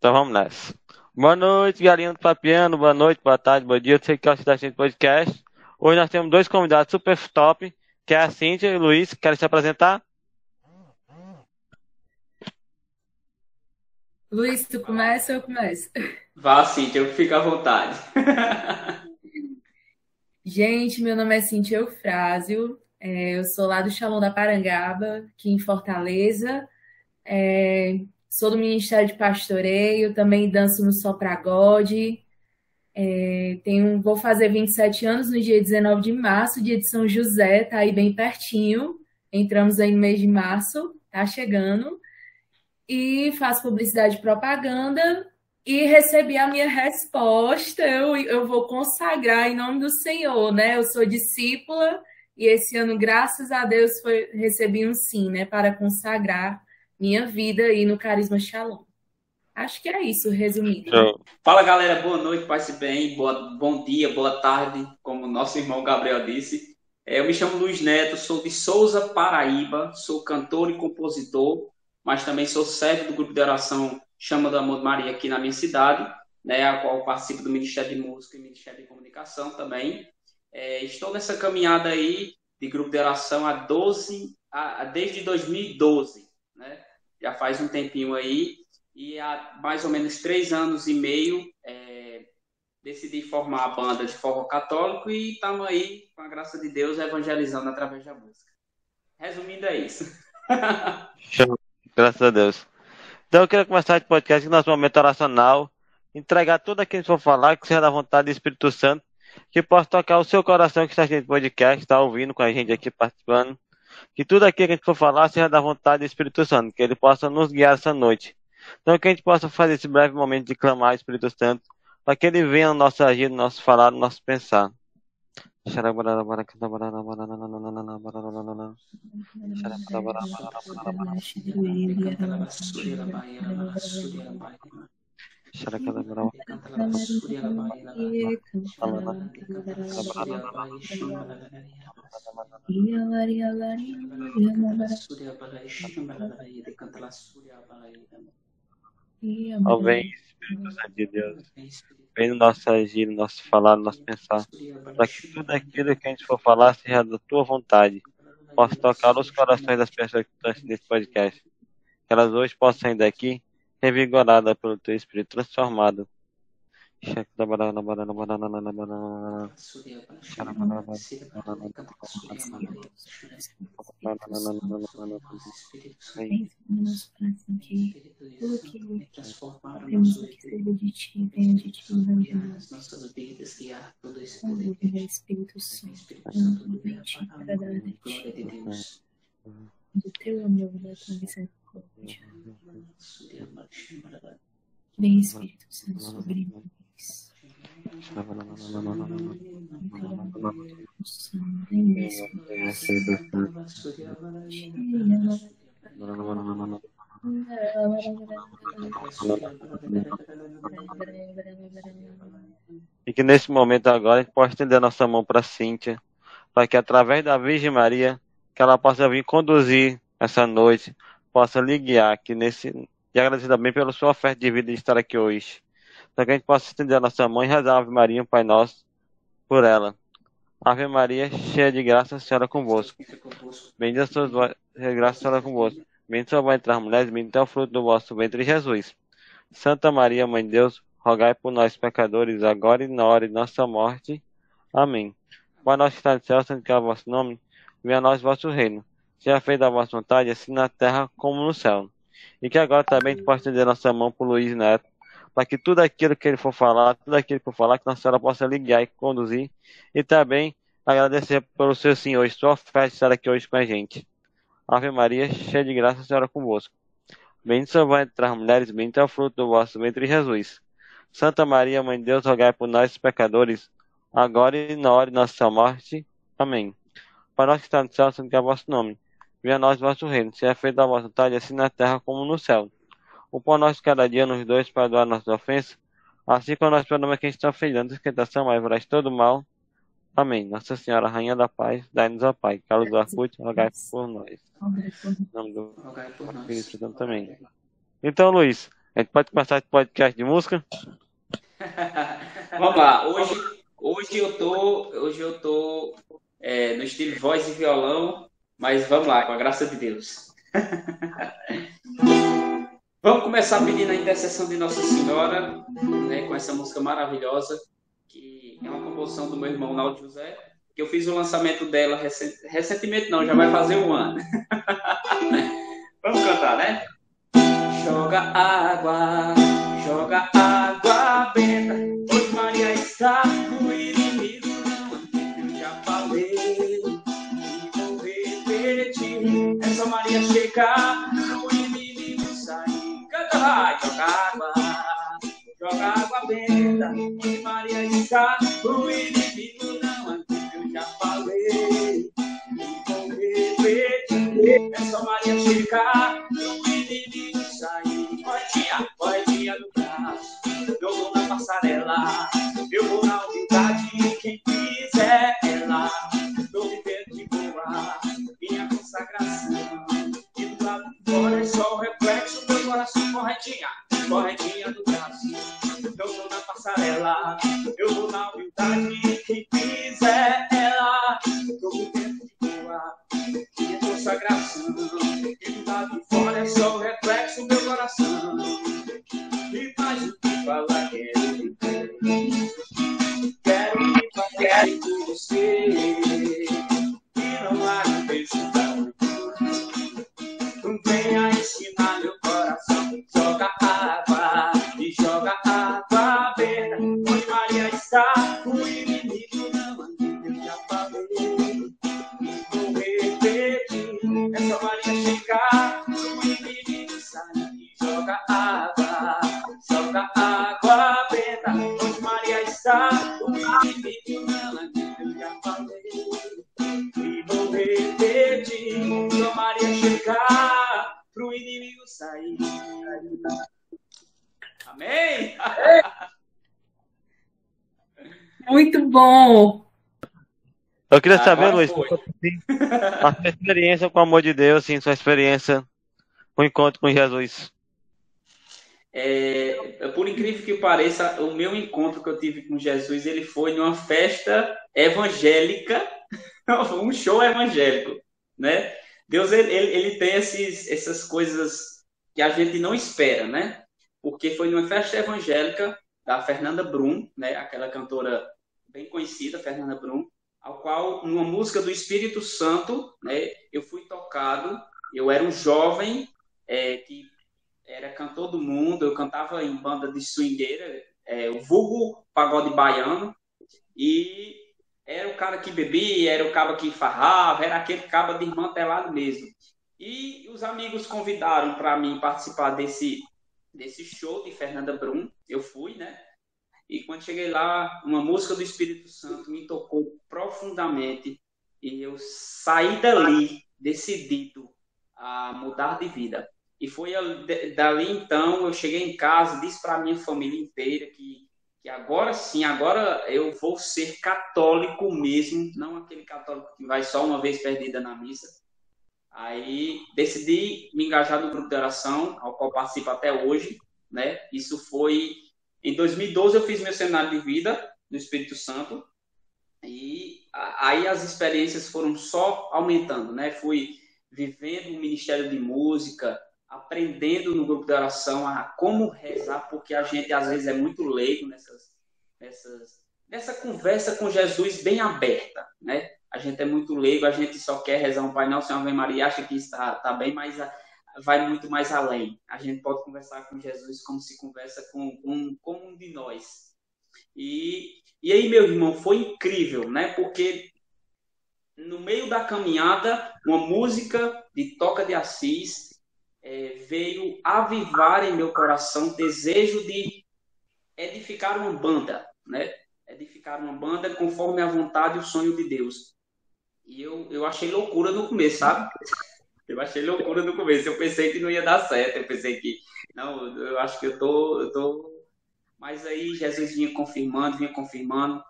Então vamos nessa. Boa noite, galinha do Papiano. Boa noite, boa tarde, bom dia. Você que está assistindo podcast. Hoje nós temos dois convidados super top, que é a Cíntia e o Luiz. Querem se apresentar? Luiz, tu começa ou eu começo? Vá, Cíntia, fica à vontade. Gente, meu nome é Cíntia Eufrásio. É, eu sou lá do Shalom da Parangaba, aqui em Fortaleza. É, sou do Ministério de Pastoreio, também danço no Sopragode. É, tenho, vou fazer 27 anos no dia 19 de março, dia de São José, tá aí bem pertinho. Entramos aí no mês de março, tá chegando e faço publicidade e propaganda e recebi a minha resposta. Eu, eu vou consagrar em nome do Senhor, né? Eu sou discípula e esse ano, graças a Deus, foi, recebi um sim, né? Para consagrar minha vida aí no Carisma Shalom. Acho que é isso, resumindo. Fala galera, boa noite, passe bem, boa, bom dia, boa tarde, como nosso irmão Gabriel disse. É, eu me chamo Luiz Neto, sou de Souza, Paraíba, sou cantor e compositor mas também sou servo do grupo de oração Chama do Amor de Maria aqui na minha cidade, né, a qual participo do Ministério de Música e Ministério de Comunicação também. É, estou nessa caminhada aí de grupo de oração há 12, a, a, desde 2012, né? Já faz um tempinho aí e há mais ou menos três anos e meio é, decidi formar a banda de forró católico e estamos aí, com a graça de Deus, evangelizando através da música. Resumindo, é isso. Graças a Deus. Então eu queria começar esse podcast no nosso momento oracional, entregar tudo aquilo que for falar, que seja da vontade do Espírito Santo, que possa tocar o seu coração que está assistindo podcast, está ouvindo com a gente aqui participando. Que tudo aquilo que a gente for falar seja da vontade do Espírito Santo, que ele possa nos guiar essa noite. Então que a gente possa fazer esse breve momento de clamar ao Espírito Santo, para que ele venha no nosso agir, no nosso falar, no nosso pensar. Ó, vem, Espírito Santo de Deus. Vem no nosso agir, no nosso falar, no nosso pensar. Para que tudo aquilo que a gente for falar seja da tua vontade. Possa tocar os corações das pessoas que estão assistindo esse podcast. Que elas hoje possam sair daqui revigoradas pelo teu Espírito transformado. Envolver Espírito Santo. Do teu amor, da tua misericórdia. Vem Espírito Santo sobre nós. E que nesse momento agora a gente possa estender a nossa mão para Cíntia, para que através da Virgem Maria, que ela possa vir conduzir essa noite, possa lhe guiar aqui nesse. E agradecer também pela sua oferta de vida de estar aqui hoje para que a gente possa estender a nossa mãe e rezar Ave Maria, um Pai Nosso, por ela. Ave Maria, cheia de graça, a Senhora é convosco. Bendita sois graça, a Senhora é convosco. Bendita sois vós entre as mulheres, bendito é o fruto do vosso ventre, Jesus. Santa Maria, Mãe de Deus, rogai por nós, pecadores, agora e na hora de nossa morte. Amém. Pai nosso que está no céu, santificado é o vosso nome, venha a nós o vosso reino. Seja feita a vossa vontade, assim na terra como no céu. E que agora também possa estender nossa mão por Luiz Neto, para que tudo aquilo que ele for falar, tudo aquilo que for falar, que Nossa Senhora possa ligar e conduzir. E também agradecer pelo seu Senhor e sua oferta estar aqui hoje com a gente. Ave Maria, cheia de graça, a Senhora é convosco. Bendito vai entre as mulheres, bendito é o fruto do vosso ventre, Jesus. Santa Maria, Mãe de Deus, rogai por nós, pecadores, agora e na hora de nossa morte. Amém. Para nós que está no céu, santificado é vosso nome. Venha a nós vosso reino. Seja feita a vossa vontade, assim na terra como no céu. O pão nosso cada dia nos dois para doar nossas ofensas, assim como nós perdoamos quem está ofendendo, tentação, mas livrai todo mal. Amém. Nossa Senhora, Rainha da Paz, dai-nos a paz. Carlos Arcute, rogai por nós. Em nome do Espírito Santo também. Então, Luiz, A gente pode começar esse podcast de música? Vamos lá. Hoje, hoje eu tô, hoje eu tô é, no estilo voz e violão, mas vamos lá, com a graça de Deus. vamos começar pedindo a intercessão de Nossa Senhora, né, com essa música maravilhosa, que é uma composição do meu irmão Naldo José, que eu fiz o lançamento dela recent... recentemente, não, já vai fazer um ano. vamos cantar, né? Joga água, joga água benta, Maria chegar, no inimigo sair, canta lá, joga água, joga água benta, pois Maria está no inimigo, não eu já falei, vou repetir, é só Maria chegar, no inimigo sair, moedinha, moedinha no braço, eu vou na passarela, eu vou na humildade, quem de é só o reflexo do meu coração, corretinha, corretinha no braço, eu vou na passarela, eu vou na humildade, quem quiser ela, tô vivendo de boa, minha consagração, e do lado de fora é só o reflexo do meu coração, e mais o que falar quero viver, quero me fazer com você, e não há um venha ensinar meu coração. Joga água e joga água benta. Onde Maria está, o inimigo não anda. Eu já falei e vou repetir. É só Maria chegar, o inimigo sair. Joga água, joga água benta. Onde Maria está, o inimigo não anda. Eu já falei e vou repetir. Só Maria chegar, sair. Amém? Muito bom! Eu queria saber, Agora Luiz, foi. a sua experiência com o amor de Deus, assim, sua experiência com o encontro com Jesus. É, por incrível que pareça, o meu encontro que eu tive com Jesus, ele foi numa festa evangélica, um show evangélico, né? Deus, ele, ele, ele tem esses, essas coisas que a gente não espera, né? Porque foi numa festa evangélica da Fernanda Brum, né? Aquela cantora bem conhecida, Fernanda Brum, ao qual, numa música do Espírito Santo, né? Eu fui tocado, eu era um jovem é, que era cantor do mundo, eu cantava em banda de swingueira, é, o vulgo pagode baiano, e era o cara que bebia, era o cara que farrava, era aquele cara desmantelado mesmo. E os amigos convidaram para mim participar desse, desse show de Fernanda Brum, eu fui, né? E quando cheguei lá, uma música do Espírito Santo me tocou profundamente, e eu saí dali decidido a mudar de vida. E foi dali então, eu cheguei em casa, disse para minha família inteira que, que agora sim, agora eu vou ser católico mesmo, não aquele católico que vai só uma vez perdida na missa. Aí decidi me engajar no grupo de oração, ao qual participo até hoje, né? Isso foi em 2012 eu fiz meu seminário de vida no Espírito Santo e aí as experiências foram só aumentando, né? Fui vivendo o ministério de música, aprendendo no grupo de oração a como rezar, porque a gente às vezes é muito leigo nessas, nessas, nessa conversa com Jesus bem aberta, né? A gente é muito leigo, a gente só quer rezar um Pai Nosso uma Ave Maria, acha que está tá bem, mas a, vai muito mais além. A gente pode conversar com Jesus como se conversa com, com, um de nós. E, e aí, meu irmão, foi incrível, né? Porque no meio da caminhada, uma música de Toca de Assis é, veio avivar em meu coração desejo de edificar uma banda, né? Edificar uma banda conforme a vontade e o sonho de Deus. E eu, eu achei loucura no começo, sabe? Eu achei loucura no começo. Eu pensei que não ia dar certo. Eu pensei que, não, eu acho que eu tô, eu tô. Mas aí Jesus vinha confirmando, vinha confirmando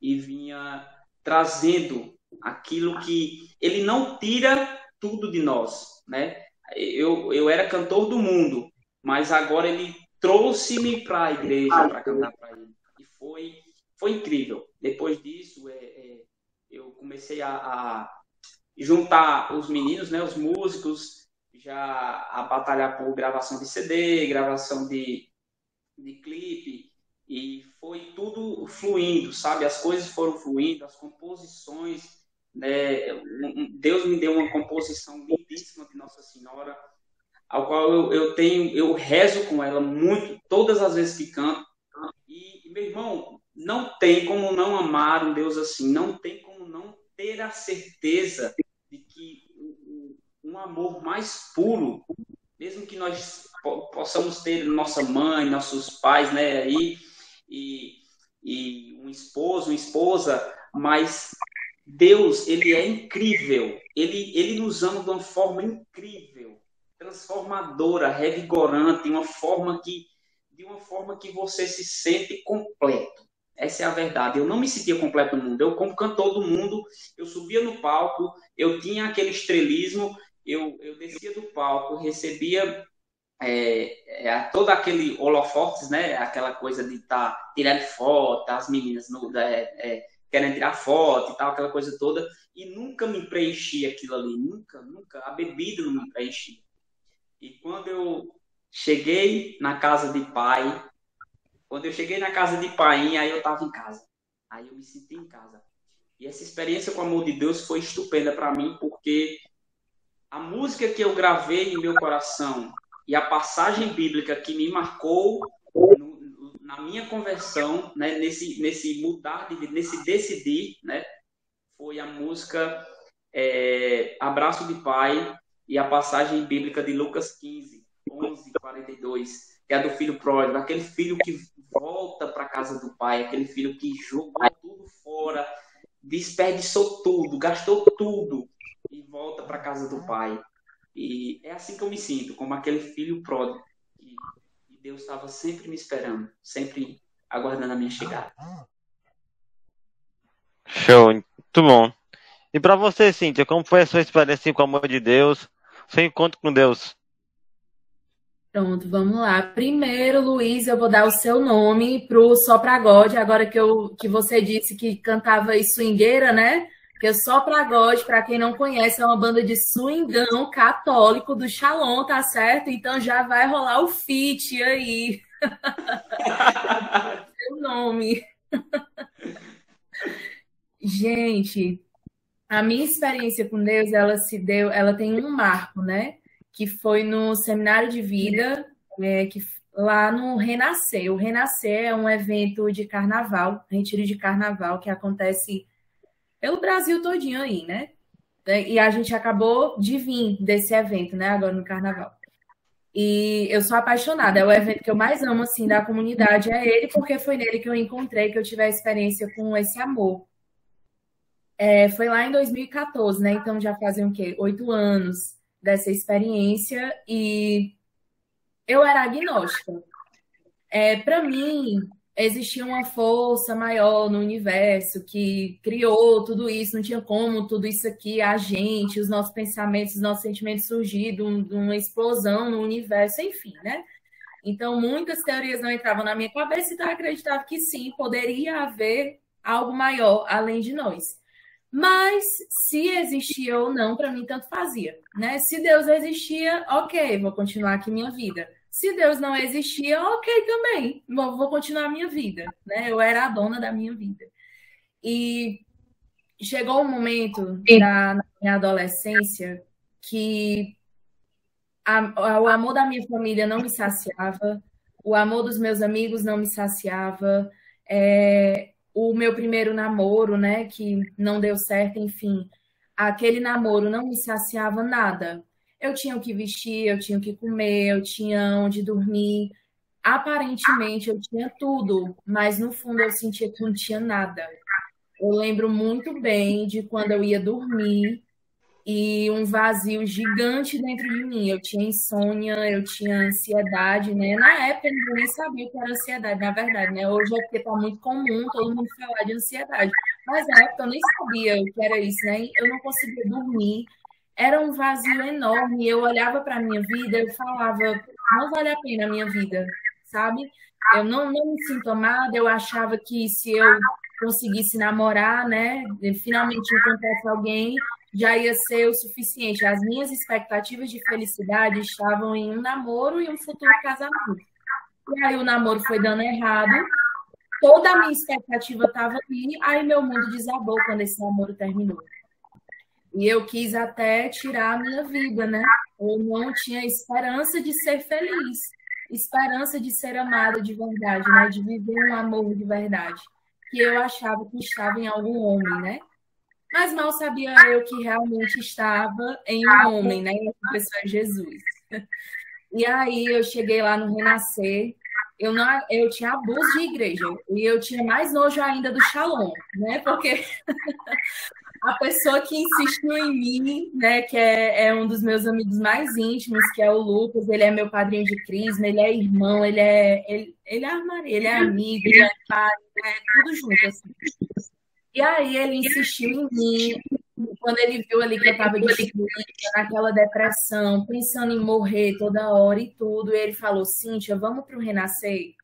e vinha trazendo aquilo que ele não tira tudo de nós, né? Eu, eu era cantor do mundo, mas agora ele trouxe-me para a igreja para cantar para ele. E foi, foi incrível. Depois disso, é, é, eu comecei a, a, juntar os meninos, né, os músicos, já a batalhar por gravação de CD, gravação de, de clipe, e foi tudo fluindo, sabe? As coisas foram fluindo, as composições, né? Deus me deu uma composição lindíssima de Nossa Senhora, ao qual eu, eu tenho, eu rezo com ela muito, todas as vezes que canto. E, meu irmão, não tem como não amar um Deus assim, não tem como não ter a certeza de que um amor mais puro, mesmo que nós possamos ter nossa mãe, nossos pais, né, aí, e, e um esposo, uma esposa, mas Deus, ele é incrível. Ele, ele nos ama de uma forma incrível, transformadora, revigorante, uma forma que, de uma forma que você se sente completo. Essa é a verdade. Eu não me sentia completo no mundo. Eu, como cantor do mundo, eu subia no palco, eu tinha aquele estrelismo, eu, eu descia do palco, recebia é, é, todo aquele holofotes, né? Aquela coisa de estar tá tirando foto, as meninas no, é, é, querendo tirar foto e tal, aquela coisa toda, e nunca me preenchia aquilo ali, nunca, nunca. A bebida não me preenchia. E quando eu cheguei na casa de pai, quando eu cheguei na casa de pai, aí eu estava em casa. Aí eu me senti em casa. E essa experiência com o amor de Deus foi estupenda para mim, porque a música que eu gravei em meu coração e a passagem bíblica que me marcou no, na minha conversão, né, nesse, nesse mudar de nesse decidir, né, foi a música é, Abraço de Pai e a passagem bíblica de Lucas 15, 11, 42, que é do filho pródigo, aquele filho que volta para casa do pai, aquele filho que jogou tudo fora, desperdiçou tudo, gastou tudo e volta para casa do pai. E é assim que eu me sinto, como aquele filho pródigo. E, Deus estava sempre me esperando, sempre aguardando a minha chegada. Show, muito bom. E para você, Cíntia, como foi a sua experiência com o amor de Deus, seu encontro com Deus? Pronto, vamos lá. Primeiro, Luiz, eu vou dar o seu nome pro Só Pra God, agora que, eu, que você disse que cantava swingueira, né? Porque Só Pra God, para quem não conhece, é uma banda de swingão católico do Shalom, tá certo? Então já vai rolar o feat aí. Seu nome. Gente, a minha experiência com Deus, ela se deu, ela tem um marco, né? Que foi no seminário de vida, é, que lá no Renascer. O Renascer é um evento de carnaval, retiro de carnaval que acontece pelo Brasil todinho aí, né? E a gente acabou de vir desse evento, né? Agora no Carnaval. E eu sou apaixonada, é o evento que eu mais amo, assim, da comunidade, é ele, porque foi nele que eu encontrei, que eu tive a experiência com esse amor. É, foi lá em 2014, né? Então já fazem o quê? Oito anos dessa experiência e eu era agnóstica. É, Para mim, existia uma força maior no universo que criou tudo isso, não tinha como tudo isso aqui, a gente, os nossos pensamentos, os nossos sentimentos surgir de, de uma explosão no universo, enfim, né? Então, muitas teorias não entravam na minha cabeça, então eu acreditava que sim, poderia haver algo maior além de nós. Mas se existia ou não, para mim tanto fazia, né? Se Deus existia, ok, vou continuar aqui minha vida. Se Deus não existia, ok também, vou, vou continuar a minha vida, né? Eu era a dona da minha vida. E chegou um momento na, na minha adolescência que a, o amor da minha família não me saciava, o amor dos meus amigos não me saciava, é, o meu primeiro namoro, né, que não deu certo, enfim, aquele namoro não me saciava nada. Eu tinha o que vestir, eu tinha o que comer, eu tinha onde dormir. Aparentemente eu tinha tudo, mas no fundo eu sentia que não tinha nada. Eu lembro muito bem de quando eu ia dormir e um vazio gigante dentro de mim. Eu tinha insônia, eu tinha ansiedade, né? Na época eu nem sabia o que era ansiedade, na verdade, né? Hoje é porque tá muito comum todo mundo falar de ansiedade. Mas na época eu nem sabia o que era isso, né? Eu não conseguia dormir, era um vazio enorme. Eu olhava para minha vida e falava, não vale a pena a minha vida, sabe? Eu não, não me sinto amada, eu achava que se eu conseguisse namorar, né, finalmente encontrasse alguém, já ia ser o suficiente. As minhas expectativas de felicidade estavam em um namoro e um futuro casamento. E aí o namoro foi dando errado, toda a minha expectativa estava ali, aí meu mundo desabou quando esse namoro terminou. E eu quis até tirar a minha vida, né? Eu não tinha esperança de ser feliz, esperança de ser amada de verdade, né? De viver um amor de verdade, que eu achava que estava em algum homem, né? Mas mal sabia eu que realmente estava em um homem, né? Essa pessoa é Jesus. E aí eu cheguei lá no Renascer, eu não eu tinha abuso de igreja e eu tinha mais nojo ainda do Shalom, né? Porque a pessoa que insistiu em mim, né, que é, é, um dos meus amigos mais íntimos, que é o Lucas, ele é meu padrinho de crisma, ele é irmão, ele é ele, ele é armaria, ele é amigo, ele é pai, é tudo junto assim. E aí ele insistiu em mim, quando ele viu ali que eu estava naquela depressão, pensando em morrer toda hora e tudo, ele falou: Cíntia, vamos para o Renascer?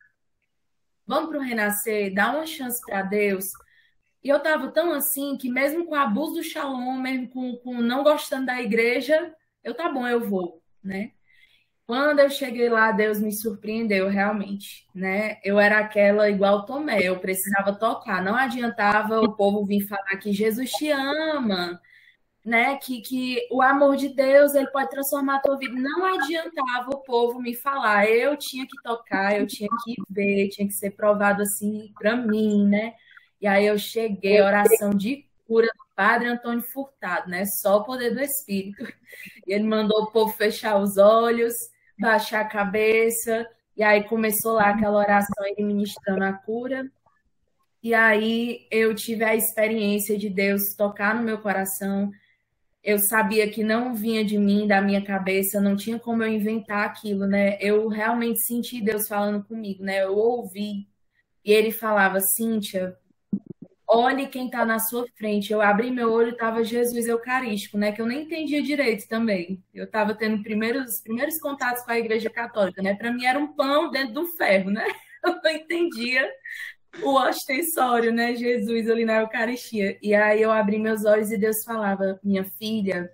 Vamos para o Renascer, dá uma chance para Deus. E eu estava tão assim que, mesmo com o abuso do Shalom, mesmo com, com não gostando da igreja, eu tá bom, eu vou, né? Quando eu cheguei lá, Deus me surpreendeu realmente, né? Eu era aquela igual Tomé, eu precisava tocar, não adiantava o povo vir falar que Jesus te ama, né? Que, que o amor de Deus ele pode transformar a tua vida. Não adiantava o povo me falar, eu tinha que tocar, eu tinha que ver, tinha que ser provado assim para mim, né? E aí eu cheguei, oração de cura do Padre Antônio Furtado, né? Só o poder do Espírito. E ele mandou o povo fechar os olhos baixar a cabeça, e aí começou lá aquela oração ele ministrando a cura. E aí eu tive a experiência de Deus tocar no meu coração. Eu sabia que não vinha de mim, da minha cabeça, não tinha como eu inventar aquilo, né? Eu realmente senti Deus falando comigo, né? Eu ouvi. E ele falava, Cíntia, olhe quem está na sua frente. Eu abri meu olho e estava Jesus Eucarístico, né? Que eu nem entendia direito também. Eu estava tendo primeiros, primeiros contatos com a Igreja Católica, né? Para mim era um pão dentro do ferro, né? Eu não entendia o ostensório, né? Jesus ali na Eucaristia. E aí eu abri meus olhos e Deus falava: Minha filha,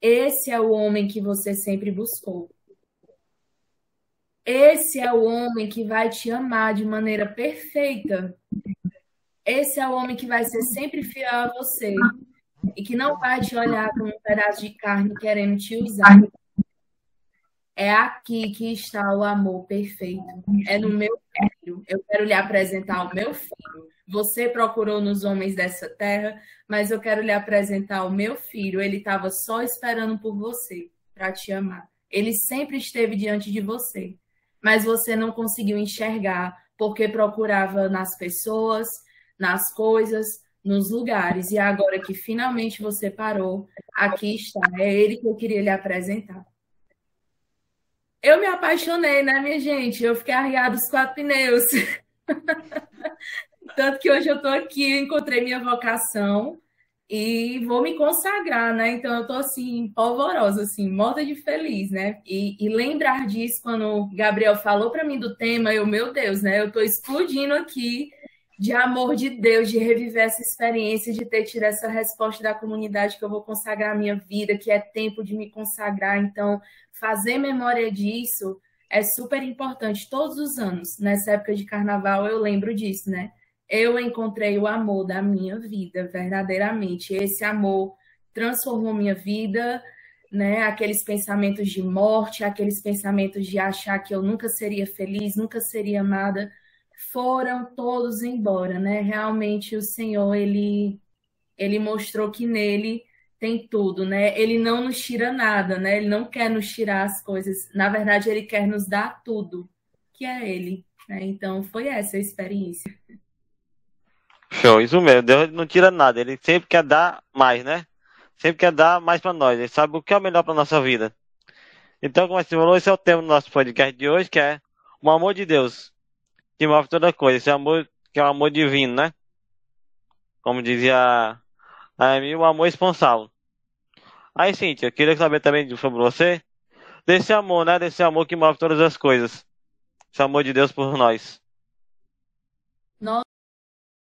esse é o homem que você sempre buscou. Esse é o homem que vai te amar de maneira perfeita esse é o homem que vai ser sempre fiel a você e que não vai te olhar como um pedaço de carne querendo te usar. É aqui que está o amor perfeito. É no meu filho. Eu quero lhe apresentar o meu filho. Você procurou nos homens dessa terra, mas eu quero lhe apresentar o meu filho. Ele estava só esperando por você para te amar. Ele sempre esteve diante de você, mas você não conseguiu enxergar porque procurava nas pessoas, nas coisas, nos lugares. E agora que finalmente você parou, aqui está. É ele que eu queria lhe apresentar. Eu me apaixonei, né, minha gente? Eu fiquei arriado os quatro pneus. Tanto que hoje eu estou aqui, encontrei minha vocação e vou me consagrar, né? Então eu estou assim, polvorosa, assim, morta de feliz, né? E, e lembrar disso quando o Gabriel falou para mim do tema, eu, meu Deus, né? Eu estou explodindo aqui de amor de Deus, de reviver essa experiência, de ter tido essa resposta da comunidade que eu vou consagrar a minha vida, que é tempo de me consagrar. Então, fazer memória disso é super importante todos os anos. Nessa época de carnaval, eu lembro disso, né? Eu encontrei o amor da minha vida, verdadeiramente. Esse amor transformou minha vida, né? Aqueles pensamentos de morte, aqueles pensamentos de achar que eu nunca seria feliz, nunca seria amada foram todos embora, né? Realmente o Senhor ele ele mostrou que nele tem tudo, né? Ele não nos tira nada, né? Ele não quer nos tirar as coisas. Na verdade, ele quer nos dar tudo, que é ele. Né? Então, foi essa a experiência. Show, isso mesmo. Deus não tira nada. Ele sempre quer dar mais, né? Sempre quer dar mais para nós. Ele sabe o que é o melhor para nossa vida. Então, como você falou, esse é o tema do nosso podcast de hoje, que é o amor de Deus que move toda coisa. Esse amor que é o amor divino, né? Como dizia a Amy, o amor responsável. Aí, Cíntia, eu queria saber também sobre você, desse amor, né? Desse amor que move todas as coisas. esse amor de Deus por nós.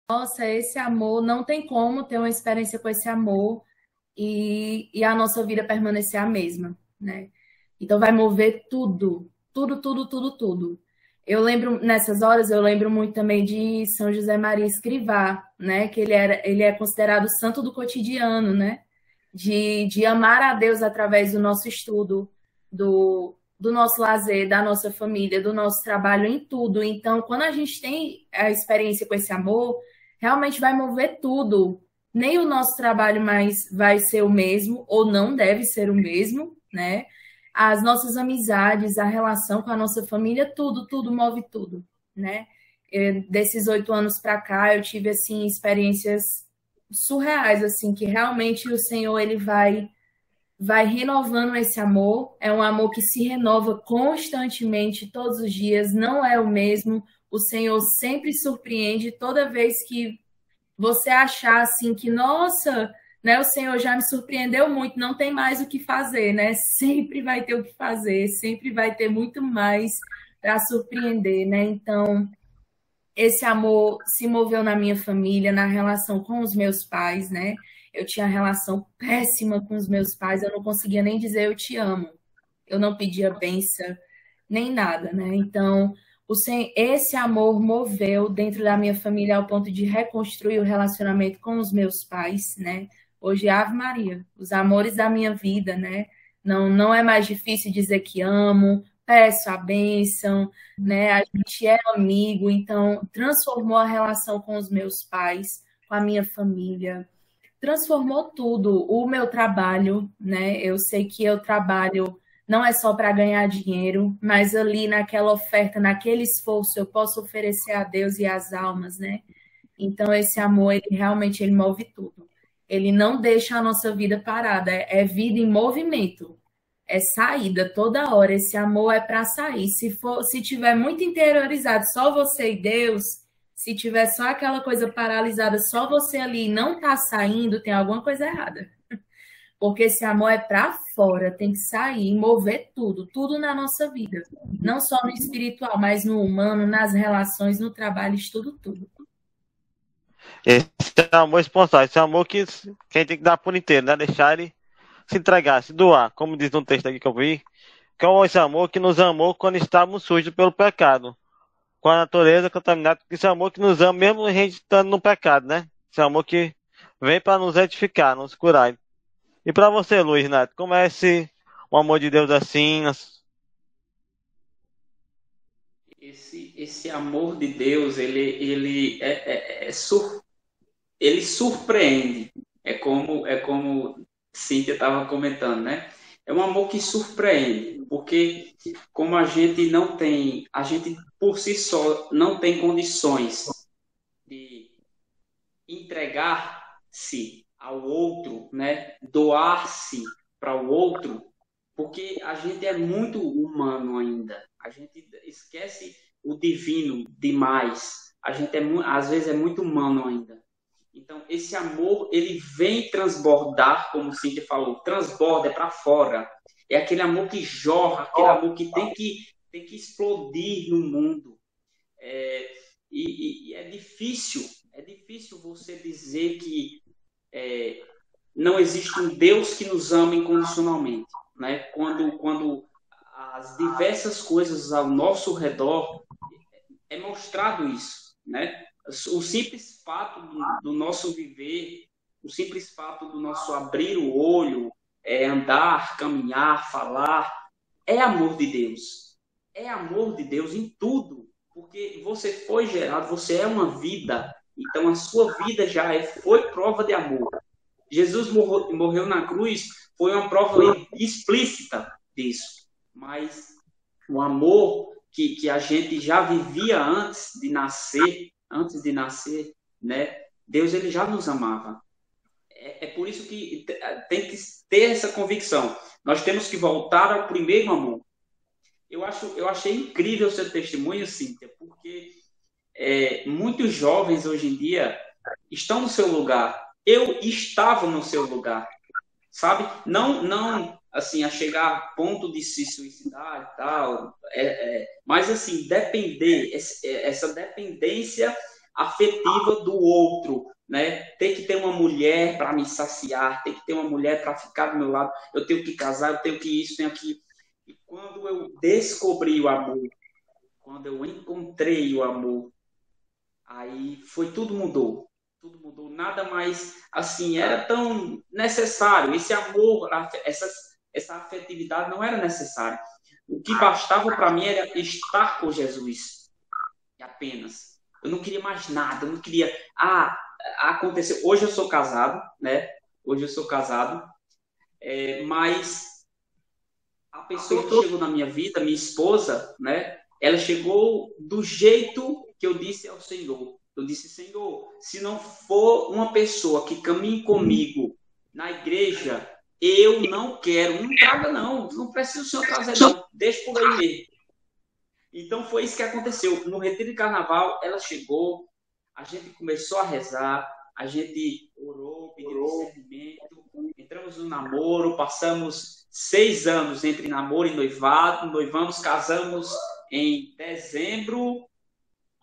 Nossa, esse amor, não tem como ter uma experiência com esse amor e, e a nossa vida permanecer a mesma, né? Então vai mover tudo, tudo, tudo, tudo, tudo. Eu lembro, nessas horas, eu lembro muito também de São José Maria Escrivá, né? Que ele, era, ele é considerado santo do cotidiano, né? De, de amar a Deus através do nosso estudo, do, do nosso lazer, da nossa família, do nosso trabalho, em tudo. Então, quando a gente tem a experiência com esse amor, realmente vai mover tudo. Nem o nosso trabalho mais vai ser o mesmo, ou não deve ser o mesmo, né? As nossas amizades, a relação com a nossa família, tudo, tudo move tudo, né? Eu, desses oito anos para cá, eu tive assim experiências surreais, assim, que realmente o Senhor ele vai vai renovando esse amor. É um amor que se renova constantemente, todos os dias, não é o mesmo. O Senhor sempre surpreende toda vez que você achar assim que, nossa, né, o Senhor já me surpreendeu muito, não tem mais o que fazer, né? Sempre vai ter o que fazer, sempre vai ter muito mais para surpreender, né? Então, esse amor se moveu na minha família, na relação com os meus pais, né? Eu tinha relação péssima com os meus pais, eu não conseguia nem dizer eu te amo. Eu não pedia benção, nem nada, né? Então, o esse amor moveu dentro da minha família ao ponto de reconstruir o relacionamento com os meus pais, né? Hoje, Ave Maria, os amores da minha vida, né? Não, não é mais difícil dizer que amo, peço a bênção, né? A gente é amigo, então transformou a relação com os meus pais, com a minha família, transformou tudo. O meu trabalho, né? Eu sei que eu trabalho não é só para ganhar dinheiro, mas ali naquela oferta, naquele esforço, eu posso oferecer a Deus e às almas, né? Então esse amor, ele realmente ele move tudo. Ele não deixa a nossa vida parada, é, é vida em movimento. É saída toda hora. Esse amor é para sair. Se for, se tiver muito interiorizado, só você e Deus, se tiver só aquela coisa paralisada, só você ali não tá saindo, tem alguma coisa errada. Porque esse amor é para fora, tem que sair, mover tudo, tudo na nossa vida. Não só no espiritual, mas no humano, nas relações, no trabalho, tudo, tudo. Esse é amor espontâneo, esse é amor que quem tem que dar por inteiro, né? Deixar ele se entregar, se doar, como diz no texto aqui que eu vi, que é esse amor que nos amou quando estávamos sujos pelo pecado com a natureza contaminada, esse amor que nos ama mesmo a gente estando no pecado, né? Esse amor que vem para nos edificar, nos curar. E para você, Luiz Neto, como é esse o amor de Deus assim? Esse, esse amor de Deus, ele, ele é, é, é sur, ele surpreende. É como é como Cíntia estava comentando, né? é um amor que surpreende, porque como a gente não tem, a gente por si só não tem condições de entregar-se ao outro, né? Doar-se para o outro, porque a gente é muito humano ainda. A gente esquece o divino demais. A gente é às vezes é muito humano ainda. Então, esse amor, ele vem transbordar, como o Cíntia falou, transborda, é para fora. É aquele amor que jorra, aquele amor que tem que, tem que explodir no mundo. É, e, e, é difícil, é difícil você dizer que é, não existe um Deus que nos ama incondicionalmente. Né? Quando, quando as diversas coisas ao nosso redor é mostrado isso, né? O simples fato do, do, nosso viver, o simples fato do nosso abrir o olho, é, andar, caminhar, falar, é amor de Deus. É amor de Deus em tudo, porque você foi gerado, você é uma vida, então a sua vida já é, foi prova de amor. Jesus morreu, morreu na cruz, foi uma prova explícita disso, mas o amor que, que a gente já vivia antes de nascer, antes de nascer, né? Deus ele já nos amava. É, é por isso que tem que ter essa convicção. Nós temos que voltar ao primeiro amor. Eu acho, eu achei incrível o seu testemunho, Cíntia, porque é, muitos jovens hoje em dia estão no seu lugar. Eu estava no seu lugar. Sabe? Não, não assim, a chegar a ponto de se suicidar e tal, é, é, mas assim, depender, essa dependência afetiva do outro, né? Tem que ter uma mulher para me saciar, tem que ter uma mulher para ficar do meu lado, eu tenho que casar, eu tenho que isso, tenho que. E quando eu descobri o amor, quando eu encontrei o amor, aí foi tudo mudou. Tudo mudou, nada mais assim, era tão necessário. Esse amor, essa, essa afetividade não era necessária. O que bastava para mim era estar com Jesus. Apenas. Eu não queria mais nada, eu não queria. Ah, aconteceu. Hoje eu sou casado, né? Hoje eu sou casado, é, mas a pessoa que chegou na minha vida, minha esposa, né? Ela chegou do jeito que eu disse ao Senhor. Eu disse, Senhor, se não for uma pessoa que caminhe comigo na igreja, eu não quero. Não traga, não. Não precisa o senhor trazer, não. Deixa por aí mesmo. Então foi isso que aconteceu. No retiro de carnaval, ela chegou, a gente começou a rezar, a gente orou, pediu discernimento, entramos no namoro, passamos seis anos entre namoro e noivado, noivamos, casamos em dezembro,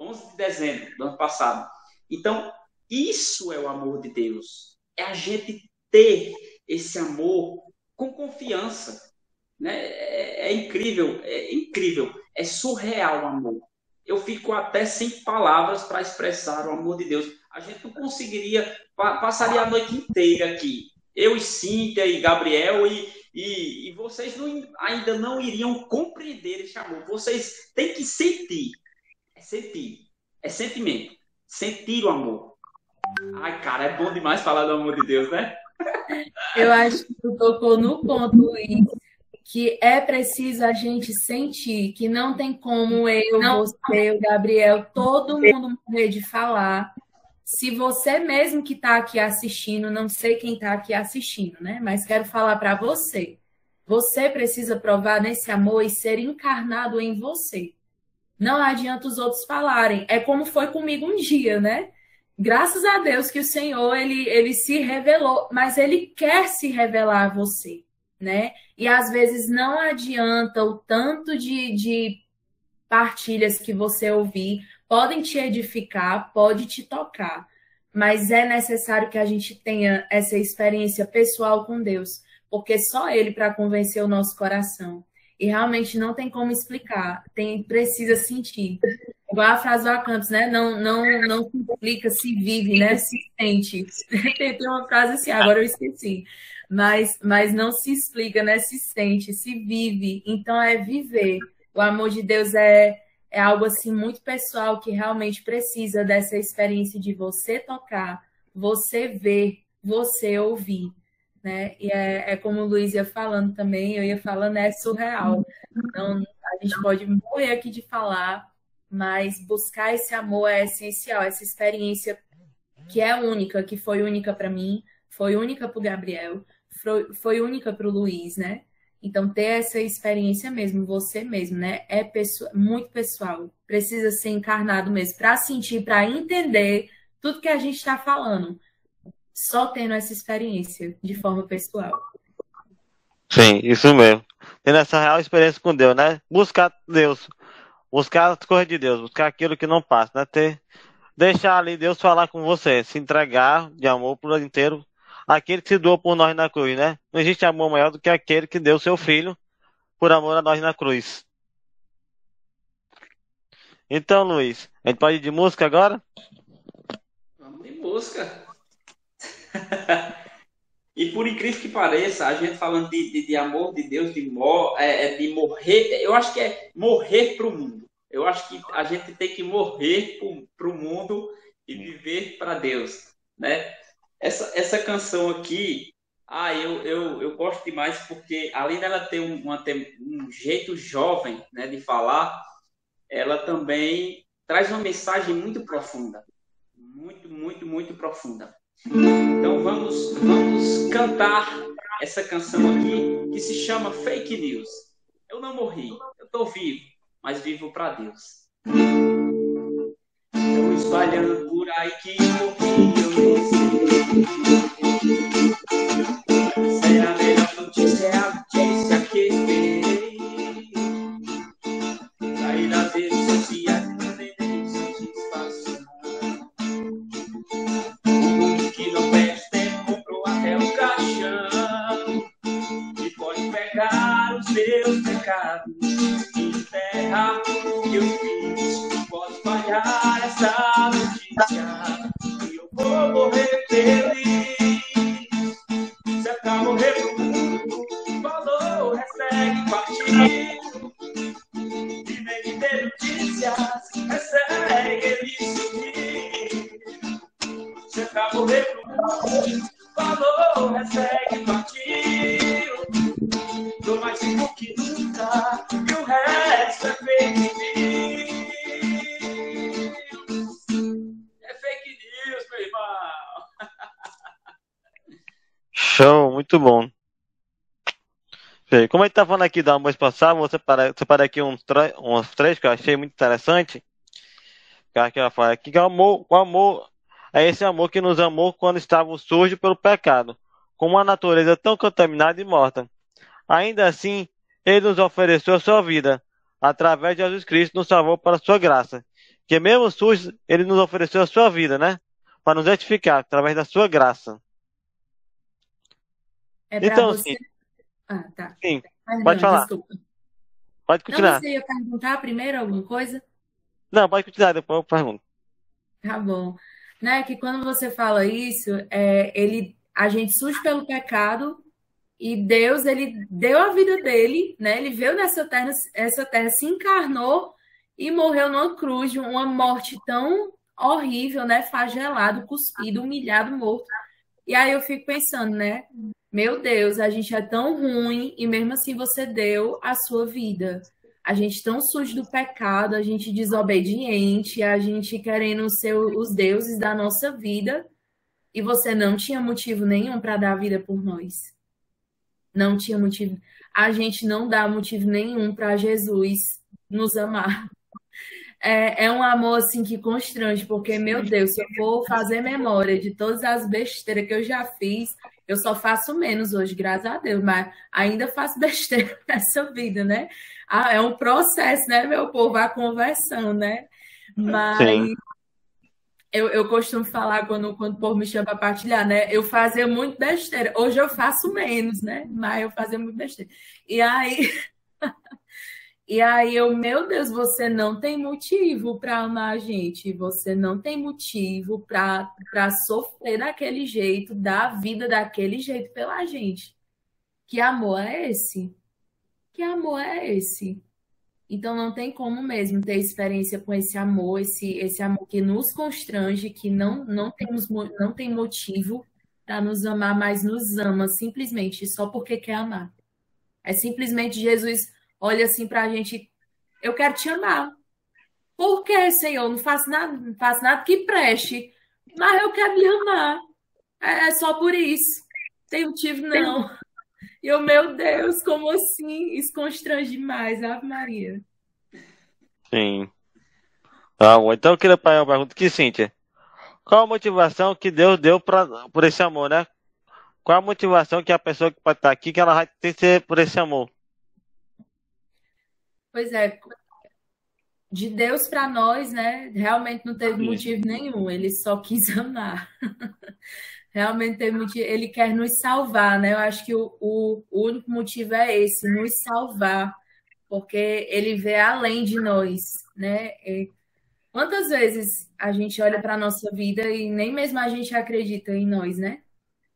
11 de dezembro do ano passado. Então, isso é o amor de Deus. É a gente ter esse amor com confiança. Né? É, é incrível, é incrível, é surreal o amor eu fico até sem palavras para expressar o amor de Deus. A gente não conseguiria, passaria a noite inteira aqui. Eu e Cíntia e Gabriel e, e, e vocês não, ainda não iriam compreender esse amor. Vocês têm que sentir. É sentir. É sentimento. Sentir o amor. Ai, cara, é bom demais falar do amor de Deus, né? Eu acho que tu tocou no ponto, Luiz que é preciso a gente sentir que não tem como eu, não. você, o Gabriel, todo mundo morrer de falar. Se você mesmo que está aqui assistindo, não sei quem está aqui assistindo, né? Mas quero falar para você. Você precisa provar nesse amor e ser encarnado em você. Não adianta os outros falarem. É como foi comigo um dia, né? Graças a Deus que o Senhor ele, ele se revelou, mas ele quer se revelar a você né? E às vezes não adianta o tanto de, de partilhas que você ouvir, podem te edificar, pode te tocar, mas é necessário que a gente tenha essa experiência pessoal com Deus, porque só Ele para convencer o nosso coração. E realmente não tem como explicar, tem precisa sentir. Igual a frase do Acampos, né? Não, não, não se explica, se vive, né? Se sente. tem uma frase assim, agora eu esqueci mas, mas não se explica, né? Se sente, se vive. Então é viver. O amor de Deus é, é algo assim muito pessoal que realmente precisa dessa experiência de você tocar, você ver, você ouvir. Né? E é, é como o Luiz ia falando também, eu ia falando, é surreal. Então, a gente pode morrer aqui de falar, mas buscar esse amor é essencial, essa experiência que é única, que foi única para mim, foi única para o Gabriel, foi, foi única para o Luiz, né? Então, ter essa experiência mesmo, você mesmo, né? É pessoa, muito pessoal. Precisa ser encarnado mesmo, para sentir, para entender tudo que a gente está falando. Só tendo essa experiência de forma pessoal. Sim, isso mesmo. Tendo essa real experiência com Deus, né? Buscar Deus. Buscar as coisas de Deus, buscar aquilo que não passa, né? Ter, deixar ali Deus falar com você, se entregar de amor por inteiro aquele que se doou por nós na cruz, né? Não existe amor maior do que aquele que deu seu filho por amor a nós na cruz. Então, Luiz, a gente pode ir de música agora? Vamos de música. e por incrível que pareça, a gente falando de, de, de amor de Deus, de, mor, é, é de morrer, eu acho que é morrer para o mundo. Eu acho que a gente tem que morrer para o mundo e viver para Deus, né? Essa, essa canção aqui, ah, eu, eu, eu gosto demais porque, além dela ter um, uma, um jeito jovem né, de falar, ela também traz uma mensagem muito profunda. Muito, muito, muito profunda. Então vamos, vamos cantar essa canção aqui que se chama Fake News. Eu não morri, eu estou vivo, mas vivo para Deus. Estou espalhando por aí que morri, eu nem sei. Pecados. Terra que eu fiz, pode falhar essa notícia. E eu vou morrer feliz. Se acaba morrer pro mundo, falou, recebe partido. Vem me ter notícias, recebe ele subir. Se acaba morrer pro Como a gente tá falando aqui do amor espacial, vou separar, separar aqui uns, uns três que eu achei muito interessante. Que ela fala que o amor, o amor é esse amor que nos amou quando estávamos sujos pelo pecado, com uma natureza tão contaminada e morta. Ainda assim, ele nos ofereceu a sua vida, através de Jesus Cristo, nos salvou para a sua graça. Que mesmo sujos, ele nos ofereceu a sua vida, né? Para nos edificar, através da sua graça. É Então, você... Ah, tá. Sim, Perdão, pode falar. desculpa. pode Não, continuar. você ia perguntar primeiro alguma coisa? Não, pode continuar, depois eu pergunto. Tá bom. Né, que quando você fala isso, é, ele, a gente surge pelo pecado e Deus, ele deu a vida dele, né? Ele veio nessa terra, essa terra se encarnou e morreu numa cruz, uma morte tão horrível, né? Flagelado, cuspido, humilhado, morto. E aí eu fico pensando, né? Meu Deus, a gente é tão ruim e mesmo assim você deu a sua vida. A gente tão sujo do pecado, a gente desobediente, a gente querendo ser os deuses da nossa vida e você não tinha motivo nenhum para dar a vida por nós. Não tinha motivo. A gente não dá motivo nenhum para Jesus nos amar. É, é um amor assim que constrange, porque, meu Deus, se eu for fazer memória de todas as besteiras que eu já fiz, eu só faço menos hoje, graças a Deus, mas ainda faço besteira nessa vida, né? Ah, é um processo, né, meu povo, a conversão, né? Mas Sim. eu, eu costumo falar quando, quando o povo me chama para partilhar, né? Eu fazia muito besteira. Hoje eu faço menos, né? Mas eu fazia muito besteira. E aí. E aí eu, meu Deus, você não tem motivo para amar a gente, você não tem motivo para sofrer daquele jeito, dar a vida daquele jeito pela gente. Que amor é esse? Que amor é esse? Então não tem como mesmo ter experiência com esse amor, esse, esse amor que nos constrange, que não, não, temos, não tem motivo para nos amar, mas nos ama simplesmente só porque quer amar. É simplesmente Jesus olha assim para a gente, eu quero te amar. Por que, Senhor? Não faço nada, não faço nada que preste, mas eu quero lhe amar. É só por isso. Tem motivo não. E eu, meu Deus, como assim? Isso constrange demais, Ave Maria. Sim. Tá bom. Então eu queria fazer uma pergunta aqui, Cíntia. Qual a motivação que Deus deu pra, por esse amor, né? Qual a motivação que a pessoa que pode estar aqui, que ela vai ter que ser por esse amor? Pois é, de Deus para nós, né? Realmente não teve motivo nenhum, ele só quis amar. Realmente teve motivo, ele quer nos salvar, né? Eu acho que o, o, o único motivo é esse, nos salvar, porque ele vê além de nós, né? E quantas vezes a gente olha para a nossa vida e nem mesmo a gente acredita em nós, né?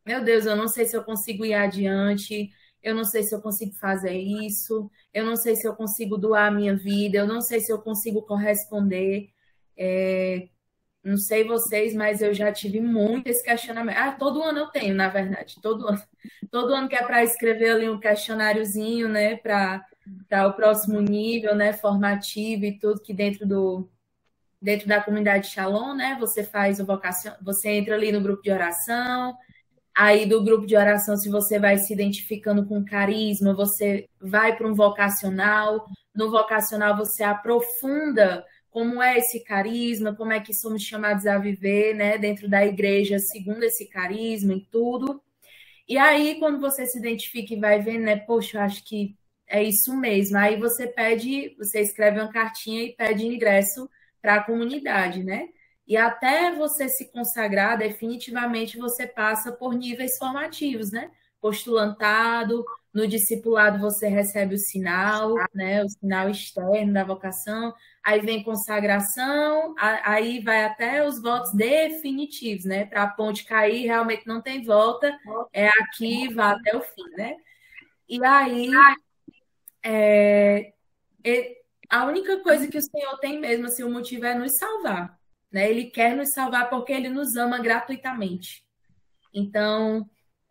Meu Deus, eu não sei se eu consigo ir adiante, eu não sei se eu consigo fazer isso, eu não sei se eu consigo doar a minha vida, eu não sei se eu consigo corresponder. É, não sei vocês, mas eu já tive muito esse questionamento. Ah, todo ano eu tenho, na verdade, todo ano. Todo ano que é para escrever ali um questionáriozinho, né, para o próximo nível, né, formativo e tudo que dentro do dentro da comunidade Shalom, né, você faz o vocação, você entra ali no grupo de oração, Aí do grupo de oração, se você vai se identificando com carisma, você vai para um vocacional. No vocacional você aprofunda como é esse carisma, como é que somos chamados a viver, né, dentro da igreja, segundo esse carisma e tudo. E aí quando você se identifica e vai vendo, né, poxa, eu acho que é isso mesmo. Aí você pede, você escreve uma cartinha e pede ingresso para a comunidade, né? E até você se consagrar, definitivamente você passa por níveis formativos, né? Postulantado, No discipulado você recebe o sinal, né? O sinal externo da vocação. Aí vem consagração, aí vai até os votos definitivos, né? Para a ponte cair, realmente não tem volta. É aqui, vai até o fim, né? E aí, é, a única coisa que o Senhor tem mesmo, assim, o motivo é nos salvar. Né? Ele quer nos salvar porque ele nos ama gratuitamente. Então,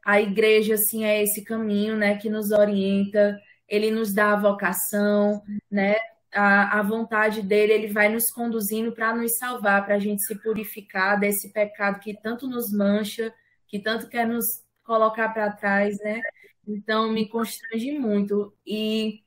a igreja, assim, é esse caminho, né, que nos orienta, ele nos dá a vocação, né, a, a vontade dele, ele vai nos conduzindo para nos salvar, para a gente se purificar desse pecado que tanto nos mancha, que tanto quer nos colocar para trás, né? Então, me constrange muito. E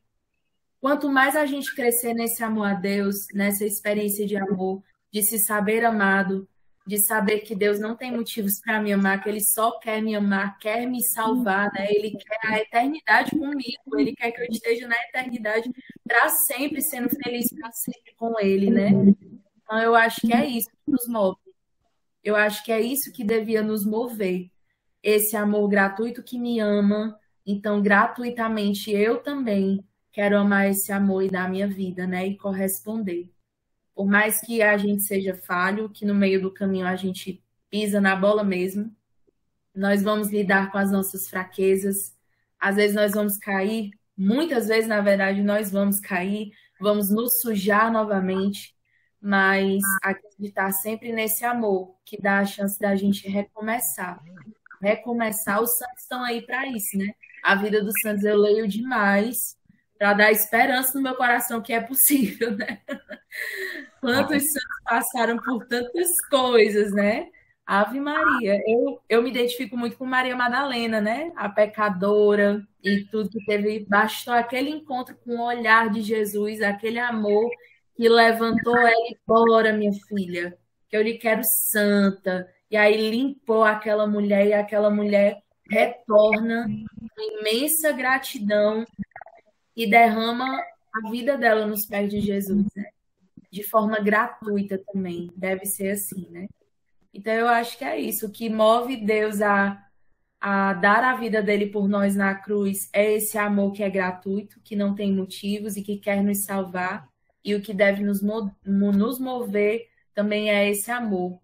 quanto mais a gente crescer nesse amor a Deus, nessa experiência de amor, de se saber amado, de saber que Deus não tem motivos para me amar, que Ele só quer me amar, quer me salvar, né? Ele quer a eternidade comigo, Ele quer que eu esteja na eternidade para sempre, sendo feliz para sempre com Ele, né? Então, eu acho que é isso que nos move. Eu acho que é isso que devia nos mover. Esse amor gratuito que me ama, então, gratuitamente, eu também quero amar esse amor e dar minha vida, né? E corresponder. Por mais que a gente seja falho, que no meio do caminho a gente pisa na bola mesmo, nós vamos lidar com as nossas fraquezas. Às vezes nós vamos cair, muitas vezes, na verdade, nós vamos cair, vamos nos sujar novamente, mas acreditar sempre nesse amor que dá a chance da gente recomeçar. Recomeçar, os santos estão aí para isso, né? a vida dos santos eu leio demais para dar esperança no meu coração que é possível, né? Quantos santos passaram por tantas coisas, né? Ave Maria. Eu, eu me identifico muito com Maria Madalena, né? A pecadora e tudo que teve. Bastou aquele encontro com o olhar de Jesus, aquele amor que levantou ela e bora, minha filha, que eu lhe quero santa. E aí limpou aquela mulher e aquela mulher retorna com imensa gratidão e derrama a vida dela nos pés de Jesus, né? De forma gratuita também, deve ser assim, né? Então eu acho que é isso, o que move Deus a, a dar a vida dele por nós na cruz é esse amor que é gratuito, que não tem motivos e que quer nos salvar, e o que deve nos, nos mover também é esse amor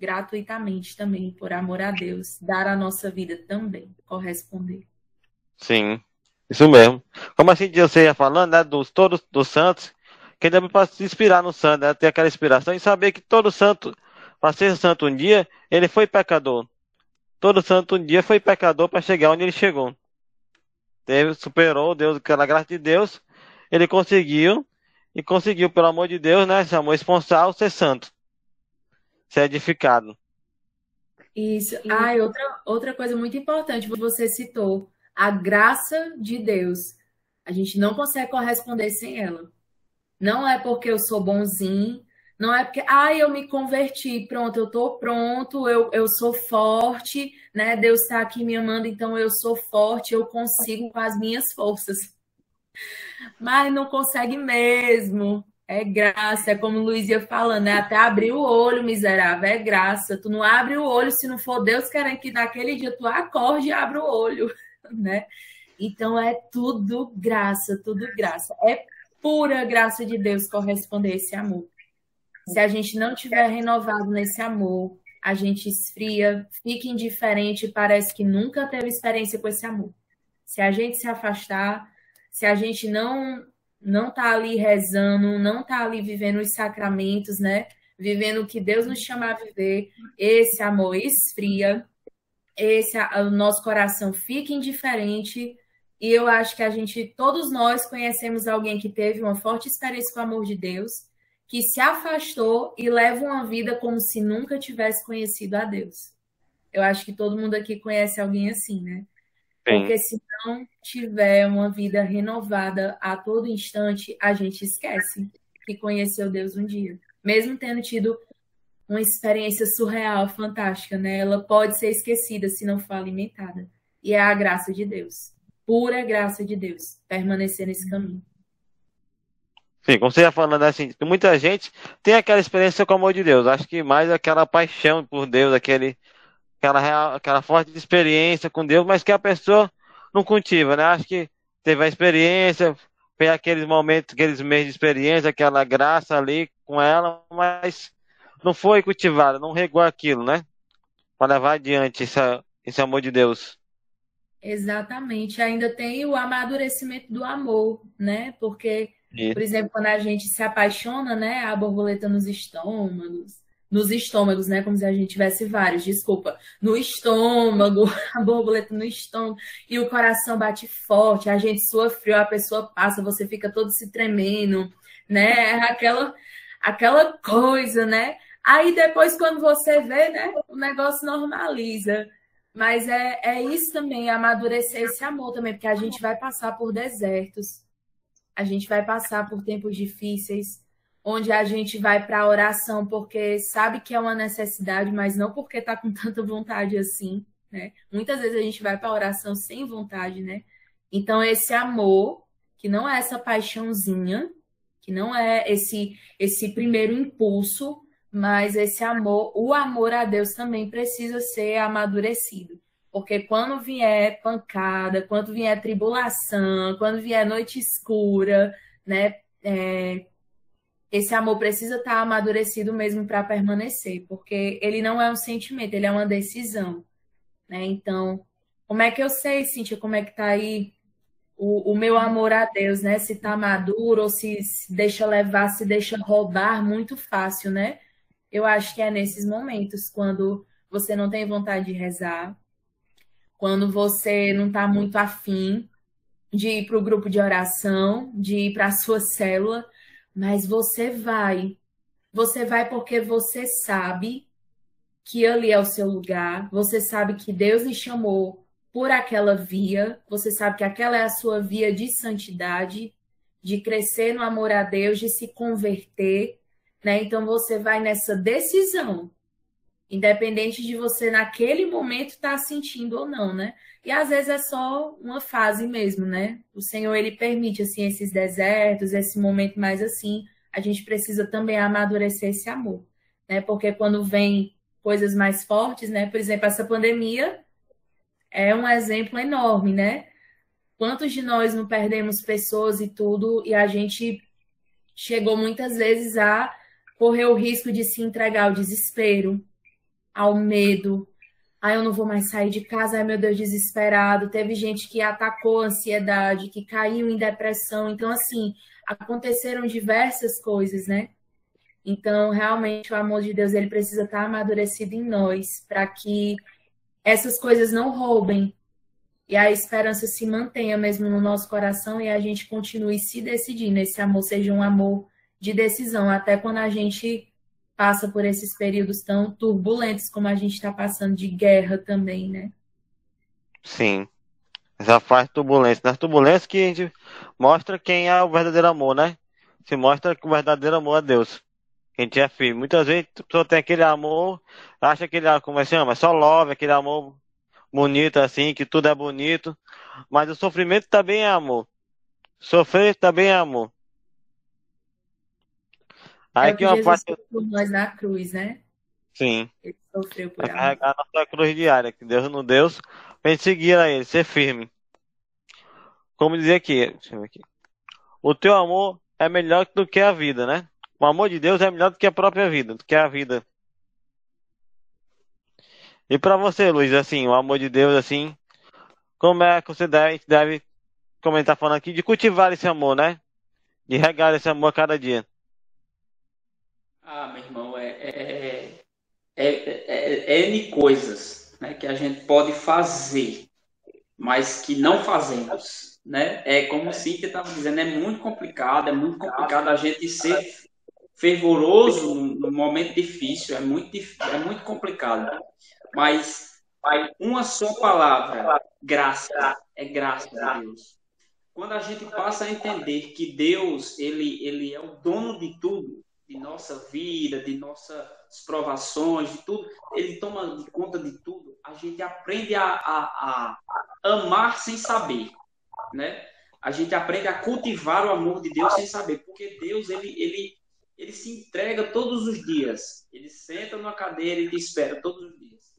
gratuitamente também, por amor a Deus, dar a nossa vida também, corresponder. Sim, isso mesmo. Como assim você ia falando, né, dos todos dos santos, que deve para se inspirar no santo, né, ter aquela inspiração e saber que todo santo, para ser santo um dia, ele foi pecador. Todo santo um dia foi pecador para chegar onde ele chegou. Teve, superou Deus, pela graça de Deus, ele conseguiu e conseguiu, pelo amor de Deus, né, esse amor esponsável, ser santo ser edificado. Isso. Ah, e outra, outra coisa muito importante, você citou a graça de Deus. A gente não consegue corresponder sem ela. Não é porque eu sou bonzinho, não é porque, ah, eu me converti, pronto, eu tô pronto, eu, eu sou forte, né? Deus está aqui me amando, então eu sou forte, eu consigo com as minhas forças. Mas não consegue mesmo. É graça, é como o Luiz ia falando, né? Até abrir o olho, miserável, é graça. Tu não abre o olho se não for Deus querendo que naquele dia tu acorde e abra o olho, né? Então é tudo graça, tudo graça. É pura graça de Deus corresponder esse amor. Se a gente não tiver renovado nesse amor, a gente esfria, fica indiferente e parece que nunca teve experiência com esse amor. Se a gente se afastar, se a gente não não tá ali rezando, não tá ali vivendo os sacramentos, né? Vivendo o que Deus nos chama a viver, esse amor esfria, esse o nosso coração fica indiferente. E eu acho que a gente, todos nós conhecemos alguém que teve uma forte experiência com o amor de Deus, que se afastou e leva uma vida como se nunca tivesse conhecido a Deus. Eu acho que todo mundo aqui conhece alguém assim, né? Sim. Porque se não tiver uma vida renovada a todo instante, a gente esquece que conheceu Deus um dia. Mesmo tendo tido uma experiência surreal, fantástica, né? Ela pode ser esquecida se não for alimentada. E é a graça de Deus. Pura graça de Deus. Permanecer nesse caminho. Sim, como você ia falando assim, muita gente tem aquela experiência com o amor de Deus. Acho que mais aquela paixão por Deus, aquele aquela, real, aquela forte experiência com Deus, mas que a pessoa não cultiva, né? Acho que teve a experiência, fez aqueles momentos, aqueles meses de experiência, aquela graça ali com ela, mas não foi cultivada, não regou aquilo, né? Para levar adiante esse, esse amor de Deus. Exatamente. Ainda tem o amadurecimento do amor, né? Porque, Isso. por exemplo, quando a gente se apaixona, né? A borboleta nos estômagos, nos estômagos, né? Como se a gente tivesse vários, desculpa. No estômago, a borboleta no estômago, e o coração bate forte, a gente sua frio, a pessoa passa, você fica todo se tremendo, né? Aquela, aquela coisa, né? Aí depois, quando você vê, né? O negócio normaliza. Mas é, é isso também, amadurecer esse amor também, porque a gente vai passar por desertos, a gente vai passar por tempos difíceis, onde a gente vai para a oração porque sabe que é uma necessidade, mas não porque está com tanta vontade assim, né? Muitas vezes a gente vai para a oração sem vontade, né? Então esse amor, que não é essa paixãozinha, que não é esse esse primeiro impulso, mas esse amor, o amor a Deus também precisa ser amadurecido. Porque quando vier pancada, quando vier tribulação, quando vier noite escura, né? É, esse amor precisa estar tá amadurecido mesmo para permanecer, porque ele não é um sentimento, ele é uma decisão, né? Então, como é que eu sei, Cíntia, como é que tá aí o, o meu amor a Deus, né? Se tá maduro ou se, se deixa levar, se deixa roubar muito fácil, né? Eu acho que é nesses momentos, quando você não tem vontade de rezar, quando você não está muito afim de ir para o grupo de oração, de ir para a sua célula, mas você vai. Você vai porque você sabe que ali é o seu lugar, você sabe que Deus lhe chamou por aquela via, você sabe que aquela é a sua via de santidade, de crescer no amor a Deus, de se converter, né? Então você vai nessa decisão, independente de você naquele momento estar tá sentindo ou não, né? E às vezes é só uma fase mesmo, né? O Senhor ele permite assim esses desertos, esse momento mais assim, a gente precisa também amadurecer esse amor, né? Porque quando vem coisas mais fortes, né? Por exemplo, essa pandemia é um exemplo enorme, né? Quantos de nós não perdemos pessoas e tudo e a gente chegou muitas vezes a correr o risco de se entregar ao desespero, ao medo, Ai, eu não vou mais sair de casa, ai meu Deus, desesperado. Teve gente que atacou a ansiedade, que caiu em depressão. Então, assim, aconteceram diversas coisas, né? Então, realmente, o amor de Deus ele precisa estar amadurecido em nós para que essas coisas não roubem e a esperança se mantenha mesmo no nosso coração e a gente continue se decidindo. Esse amor seja um amor de decisão, até quando a gente passa por esses períodos tão turbulentos como a gente está passando de guerra também, né? Sim. Essa fase turbulência. Nas turbulências que a gente mostra quem é o verdadeiro amor, né? Se mostra que o verdadeiro amor é Deus. A gente é filho. Muitas vezes a pessoa tem aquele amor, acha que ele, como é que chama? Só love, aquele amor bonito assim, que tudo é bonito. Mas o sofrimento também é amor. Sofrer também é amor. Aí é que uma parte. por nós na cruz, né? Sim. Ele sofreu por carregar a nossa cruz diária, que Deus não deu, pra gente seguir a Ele, ser firme. Como dizer aqui, aqui. O teu amor é melhor do que a vida, né? O amor de Deus é melhor do que a própria vida, do que a vida. E para você, Luiz, assim, o amor de Deus, assim, como é que você deve, deve como gente tá falando aqui, de cultivar esse amor, né? De regar esse amor a cada dia. Ah, meu irmão, é, é, é, é, N coisas né, que a gente pode fazer, mas que não fazemos. Né? É como o Cíntia estava dizendo, é muito complicado, é muito complicado a gente ser fervoroso num, momento difícil, é muito, é muito complicado. Mas uma só palavra, graça, é graça de Deus. Quando a gente passa a entender que Deus, ele, ele é o dono de tudo, de nossa vida, de nossas provações, de tudo, ele toma conta de tudo, a gente aprende a, a, a amar sem saber, né? A gente aprende a cultivar o amor de Deus sem saber, porque Deus, ele, ele, ele se entrega todos os dias. Ele senta numa cadeira e te espera todos os dias.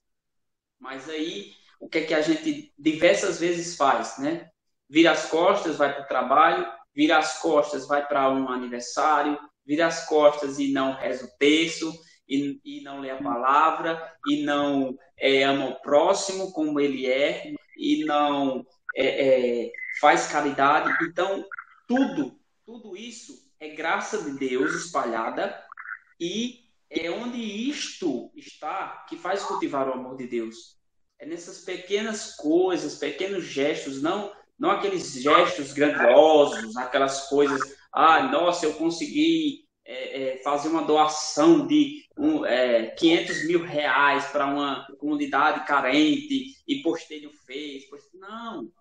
Mas aí, o que é que a gente diversas vezes faz, né? Vira as costas, vai para o trabalho, vira as costas, vai para um aniversário, vira as costas e não reza o texto, e, e não lê a palavra, e não é, ama o próximo como ele é, e não é, é, faz caridade. Então, tudo, tudo isso é graça de Deus espalhada e é onde isto está que faz cultivar o amor de Deus. É nessas pequenas coisas, pequenos gestos, não não aqueles gestos grandiosos, aquelas coisas, ah, nossa, eu consegui é, é, fazer uma doação de um, é, 500 mil reais para uma comunidade carente e postei no Facebook. Não,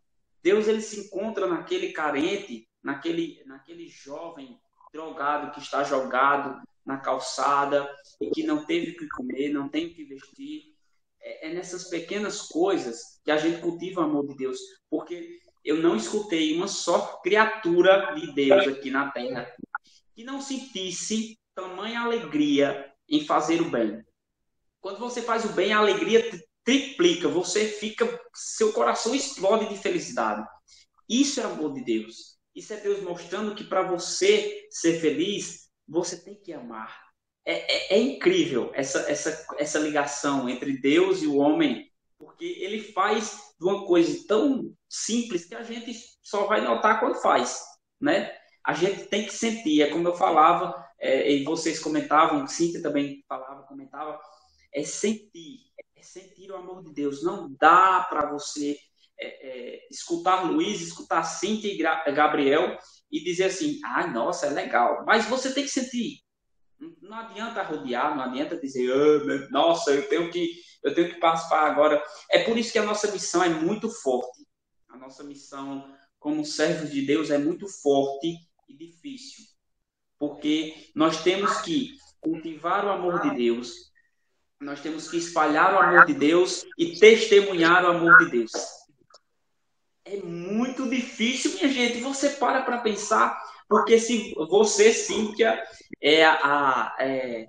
Deus ele se encontra naquele carente, naquele, naquele jovem drogado que está jogado na calçada e que não teve o que comer, não tem o que vestir. É, é nessas pequenas coisas que a gente cultiva o amor de Deus, porque eu não escutei uma só criatura de Deus aqui na Terra que não sentisse tamanha alegria em fazer o bem. Quando você faz o bem, a alegria triplica, você fica, seu coração explode de felicidade. Isso é amor de Deus. Isso é Deus mostrando que para você ser feliz, você tem que amar. É, é, é, incrível essa, essa, essa ligação entre Deus e o homem, porque ele faz de uma coisa tão simples que a gente só vai notar quando faz, né? A gente tem que sentir, é como eu falava, é, e vocês comentavam, Cíntia também falava, comentava, é sentir, é sentir o amor de Deus. Não dá para você é, é, escutar Luiz, escutar Cíntia e Gabriel e dizer assim, ah, nossa, é legal. Mas você tem que sentir. Não adianta rodear, não adianta dizer, oh, nossa, eu tenho que eu tenho que participar agora. É por isso que a nossa missão é muito forte. A nossa missão como servos de Deus é muito forte e difícil. Porque nós temos que cultivar o amor de Deus, nós temos que espalhar o amor de Deus e testemunhar o amor de Deus. É muito difícil, minha gente. Você para para pensar, porque se você, Cíntia, é a, é,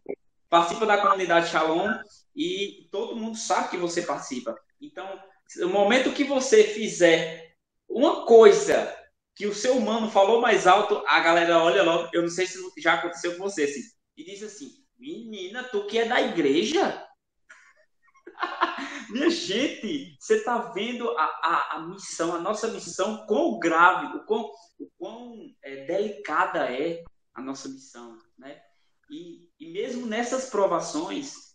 participa da comunidade Shalom e todo mundo sabe que você participa. Então, no momento que você fizer uma coisa que o seu humano falou mais alto, a galera olha logo, eu não sei se já aconteceu com você, assim, e diz assim, menina, tu que é da igreja? Minha gente, você está vendo a, a, a, missão, a nossa missão, quão grave, o quão, o quão é, delicada é a nossa missão, né? E, e mesmo nessas provações,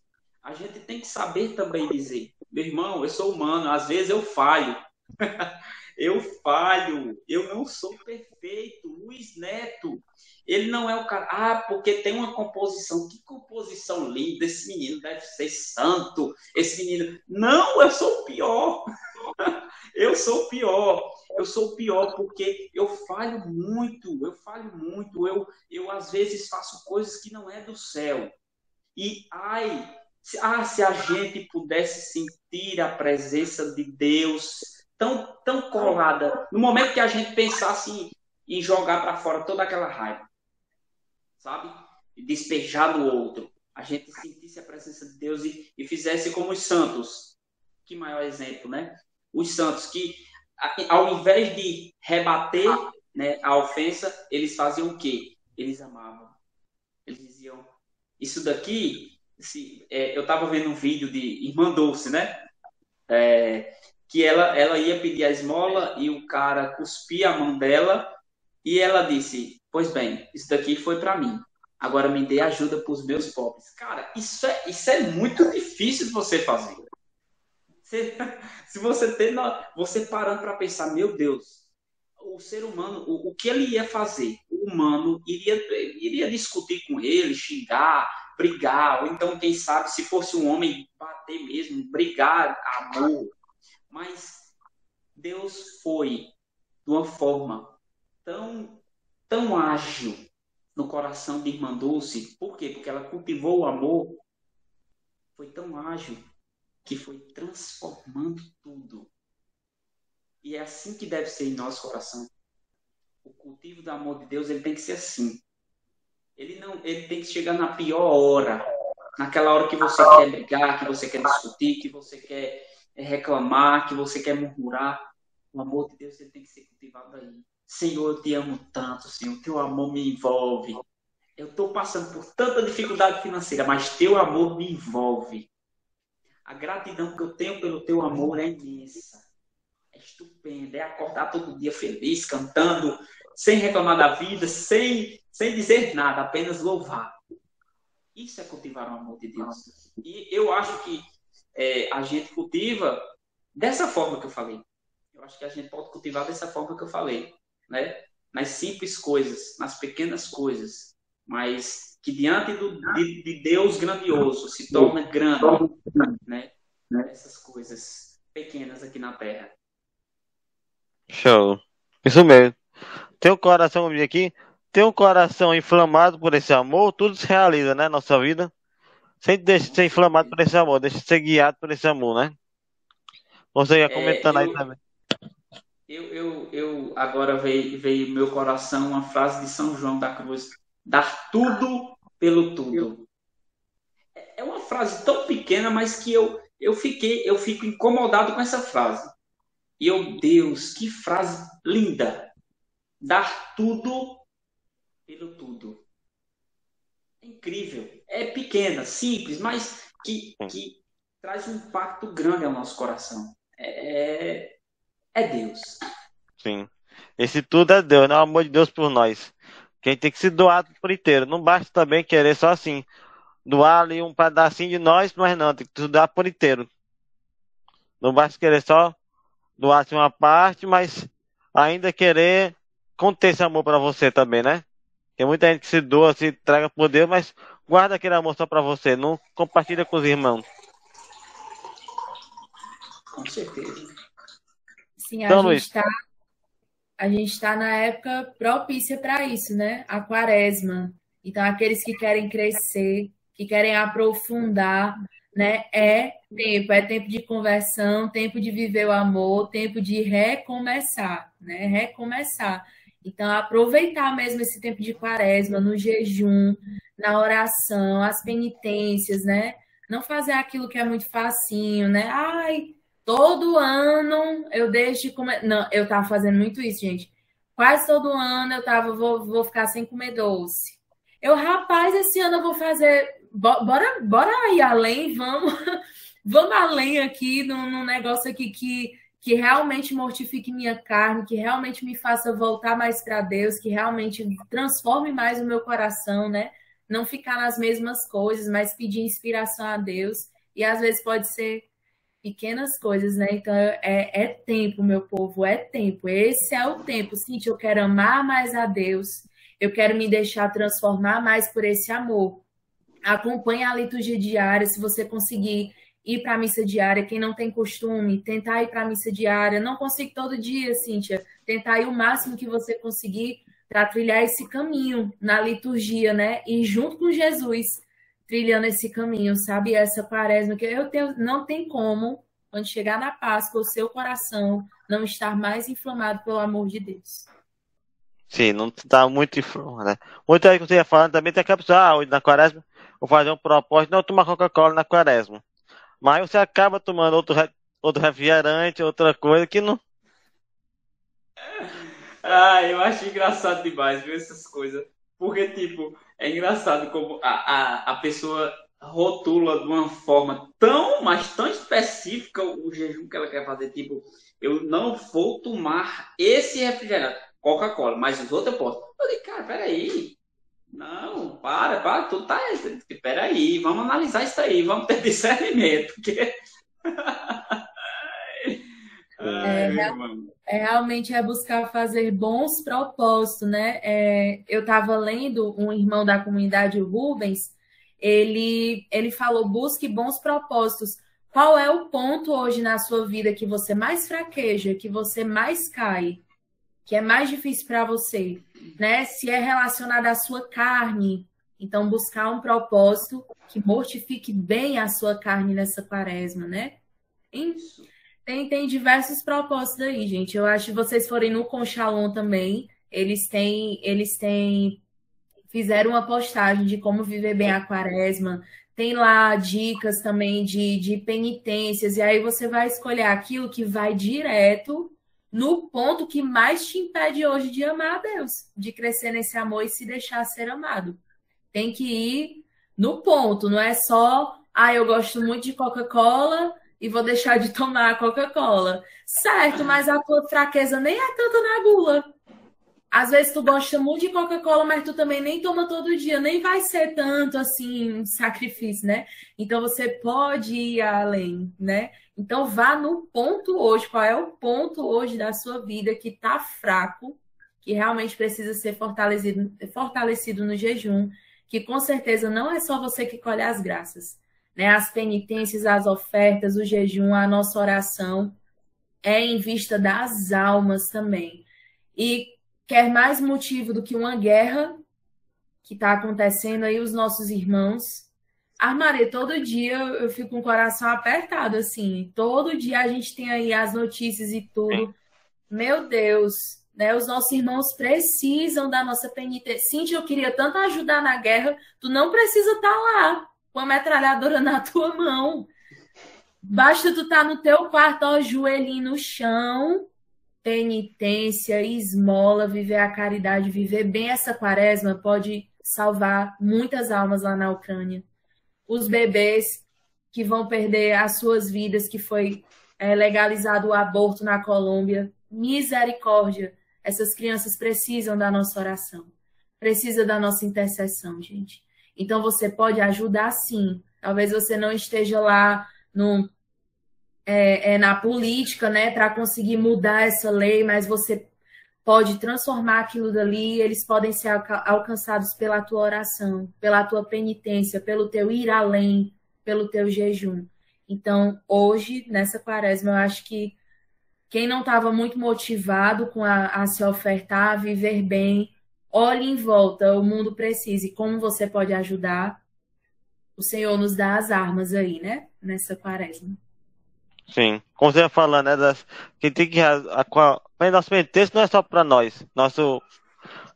a gente tem que saber também dizer, meu irmão, eu sou humano, às vezes eu falho. eu falho, eu não sou perfeito. Luiz Neto, ele não é o cara. Ah, porque tem uma composição. Que composição linda! Esse menino deve ser santo. Esse menino. Não, eu sou o pior. eu sou o pior. Eu sou o pior porque eu falho muito. Eu falho muito. Eu, eu às vezes faço coisas que não é do céu. E ai, ah, se a gente pudesse sentir a presença de Deus tão, tão colada. No momento que a gente pensasse em, em jogar para fora toda aquela raiva, sabe? E despejar no outro. A gente sentisse a presença de Deus e, e fizesse como os santos. Que maior exemplo, né? Os santos que, ao invés de rebater né, a ofensa, eles faziam o quê? Eles amavam. Eles diziam: Isso daqui, se, é, eu estava vendo um vídeo de Irmã Dulce, né? É, que ela, ela ia pedir a esmola e o cara cuspia a mão dela e ela disse: Pois bem, isso daqui foi para mim. Agora me dê ajuda para os meus pobres. Cara, isso é, isso é muito difícil de você fazer. Você, se você tem você parando para pensar, meu Deus, o ser humano, o, o que ele ia fazer? O humano iria, iria discutir com ele, xingar, brigar, ou então, quem sabe, se fosse um homem, bater mesmo, brigar, amor, mas Deus foi de uma forma tão, tão ágil no coração de Irmã Dulce. Por quê? Porque ela cultivou o amor. Foi tão ágil que foi transformando tudo. E é assim que deve ser em nosso coração. O cultivo do amor de Deus ele tem que ser assim. Ele não, ele tem que chegar na pior hora, naquela hora que você quer brigar, que você quer discutir, que você quer reclamar, que você quer murmurar, o amor de Deus ele tem que ser cultivado aí. Senhor, eu te amo tanto, Senhor, teu amor me envolve. Eu estou passando por tanta dificuldade financeira, mas teu amor me envolve. A gratidão que eu tenho pelo teu amor é imensa. É estupenda. É acordar todo dia feliz, cantando, sem reclamar da vida, sem, sem dizer nada, apenas louvar. Isso é cultivar o amor de Deus. E eu acho que é, a gente cultiva dessa forma que eu falei. Eu acho que a gente pode cultivar dessa forma que eu falei, né? Nas simples coisas, nas pequenas coisas, mas que diante do, de, de Deus grandioso se torna grande, né? Essas coisas pequenas aqui na Terra. Show. Isso mesmo. Tem um coração aqui, tem um coração inflamado por esse amor, tudo se realiza, né? Nossa vida. Sem deixar de ser inflamado por esse amor, deixa de ser guiado por esse amor, né? Você ia é, comentando é, eu, aí também. Eu, eu, eu agora veio, veio meu coração uma frase de São João da Cruz: dar tudo pelo tudo. É, é uma frase tão pequena, mas que eu, eu fiquei, eu fico incomodado com essa frase. E eu, Deus, que frase linda! Dar tudo pelo tudo incrível. É pequena, simples, mas que, que traz um impacto grande ao nosso coração. É, é, é Deus. Sim. Esse tudo é Deus, né? O amor de Deus por nós. Quem tem que se doar por inteiro. Não basta também querer só assim. Doar ali um pedacinho de nós, mas não, tem que doar por inteiro. Não basta querer só doar assim, uma parte, mas ainda querer conter esse amor para você também, né? Tem muita gente que se doa, se traga por Deus, mas guarda aquele amor só para você, não compartilha com os irmãos. Com certeza. Sim, a então, gente está a gente está na época propícia para isso, né? A quaresma. Então, aqueles que querem crescer, que querem aprofundar, né? É tempo, é tempo de conversão, tempo de viver o amor, tempo de recomeçar, né? Recomeçar. Então, aproveitar mesmo esse tempo de quaresma, no jejum, na oração, as penitências, né? Não fazer aquilo que é muito facinho, né? Ai, todo ano eu deixo de comer. Não, eu tava fazendo muito isso, gente. Quase todo ano eu tava, vou, vou ficar sem comer doce. Eu, rapaz, esse ano eu vou fazer. Bora, bora ir além, vamos, vamos além aqui num, num negócio aqui que que realmente mortifique minha carne, que realmente me faça voltar mais para Deus, que realmente transforme mais o meu coração, né? Não ficar nas mesmas coisas, mas pedir inspiração a Deus. E às vezes pode ser pequenas coisas, né? Então é, é tempo, meu povo, é tempo. Esse é o tempo. Gente, eu quero amar mais a Deus. Eu quero me deixar transformar mais por esse amor. Acompanhe a liturgia diária, se você conseguir ir para a missa diária, quem não tem costume, tentar ir para a missa diária, não consigo todo dia, Cíntia, tentar ir o máximo que você conseguir para trilhar esse caminho na liturgia, né? E junto com Jesus, trilhando esse caminho, sabe? Essa quaresma que eu tenho, não tem como, quando chegar na Páscoa, o seu coração não estar mais inflamado pelo amor de Deus. Sim, não está muito inflamado, né? Muita gente que você ia falando também tem que pessoa, ah, na quaresma, vou fazer um propósito, não tomar Coca-Cola na quaresma. Mas você acaba tomando outro, outro refrigerante, outra coisa que não. Ah, eu acho engraçado demais ver essas coisas. Porque, tipo, é engraçado como a, a, a pessoa rotula de uma forma tão, mas tão específica o jejum que ela quer fazer. Tipo, eu não vou tomar esse refrigerante, Coca-Cola, mas os outros eu posso. Eu falei, cara, peraí. Não, para, para, tu tá. Peraí, vamos analisar isso aí, vamos ter discernimento. Porque... É, é, realmente é buscar fazer bons propósitos, né? É, eu estava lendo um irmão da comunidade, Rubens, ele, ele falou: busque bons propósitos. Qual é o ponto hoje na sua vida que você mais fraqueja, que você mais cai? Que é mais difícil para você, né? Se é relacionado à sua carne, então buscar um propósito que mortifique bem a sua carne nessa quaresma, né? Tem, tem diversos propósitos aí, gente. Eu acho que vocês forem no Conchalon também, eles têm, eles têm fizeram uma postagem de como viver bem a quaresma. tem lá dicas também de, de penitências, e aí você vai escolher aquilo que vai direto no ponto que mais te impede hoje de amar a Deus, de crescer nesse amor e se deixar ser amado. Tem que ir no ponto, não é só, ah, eu gosto muito de Coca-Cola e vou deixar de tomar a Coca-Cola. Certo, mas a tua fraqueza nem é tanto na gula. Às vezes tu gosta muito de Coca-Cola, mas tu também nem toma todo dia, nem vai ser tanto assim um sacrifício, né? Então você pode ir além, né? Então vá no ponto hoje, qual é o ponto hoje da sua vida que tá fraco, que realmente precisa ser fortalecido, fortalecido no jejum, que com certeza não é só você que colhe as graças, né? As penitências, as ofertas, o jejum, a nossa oração é em vista das almas também. E quer mais motivo do que uma guerra que está acontecendo aí, os nossos irmãos. Armaria, todo dia eu fico com o coração apertado, assim. Todo dia a gente tem aí as notícias e tudo. Meu Deus, né? Os nossos irmãos precisam da nossa penitência. Cintia, eu queria tanto ajudar na guerra. Tu não precisa estar tá lá com a metralhadora na tua mão. Basta tu estar tá no teu quarto, ó, joelhinho no chão, penitência, esmola, viver a caridade, viver bem essa quaresma pode salvar muitas almas lá na Ucrânia. Os bebês que vão perder as suas vidas, que foi é, legalizado o aborto na Colômbia, misericórdia. Essas crianças precisam da nossa oração, precisa da nossa intercessão, gente. Então você pode ajudar sim. Talvez você não esteja lá no é, é, na política, né, para conseguir mudar essa lei, mas você pode transformar aquilo dali, eles podem ser alcançados pela tua oração, pela tua penitência, pelo teu ir além, pelo teu jejum. Então, hoje, nessa quaresma, eu acho que quem não estava muito motivado com a, a, se ofertar, a viver bem, olhe em volta, o mundo precisa. E como você pode ajudar? O Senhor nos dá as armas aí, né? Nessa quaresma. Sim, como você ia falando, né? Das, que tem que. A, a, a, nosso penitência não é só para nós, nosso,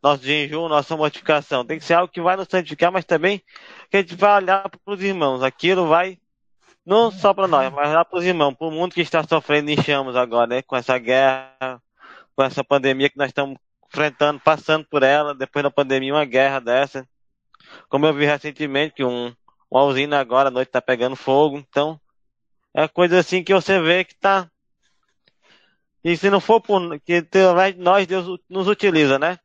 nosso jejum, nossa mortificação. Tem que ser algo que vai nos santificar, mas também que a gente vai olhar para os irmãos. Aquilo vai, não só para nós, mas olhar para os irmãos, para o mundo que está sofrendo em chamas agora, né? Com essa guerra, com essa pandemia que nós estamos enfrentando, passando por ela, depois da pandemia, uma guerra dessa. Como eu vi recentemente, que um, uma usina agora à noite está pegando fogo, então é coisa assim que você vê que tá. E se não for por que nós, Deus nos utiliza, né?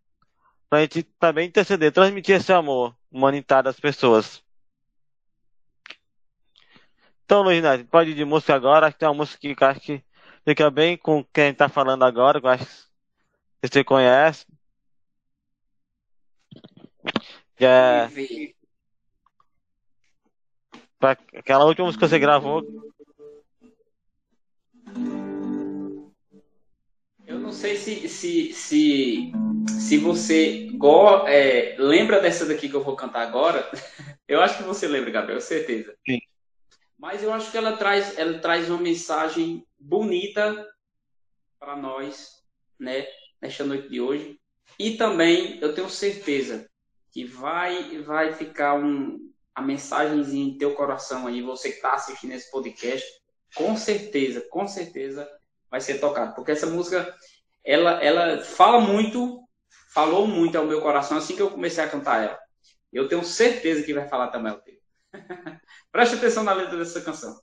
Pra gente também interceder, transmitir esse amor humanitário às pessoas. Então, Luiz Neto, pode ir de música agora. Acho que tem uma música que acho que fica bem com quem está falando agora, que acho que você conhece. Que é. Pra aquela última música que você gravou, eu não sei se, se, se, se você go, é, lembra dessa daqui que eu vou cantar agora. Eu acho que você lembra, Gabriel, certeza. Sim. Mas eu acho que ela traz, ela traz uma mensagem bonita para nós, né, nesta noite de hoje. E também eu tenho certeza que vai, vai ficar um, a mensagem em teu coração aí, você que está assistindo esse podcast, com certeza, com certeza vai ser tocado, porque essa música ela ela fala muito, falou muito ao meu coração assim que eu comecei a cantar ela. Eu tenho certeza que vai falar também ao teu. Preste atenção na letra dessa canção.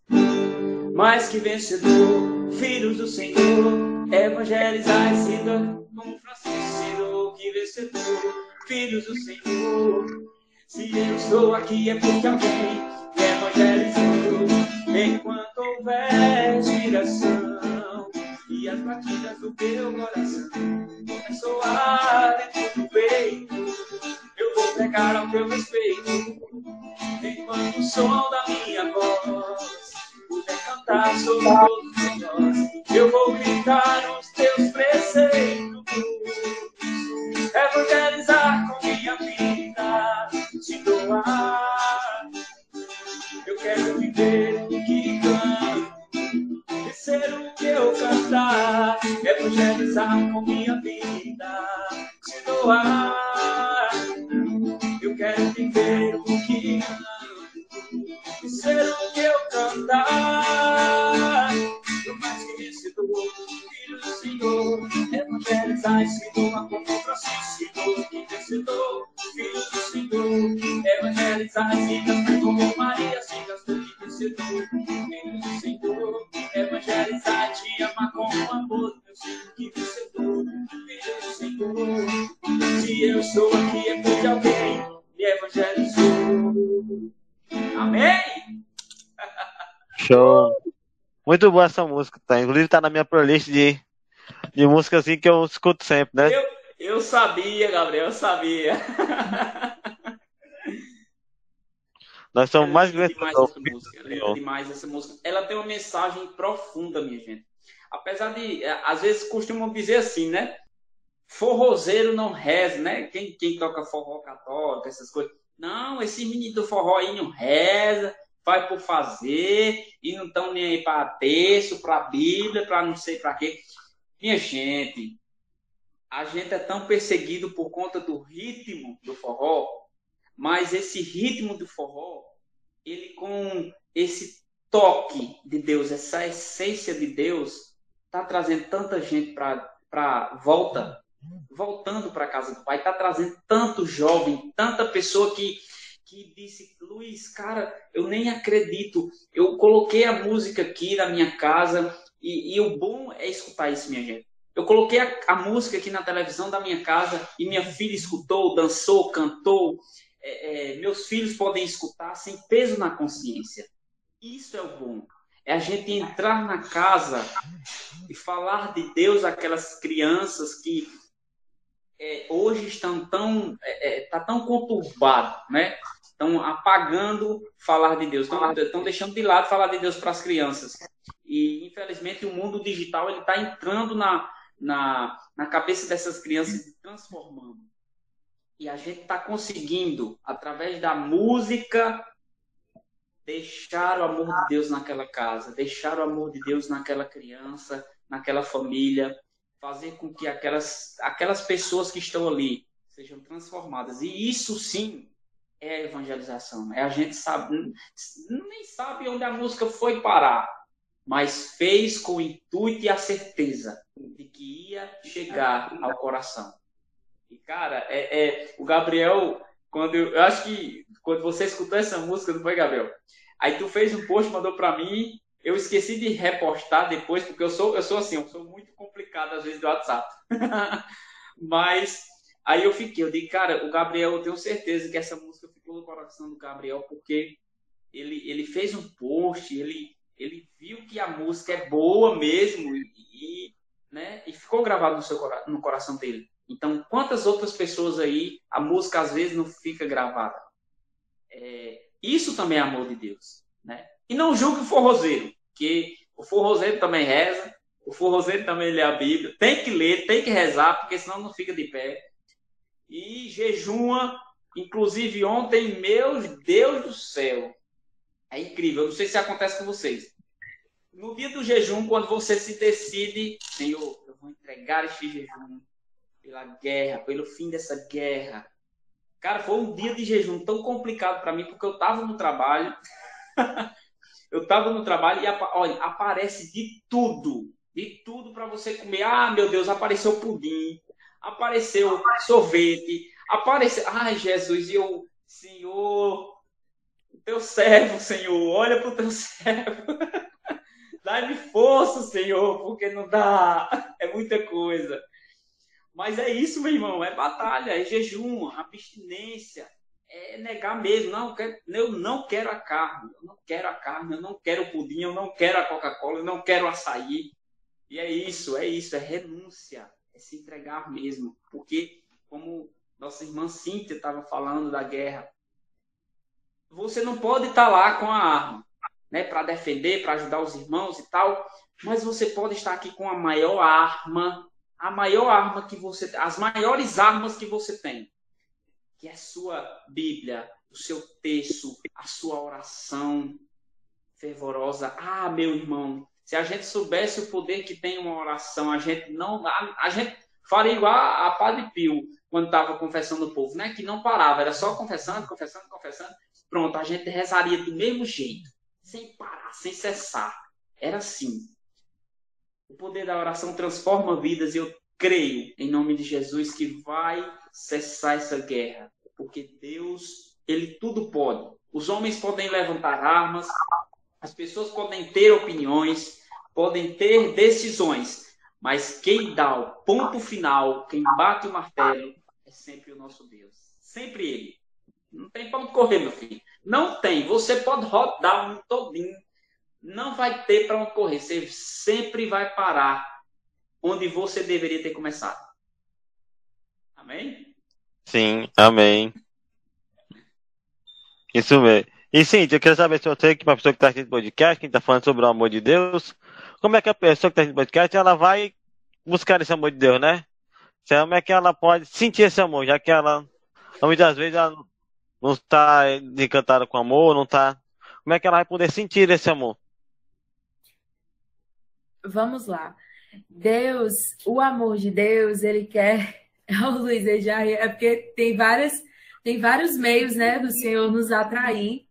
Mais que vencedor, filhos do Senhor, evangelizar sido como Francisco, que vencedor, filhos do Senhor. Se eu estou aqui é porque alguém me evangelizou enquanto houver inspiração e as batidas do teu coração a dentro do peito, eu vou pegar ao teu respeito enquanto o som da minha voz puder cantar sobre todos nós, eu vou gritar os teus preceitos, evangelizar com minha vida, te doar. Eu quero viver eu cantar, é evangelizar com minha vida, se doar. Eu quero viver o que amo, e ser o que eu cantar. Eu mais que vencedor, filho do Senhor, é evangelizar e se doar como Francisco, que vencedor as vidas, como Maria se gastou de vencedor. Filho do Senhor, evangelizar te amar com amor, meu filho que vencedor. Filho do Senhor, se eu estou aqui é porque alguém me evangelizou. Amém? Show. Muito boa essa música, tá? Inclusive tá na minha playlist de, de músicas assim que eu escuto sempre, né? Eu, eu sabia, Gabriel, eu sabia. Nós somos mais linda demais essa música. Demais essa música. Ela tem uma mensagem profunda, minha gente. Apesar de, é, às vezes costumam dizer assim, né? Forrozeiro não reza, né? Quem, quem toca forró católico, essas coisas. Não, esse menino do forró aí não reza, faz por fazer, e não estão nem aí para texto, para Bíblia, para não sei para quê. Minha gente, a gente é tão perseguido por conta do ritmo do forró, mas esse ritmo do forró, ele com esse toque de Deus, essa essência de Deus, tá trazendo tanta gente para volta, voltando para casa do Pai, tá trazendo tanto jovem, tanta pessoa que que disse, Luiz, cara, eu nem acredito. Eu coloquei a música aqui na minha casa e, e o bom é escutar isso, minha gente. Eu coloquei a, a, música aqui na televisão da minha casa e minha filha escutou, dançou, cantou. É, é, meus filhos podem escutar sem peso na consciência. Isso é o bom. É a gente entrar na casa e falar de Deus àquelas crianças que é, hoje estão tão está tão conturbado, né? Estão apagando falar de Deus, estão deixando de lado falar de Deus para as crianças. E infelizmente o mundo digital ele está entrando na, na, na cabeça dessas crianças e transformando. E a gente está conseguindo, através da música, deixar o amor de Deus naquela casa, deixar o amor de Deus naquela criança, naquela família, fazer com que aquelas, aquelas pessoas que estão ali sejam transformadas. E isso sim é evangelização. É a gente sabe, nem sabe onde a música foi parar, mas fez com o intuito e a certeza de que ia chegar ao coração. E cara, é, é o Gabriel, quando eu, eu acho que quando você escutou essa música, não foi, Gabriel? Aí tu fez um post, mandou para mim, eu esqueci de repostar depois, porque eu sou, eu sou assim, eu sou muito complicado às vezes do WhatsApp. Mas aí eu fiquei, eu digo, cara, o Gabriel, eu tenho certeza que essa música ficou no coração do Gabriel, porque ele, ele fez um post, ele, ele viu que a música é boa mesmo e, né, e ficou gravado no, seu, no coração dele. Então, quantas outras pessoas aí, a música às vezes não fica gravada? É, isso também é amor de Deus, né? E não julgue o forrozeiro, que o forrozeiro também reza, o forrozeiro também lê a Bíblia, tem que ler, tem que rezar, porque senão não fica de pé. E jejuma, inclusive ontem, meu Deus do céu. É incrível, não sei se acontece com vocês. No dia do jejum, quando você se decide, Senhor, eu vou entregar este jejum pela guerra, pelo fim dessa guerra. Cara, foi um dia de jejum tão complicado para mim, porque eu estava no trabalho. eu estava no trabalho e olha, aparece de tudo, de tudo para você comer. Ah, meu Deus, apareceu pudim, apareceu sorvete, apareceu. Ai, Jesus, e eu, Senhor, teu servo, Senhor, olha para o teu servo. Dá-me força, Senhor, porque não dá, é muita coisa. Mas é isso, meu irmão, é batalha, é jejum, abstinência, é negar mesmo. Não, eu não quero a carne, eu não quero a carne, eu não quero o pudim, eu não quero a Coca-Cola, eu não quero açaí. E é isso, é isso, é renúncia, é se entregar mesmo. Porque, como nossa irmã Cíntia estava falando da guerra, você não pode estar lá com a arma, né, para defender, para ajudar os irmãos e tal, mas você pode estar aqui com a maior arma, a maior arma que você, as maiores armas que você tem, que é a sua Bíblia, o seu texto, a sua oração fervorosa. Ah, meu irmão, se a gente soubesse o poder que tem uma oração, a gente não, a, a gente faria igual a, a Padre Pio quando estava confessando o povo, né? Que não parava, era só confessando, confessando, confessando. Pronto, a gente rezaria do mesmo jeito, sem parar, sem cessar. Era assim. O poder da oração transforma vidas e eu creio, em nome de Jesus, que vai cessar essa guerra, porque Deus ele tudo pode. Os homens podem levantar armas, as pessoas podem ter opiniões, podem ter decisões, mas quem dá o ponto final, quem bate o martelo, é sempre o nosso Deus. Sempre Ele. Não tem para onde correr, meu filho. Não tem. Você pode rodar um todinho. Não vai ter para onde correr. Você sempre vai parar onde você deveria ter começado. Amém? Sim, amém. Isso mesmo. E sim, eu queria saber se você, que é uma pessoa que está no podcast, quem está falando sobre o amor de Deus, como é que a pessoa que está no podcast, ela vai buscar esse amor de Deus, né? Como é que ela pode sentir esse amor, já que ela, muitas vezes, ela não está encantada com amor, não está. Como é que ela vai poder sentir esse amor? Vamos lá. Deus, o amor de Deus, ele quer. O Luiz, já é porque tem várias, tem vários meios, né, do Senhor nos atrair.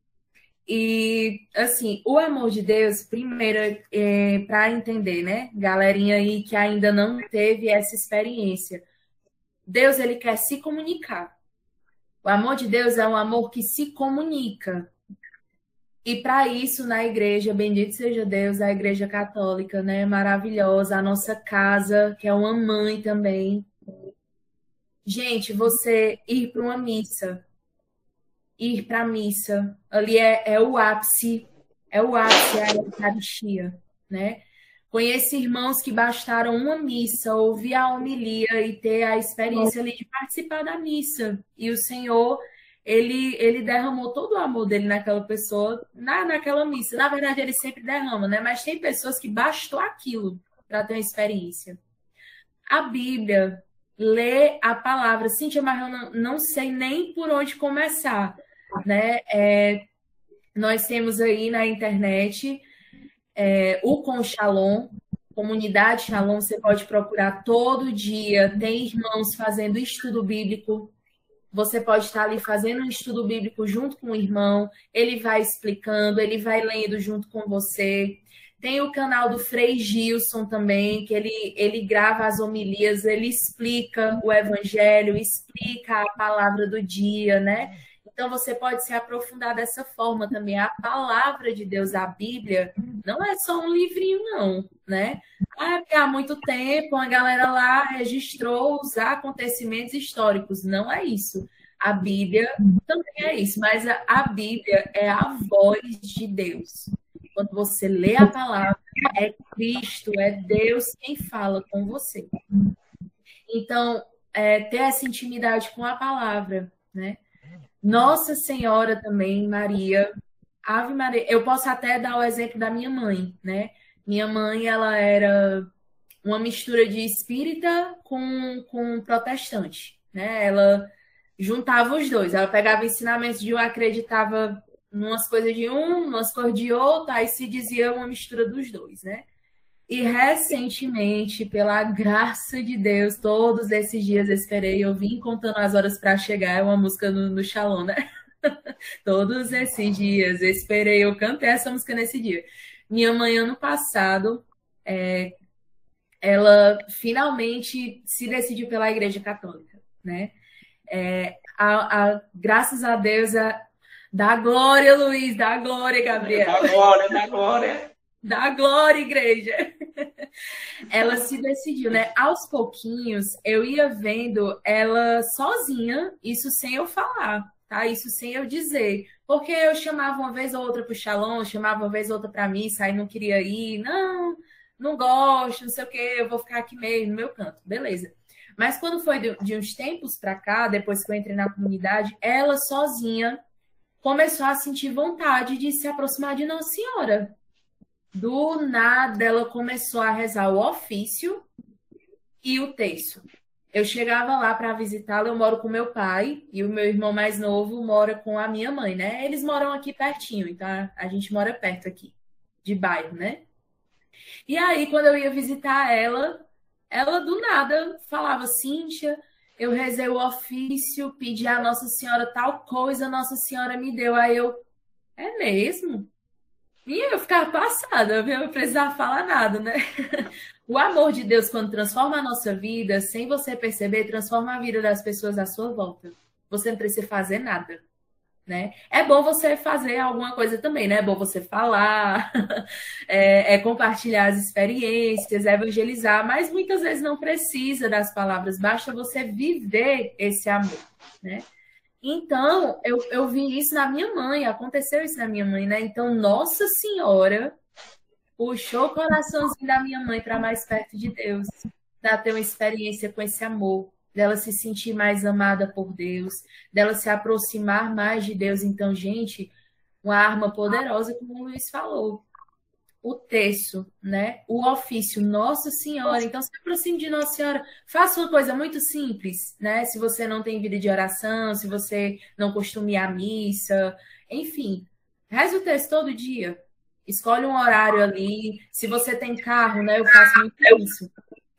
E, assim, o amor de Deus, primeiro, é, para entender, né? Galerinha aí que ainda não teve essa experiência. Deus, ele quer se comunicar. O amor de Deus é um amor que se comunica. E para isso, na igreja, bendito seja Deus, a igreja católica, né? Maravilhosa, a nossa casa, que é uma mãe também. Gente, você ir para uma missa, ir para a missa. Ali é, é o ápice, é o ápice, é a Eucaristia, né? Conheço irmãos que bastaram uma missa, ouvir a homilia e ter a experiência ali de participar da missa. E o Senhor, ele, ele derramou todo o amor dele naquela pessoa, na, naquela missa. Na verdade, ele sempre derrama, né? Mas tem pessoas que bastou aquilo para ter uma experiência. A Bíblia, ler a palavra. Cíntia, mas eu não, não sei nem por onde começar né? É, nós temos aí na internet é, o Com Shalom, comunidade Shalom, você pode procurar todo dia, tem irmãos fazendo estudo bíblico. Você pode estar ali fazendo um estudo bíblico junto com o irmão, ele vai explicando, ele vai lendo junto com você. Tem o canal do Frei Gilson também, que ele, ele grava as homilias, ele explica o evangelho, explica a palavra do dia, né? Então você pode se aprofundar dessa forma também. A palavra de Deus, a Bíblia, não é só um livrinho, não, né? Ah, há muito tempo a galera lá registrou os acontecimentos históricos. Não é isso. A Bíblia também é isso, mas a, a Bíblia é a voz de Deus. Quando você lê a palavra, é Cristo, é Deus quem fala com você. Então, é, ter essa intimidade com a palavra, né? Nossa Senhora também, Maria, Ave Maria. Eu posso até dar o exemplo da minha mãe, né? Minha mãe, ela era uma mistura de espírita com, com protestante, né? Ela juntava os dois. Ela pegava ensinamentos de um, acreditava umas coisas de um, umas coisas de outro, aí se dizia uma mistura dos dois, né? E recentemente, pela graça de Deus, todos esses dias esperei, eu vim contando as horas para chegar, é uma música no, no Shalom, né? todos esses dias esperei, eu cantei essa música nesse dia. Minha mãe, ano passado, é, ela finalmente se decidiu pela Igreja Católica, né? É, a, a, graças a Deus, a, dá glória, Luiz, dá glória, Gabriel. Dá glória, dá glória. Dá glória, igreja! Ela se decidiu, né? Aos pouquinhos, eu ia vendo ela sozinha, isso sem eu falar, tá? Isso sem eu dizer. Porque eu chamava uma vez ou outra pro Shalom, chamava uma vez ou outra pra missa, aí não queria ir. Não, não gosto, não sei o quê, eu vou ficar aqui meio no meu canto. Beleza. Mas quando foi de, de uns tempos pra cá, depois que eu entrei na comunidade, ela sozinha começou a sentir vontade de se aproximar de Nossa Senhora do nada ela começou a rezar o ofício e o terço. Eu chegava lá para visitá-la, eu moro com meu pai e o meu irmão mais novo mora com a minha mãe, né? Eles moram aqui pertinho, então a gente mora perto aqui, de bairro, né? E aí, quando eu ia visitar ela, ela do nada falava, Cíntia, eu rezei o ofício, pedi a Nossa Senhora tal coisa, Nossa Senhora me deu. Aí eu, é mesmo? E eu ficava passada, eu não precisava falar nada, né? O amor de Deus, quando transforma a nossa vida, sem você perceber, transforma a vida das pessoas à sua volta. Você não precisa fazer nada. Né? É bom você fazer alguma coisa também, né? É bom você falar, é, é, compartilhar as experiências, evangelizar, mas muitas vezes não precisa das palavras, basta você viver esse amor, né? Então, eu, eu vi isso na minha mãe, aconteceu isso na minha mãe, né? Então, Nossa Senhora puxou o coraçãozinho da minha mãe para mais perto de Deus, para ter uma experiência com esse amor, dela se sentir mais amada por Deus, dela se aproximar mais de Deus. Então, gente, uma arma poderosa, como o Luiz falou. O terço, né? O ofício, Nossa Senhora. Então, se aproxime de Nossa Senhora. Faça uma coisa muito simples, né? Se você não tem vida de oração, se você não à missa, enfim, reze o texto todo dia. Escolhe um horário ali. Se você tem carro, né? Eu faço muito isso.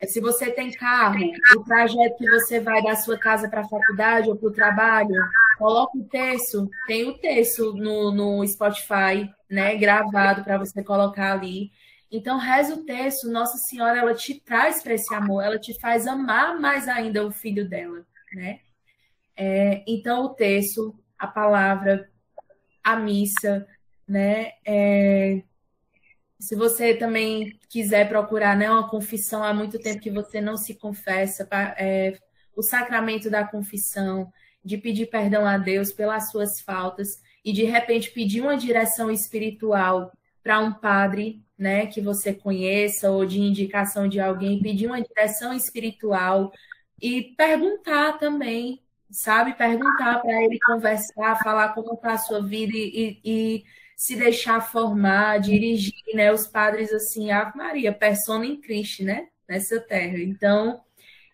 Se você tem carro, o trajeto que você vai da sua casa para a faculdade ou para o trabalho, coloca o texto, tem o texto no, no Spotify, né, gravado para você colocar ali. Então, reza o texto, Nossa Senhora, ela te traz para esse amor, ela te faz amar mais ainda o filho dela, né? É, então, o texto, a palavra, a missa, né? É, se você também quiser procurar né, uma confissão, há muito tempo que você não se confessa, é, o sacramento da confissão, de pedir perdão a Deus pelas suas faltas e de repente pedir uma direção espiritual para um padre, né, que você conheça ou de indicação de alguém, pedir uma direção espiritual e perguntar também, sabe, perguntar para ele conversar, falar como está a sua vida e, e se deixar formar, dirigir, né? Os padres, assim, Ave Maria, persona em Cristo, né? Nessa terra. Então,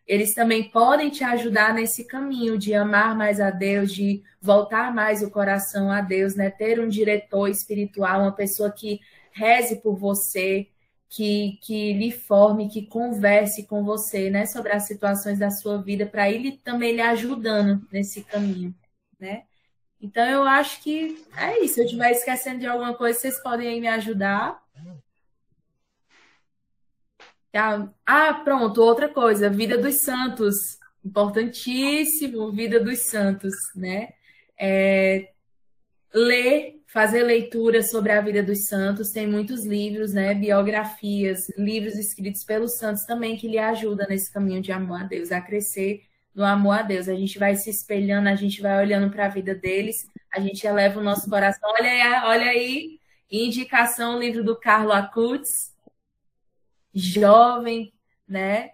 eles também podem te ajudar nesse caminho de amar mais a Deus, de voltar mais o coração a Deus, né? Ter um diretor espiritual, uma pessoa que reze por você, que, que lhe forme, que converse com você, né? Sobre as situações da sua vida, para ele também lhe ajudando nesse caminho, né? Então eu acho que é isso. Se eu estiver esquecendo de alguma coisa, vocês podem me ajudar. Tá? Ah, pronto, outra coisa, vida dos santos. Importantíssimo, vida dos santos, né? É, ler, fazer leitura sobre a vida dos santos, tem muitos livros, né? Biografias, livros escritos pelos santos também que lhe ajudam nesse caminho de amor a Deus, a crescer no amor a Deus. A gente vai se espelhando, a gente vai olhando para a vida deles, a gente eleva o nosso coração. Olha aí, olha aí, indicação, o livro do Carlo Acutis, jovem, né?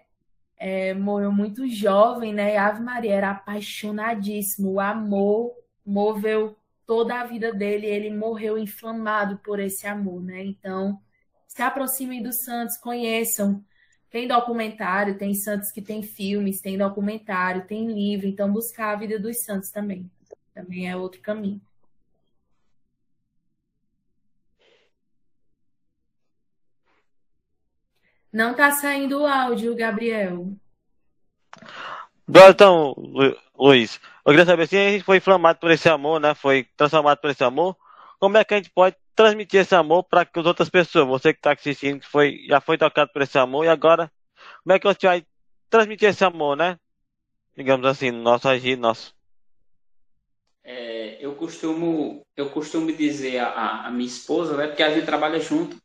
É, morreu muito jovem, né? Ave Maria era apaixonadíssimo, o amor moveu toda a vida dele, ele morreu inflamado por esse amor, né? Então, se aproximem dos santos, conheçam tem documentário, tem santos que tem filmes, tem documentário, tem livro, então buscar a vida dos santos também. Também é outro caminho. Não está saindo o áudio, Gabriel. Então, Luiz, eu queria saber se a gente foi inflamado por esse amor, né? Foi transformado por esse amor. Como é que a gente pode transmitir esse amor para que as outras pessoas, você que está assistindo, que foi, já foi tocado por esse amor, e agora, como é que você vai transmitir esse amor, né? Digamos assim, no nosso agir, nosso. É, eu costumo eu costumo dizer a, a, minha esposa, né, porque a gente trabalha junto,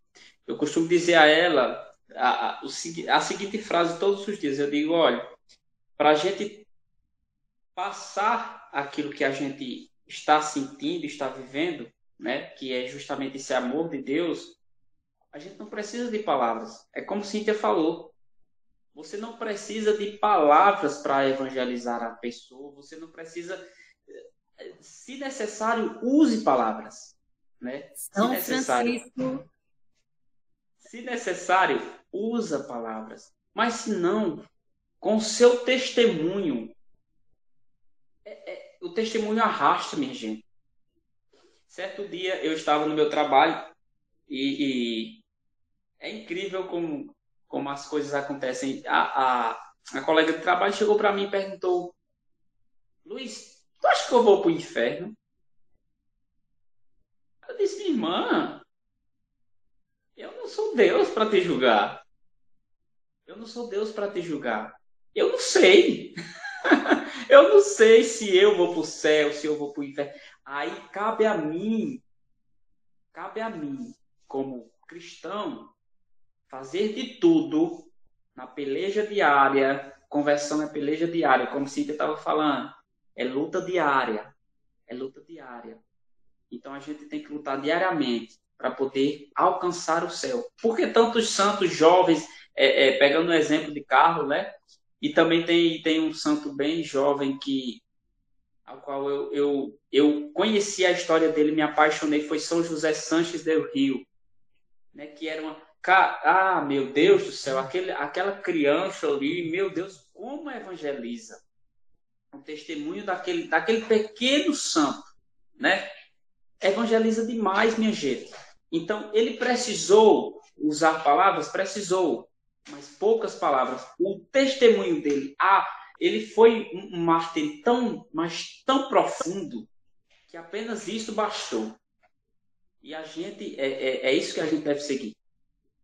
eu costumo dizer a ela a, a, a seguinte frase todos os dias. Eu digo, olha, para a gente passar aquilo que a gente está sentindo, está vivendo, né, que é justamente esse amor de Deus, a gente não precisa de palavras. É como Cíntia falou. Você não precisa de palavras para evangelizar a pessoa. Você não precisa. Se necessário, use palavras. Né? Necessário, Francisco. Se necessário, usa palavras. Mas se não, com seu testemunho, é, é, o testemunho arrasta, minha gente. Certo dia eu estava no meu trabalho e, e é incrível como, como as coisas acontecem. A, a, a colega de trabalho chegou para mim e perguntou: Luiz, tu acha que eu vou para o inferno? Eu disse: irmã, eu não sou Deus para te julgar. Eu não sou Deus para te julgar. Eu não sei. eu não sei se eu vou para o céu, se eu vou para o inferno Aí cabe a mim, cabe a mim, como cristão, fazer de tudo na peleja diária. Conversão é peleja diária, como Cíntia estava falando. É luta diária. É luta diária. Então a gente tem que lutar diariamente para poder alcançar o céu. Porque tantos santos jovens, é, é, pegando o exemplo de Carlos, né? E também tem, tem um santo bem jovem que ao qual eu, eu, eu conheci a história dele, me apaixonei, foi São José Sanches del Rio, né, que era uma... Ah, meu Deus do céu, aquele, aquela criança ali, meu Deus, como evangeliza. Um testemunho daquele, daquele pequeno santo, né? Evangeliza demais, minha gente. Então, ele precisou usar palavras? Precisou, mas poucas palavras. O testemunho dele, a ele foi um mártir tão, mas tão profundo que apenas isso bastou. E a gente é, é, é, isso que a gente deve seguir.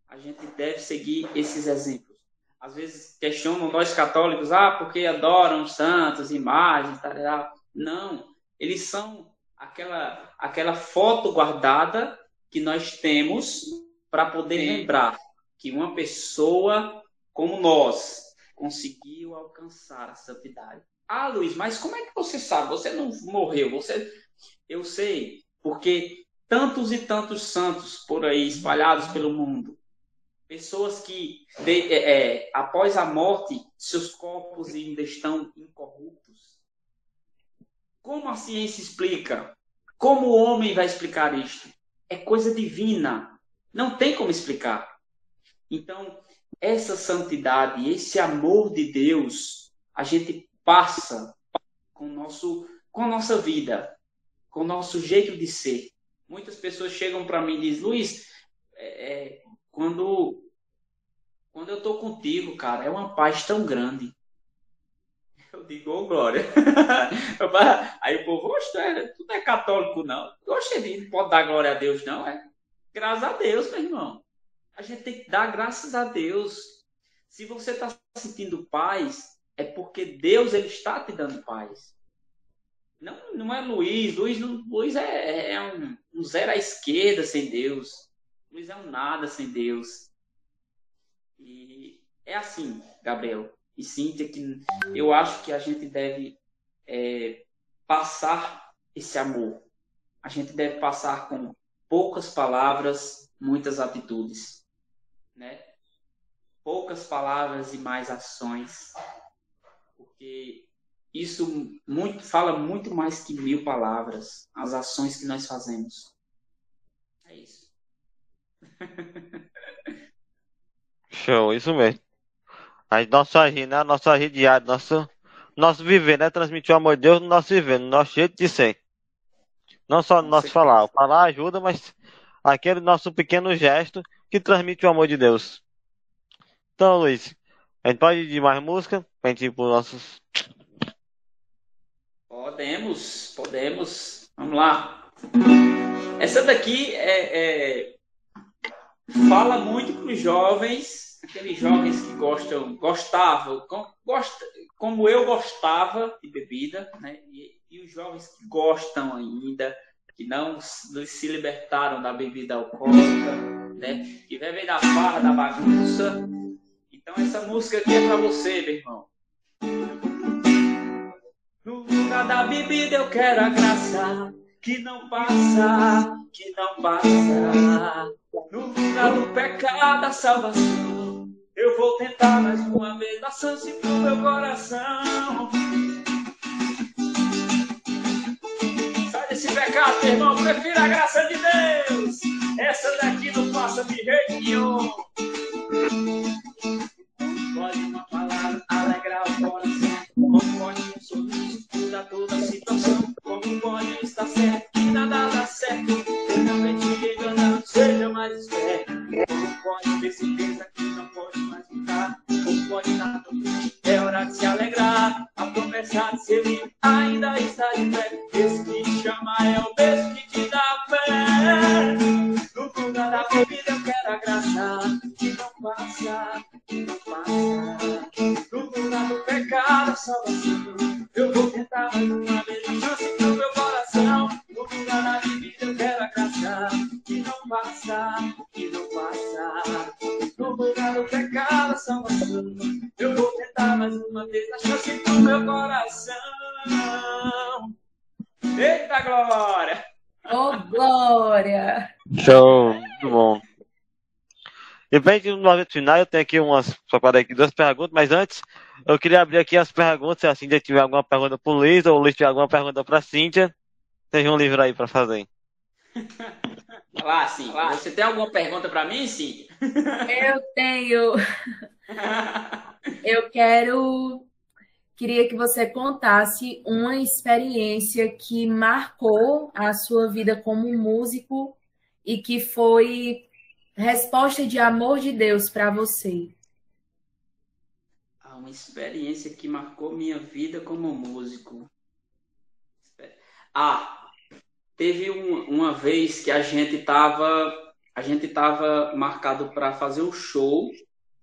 A gente deve seguir esses exemplos. Às vezes questionam nós católicos, ah, porque adoram santos, imagens, tal, Não, eles são aquela aquela foto guardada que nós temos para poder Sim. lembrar que uma pessoa como nós, conseguiu alcançar a santidade. Ah, Luiz, mas como é que você sabe? Você não morreu, você. Eu sei, porque tantos e tantos santos por aí espalhados pelo mundo, pessoas que de, é, é, após a morte seus corpos ainda estão incorruptos. Como a ciência explica? Como o homem vai explicar isto? É coisa divina. Não tem como explicar. Então, essa santidade, esse amor de Deus, a gente passa com, nosso, com a nossa vida, com o nosso jeito de ser. Muitas pessoas chegam para mim e dizem, Luiz, é, é, quando, quando eu estou contigo, cara, é uma paz tão grande. Digo, Glória. Aí o povo, oxe, tu não é católico, não. Oxe, não pode dar glória a Deus, não. É graças a Deus, meu irmão a gente tem que dar graças a Deus. Se você está sentindo paz, é porque Deus ele está te dando paz. Não, não é Luiz. Luiz, Luiz é, é um, um zero à esquerda sem Deus. Luiz é um nada sem Deus. E é assim, Gabriel e Cíntia, que eu acho que a gente deve é, passar esse amor. A gente deve passar com poucas palavras, muitas atitudes né? Poucas palavras e mais ações, porque isso muito fala muito mais que mil palavras, as ações que nós fazemos. É isso. Show, isso mesmo. Aí nosso agir, né? Nosso agir diário, nosso, nosso viver, né? Transmitir o amor de Deus no nosso viver, no nosso jeito de ser. Não só no nosso falar. O falar ajuda, mas aquele nosso pequeno gesto que transmite o amor de Deus. Então, Luiz, a gente pode ir de mais música pra gente ir pros nossos. Podemos, podemos. Vamos lá. Essa daqui é, é... fala muito para os jovens, aqueles jovens que gostam, gostavam, gosta, como eu gostava de bebida, né? E, e os jovens que gostam ainda, que não, não se libertaram da bebida alcoólica né? Que vem da farra, da bagunça. Então essa música aqui é para você, meu irmão. No lugar da bebida eu quero a graça que não passa, que não passa. No lugar do pecado a salvação. Eu vou tentar mais uma vez dar chance pro meu coração. Sai desse pecado, irmão, prefira a graça de Deus. Essa daqui não passa de jeito nenhum. Pode uma palavra alegrar o coração. Como pode um sorriso mudar toda a situação? Como pode estar certo que nada dá certo? Realmente enganado, seja mais esperto. Como pode ter certeza que É hora de se alegrar. A promessa de ser livre ainda está de pé. Esse que chama é o mesmo que te dá fé. No fundo da bebida eu quero a graça que não passa, que não passa. No fundo do pecado salvação. Eu vou tentar bem que no momento final eu tenho aqui umas, separei aqui duas perguntas, mas antes eu queria abrir aqui as perguntas, se a Cíntia tiver alguma pergunta pro Luiz, ou o Luiz tiver alguma pergunta pra Cíntia, tem um livro aí pra fazer. Lá, sim. Você tem alguma pergunta para mim, Cíntia? Eu tenho. Eu quero. Queria que você contasse uma experiência que marcou a sua vida como músico e que foi resposta de amor de Deus para você. Ah, uma experiência que marcou minha vida como músico. Ah, Teve um, uma vez que a gente estava a gente tava marcado para fazer um show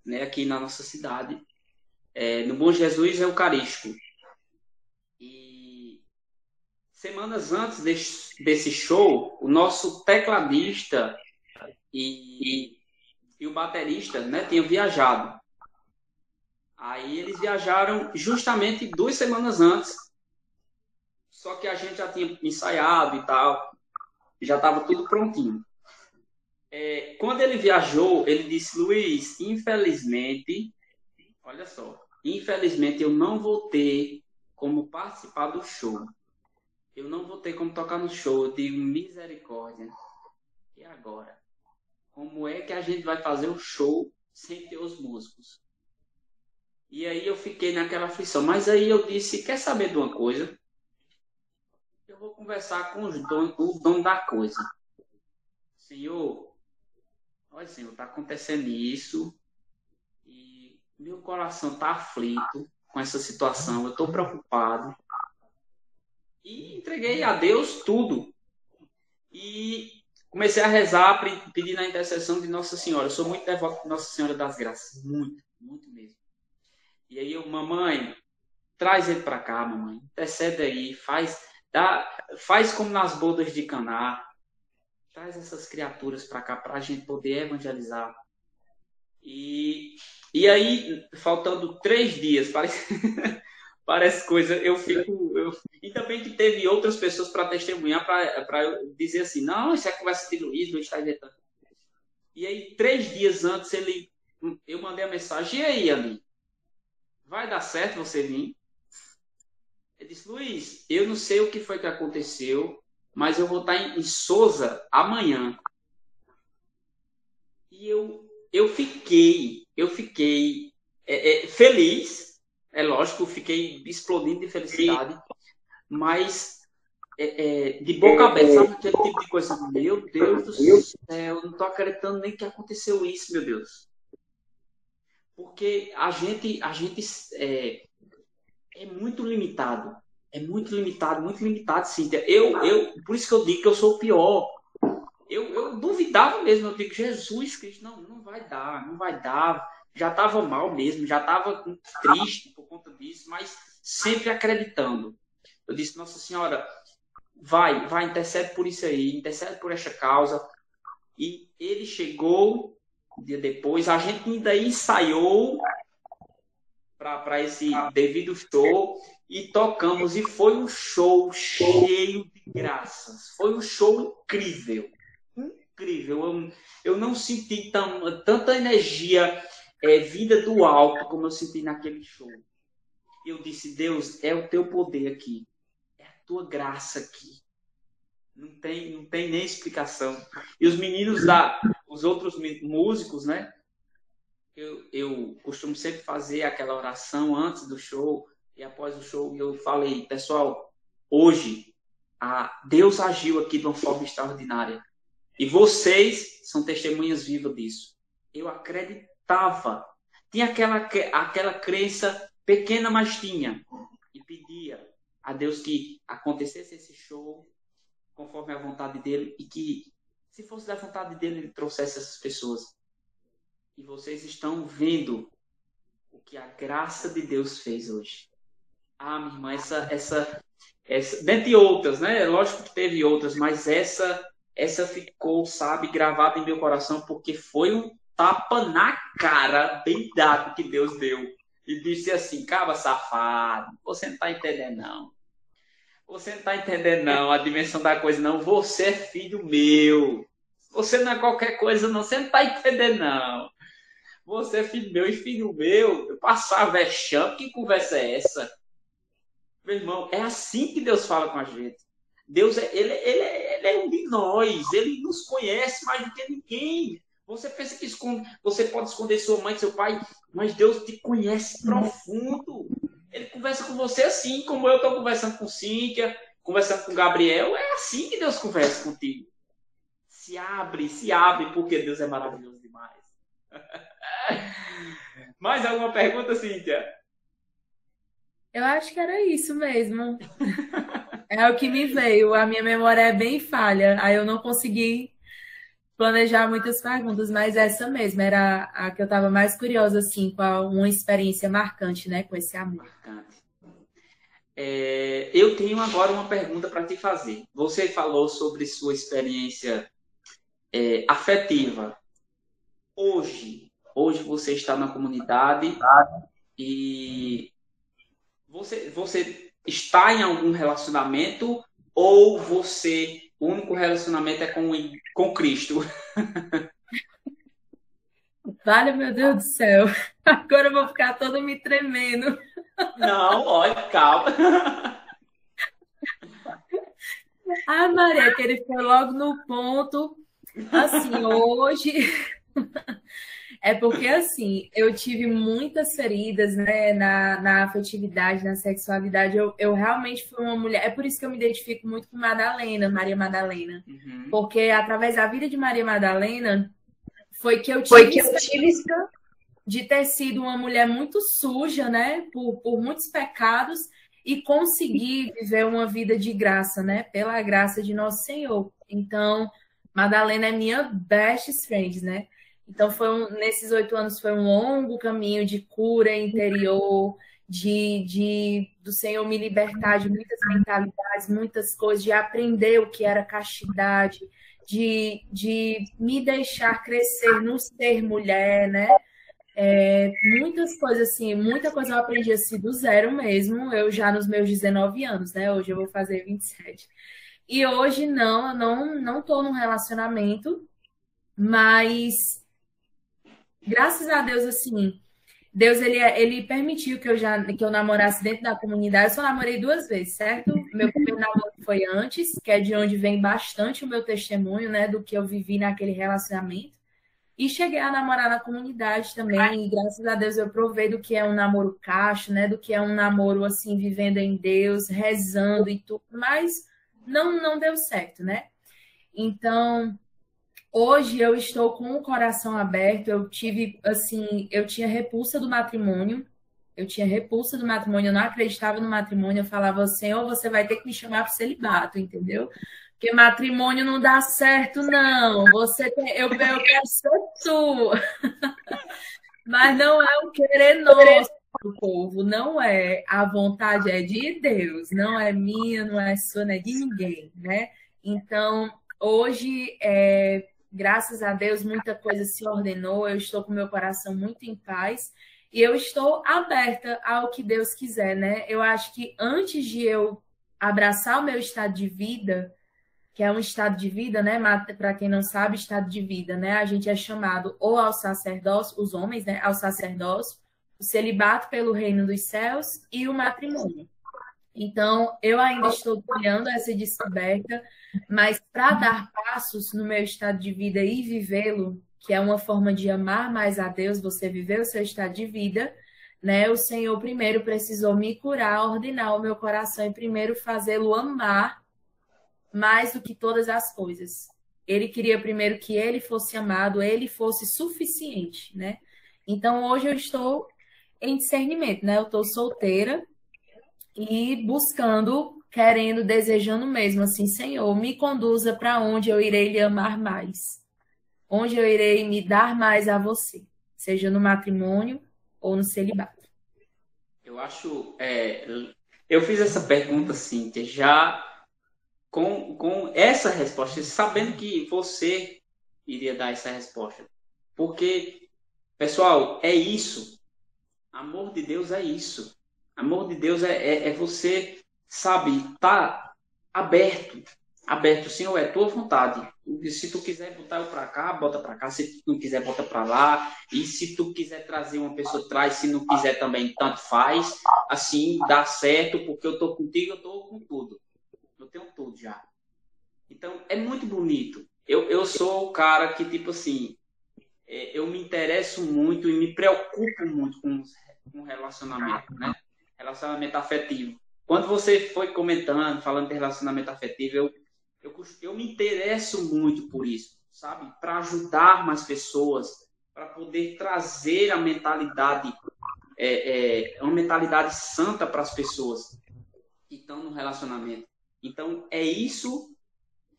né, aqui na nossa cidade, é, no Bom Jesus Eucarístico. E semanas antes desse show, o nosso tecladista e, e, e o baterista né, tinham viajado. Aí eles viajaram justamente duas semanas antes só que a gente já tinha ensaiado e tal, já estava tudo prontinho. É, quando ele viajou, ele disse: Luiz, infelizmente, olha só, infelizmente eu não vou ter como participar do show. Eu não vou ter como tocar no show. Eu digo: misericórdia. E agora? Como é que a gente vai fazer o show sem ter os músicos? E aí eu fiquei naquela aflição. Mas aí eu disse: quer saber de uma coisa? eu vou conversar com os o dono da coisa. Senhor, olha, Senhor, está acontecendo isso e meu coração está aflito com essa situação, eu estou preocupado. E entreguei a Deus tudo. E comecei a rezar, pedindo a intercessão de Nossa Senhora. Eu sou muito devoto de Nossa Senhora das Graças. Muito, muito mesmo. E aí eu, mamãe, traz ele para cá, mamãe. Intercede aí, faz Dá, faz como nas bodas de Caná. Traz essas criaturas para cá para a gente poder evangelizar. E, e aí, faltando três dias, parece, parece coisa, eu fico. Eu, e também que teve outras pessoas para testemunhar, para dizer assim: não, isso é conversa de Luiz, Luiz está inventando. E aí, três dias antes, ele, eu mandei a mensagem: e aí, Ali? Vai dar certo você vir? Ele disse, Luiz, eu não sei o que foi que aconteceu, mas eu vou estar em, em Souza amanhã. E eu, eu fiquei, eu fiquei é, é, feliz, é lógico, fiquei explodindo de felicidade, mas é, é, de boca aberta, sabe aquele tipo de coisa? Meu Deus do céu, eu não estou acreditando nem que aconteceu isso, meu Deus. Porque a gente, a gente é, é muito limitado. É muito limitado, muito limitado, Cíntia. Eu, eu, por isso que eu digo que eu sou o pior. Eu, eu duvidava mesmo, eu digo, Jesus Cristo, não, não vai dar, não vai dar. Já estava mal mesmo, já estava triste por conta disso, mas sempre acreditando. Eu disse, Nossa Senhora, vai, vai, intercede por isso aí, intercede por esta causa. E ele chegou um dia depois, a gente ainda ensaiou para esse devido show e tocamos. E foi um show cheio de graças. Foi um show incrível. Incrível. Eu, eu não senti tão, tanta energia é, vinda do alto como eu senti naquele show. Eu disse, Deus, é o teu poder aqui. Tua graça aqui. Não tem, não tem nem explicação. E os meninos da, os outros músicos, né? eu, eu costumo sempre fazer aquela oração antes do show e após o show eu falei, pessoal, hoje a Deus agiu aqui de uma forma extraordinária. E vocês são testemunhas vivas disso. Eu acreditava. Tinha aquela, aquela crença pequena, mas tinha. E pedia a Deus que acontecesse esse show conforme a vontade dele e que, se fosse da vontade dele, ele trouxesse essas pessoas e vocês estão vendo o que a graça de Deus fez hoje. Ah, minha irmã, essa, essa, essa, dentre outras, né? Lógico que teve outras, mas essa, essa ficou, sabe, gravada em meu coração porque foi um tapa na cara bem dado que Deus deu. E disse assim, caba safado, você não tá entendendo não. Você não está entendendo, não, a dimensão da coisa, não. Você é filho meu. Você não é qualquer coisa, não. Você não está entendendo, não. Você é filho meu e filho meu. Eu passar vexame, que conversa é essa? Meu irmão, é assim que Deus fala com a gente. Deus é, ele, ele, ele é um de nós, ele nos conhece mais do que ninguém. Você pensa que esconde, você pode esconder sua mãe, seu pai, mas Deus te conhece profundo. Ele conversa com você assim, como eu estou conversando com Cíntia, conversando com Gabriel. É assim que Deus conversa contigo. Se abre, se abre, porque Deus é maravilhoso demais. Mais alguma pergunta, Cíntia? Eu acho que era isso mesmo. é o que me veio. A minha memória é bem falha. Aí eu não consegui planejar muitas perguntas, mas essa mesmo era a que eu estava mais curiosa, assim, com uma experiência marcante, né, com esse amor. Marcante. É, eu tenho agora uma pergunta para te fazer. Você falou sobre sua experiência é, afetiva. Hoje, hoje você está na comunidade e você, você está em algum relacionamento ou você o único relacionamento é com, com Cristo? Vale, meu Deus do céu. Agora eu vou ficar todo me tremendo. Não, olha, calma. Ah, Maria, que ele foi logo no ponto. Assim, hoje é porque, assim, eu tive muitas feridas, né, na, na afetividade, na sexualidade. Eu, eu realmente fui uma mulher. É por isso que eu me identifico muito com Madalena, Maria Madalena. Uhum. Porque através da vida de Maria Madalena foi que eu tive, foi que eu tive de ter sido uma mulher muito suja, né, por, por muitos pecados e conseguir viver uma vida de graça, né, pela graça de nosso Senhor. Então, Madalena é minha best friend, né? Então, foi um, nesses oito anos foi um longo caminho de cura interior, de, de do Senhor me libertar de muitas mentalidades, muitas coisas, de aprender o que era castidade, de, de me deixar crescer no ser mulher, né? É, muitas coisas assim, muita coisa eu aprendi assim do zero mesmo, eu já nos meus 19 anos, né? Hoje eu vou fazer 27. E hoje não, eu não, não tô num relacionamento, mas graças a Deus, assim, Deus ele, ele permitiu que eu já que eu namorasse dentro da comunidade. Eu só namorei duas vezes, certo? Meu primeiro namoro foi antes, que é de onde vem bastante o meu testemunho, né, do que eu vivi naquele relacionamento. E cheguei a namorar na comunidade também, e graças a Deus eu provei do que é um namoro cacho, né, do que é um namoro assim vivendo em Deus, rezando e tudo, mas não não deu certo, né? Então, Hoje eu estou com o coração aberto. Eu tive, assim, eu tinha repulsa do matrimônio. Eu tinha repulsa do matrimônio, eu não acreditava no matrimônio. Eu falava, Senhor, você vai ter que me chamar para celibato, entendeu? Porque matrimônio não dá certo, não. Você tem, eu, eu quero ser tu. Mas não é o querer nosso do povo, não é. A vontade é de Deus, não é minha, não é sua, não é de ninguém, né? Então, hoje, é, graças a Deus, muita coisa se ordenou, eu estou com meu coração muito em paz e eu estou aberta ao que Deus quiser, né? Eu acho que antes de eu abraçar o meu estado de vida, que é um estado de vida, né? Para quem não sabe, estado de vida, né? A gente é chamado ou ao sacerdócio, os homens, né? Ao sacerdócio, o celibato pelo reino dos céus e o matrimônio. Então, eu ainda estou trilhando essa descoberta, mas para dar passos no meu estado de vida e vivê-lo, que é uma forma de amar mais a Deus, você viver o seu estado de vida, né? O Senhor primeiro precisou me curar, ordenar o meu coração e primeiro fazê-lo amar mais do que todas as coisas. Ele queria primeiro que ele fosse amado, ele fosse suficiente, né? Então hoje eu estou em discernimento, né? Eu estou solteira, e buscando, querendo, desejando mesmo assim, Senhor, me conduza para onde eu irei lhe amar mais, onde eu irei me dar mais a você, seja no matrimônio ou no celibato. Eu acho, é, eu fiz essa pergunta, Cíntia, já com, com essa resposta, sabendo que você iria dar essa resposta. Porque, pessoal, é isso. Amor de Deus é isso. Amor de Deus é, é, é você sabe, tá aberto, aberto, Senhor, é tua vontade. Se tu quiser botar eu para cá, bota para cá. Se tu não quiser, bota para lá. E se tu quiser trazer uma pessoa, traz. Se não quiser também, tanto faz. Assim, dá certo, porque eu tô contigo, eu tô com tudo. Eu tenho tudo já. Então, é muito bonito. Eu, eu sou o cara que, tipo assim, é, eu me interesso muito e me preocupo muito com, com relacionamento, né? Relacionamento afetivo. Quando você foi comentando, falando de relacionamento afetivo, eu eu, eu me interesso muito por isso, sabe? Para ajudar mais pessoas, para poder trazer a mentalidade, é, é, uma mentalidade santa para as pessoas que estão no relacionamento. Então, é isso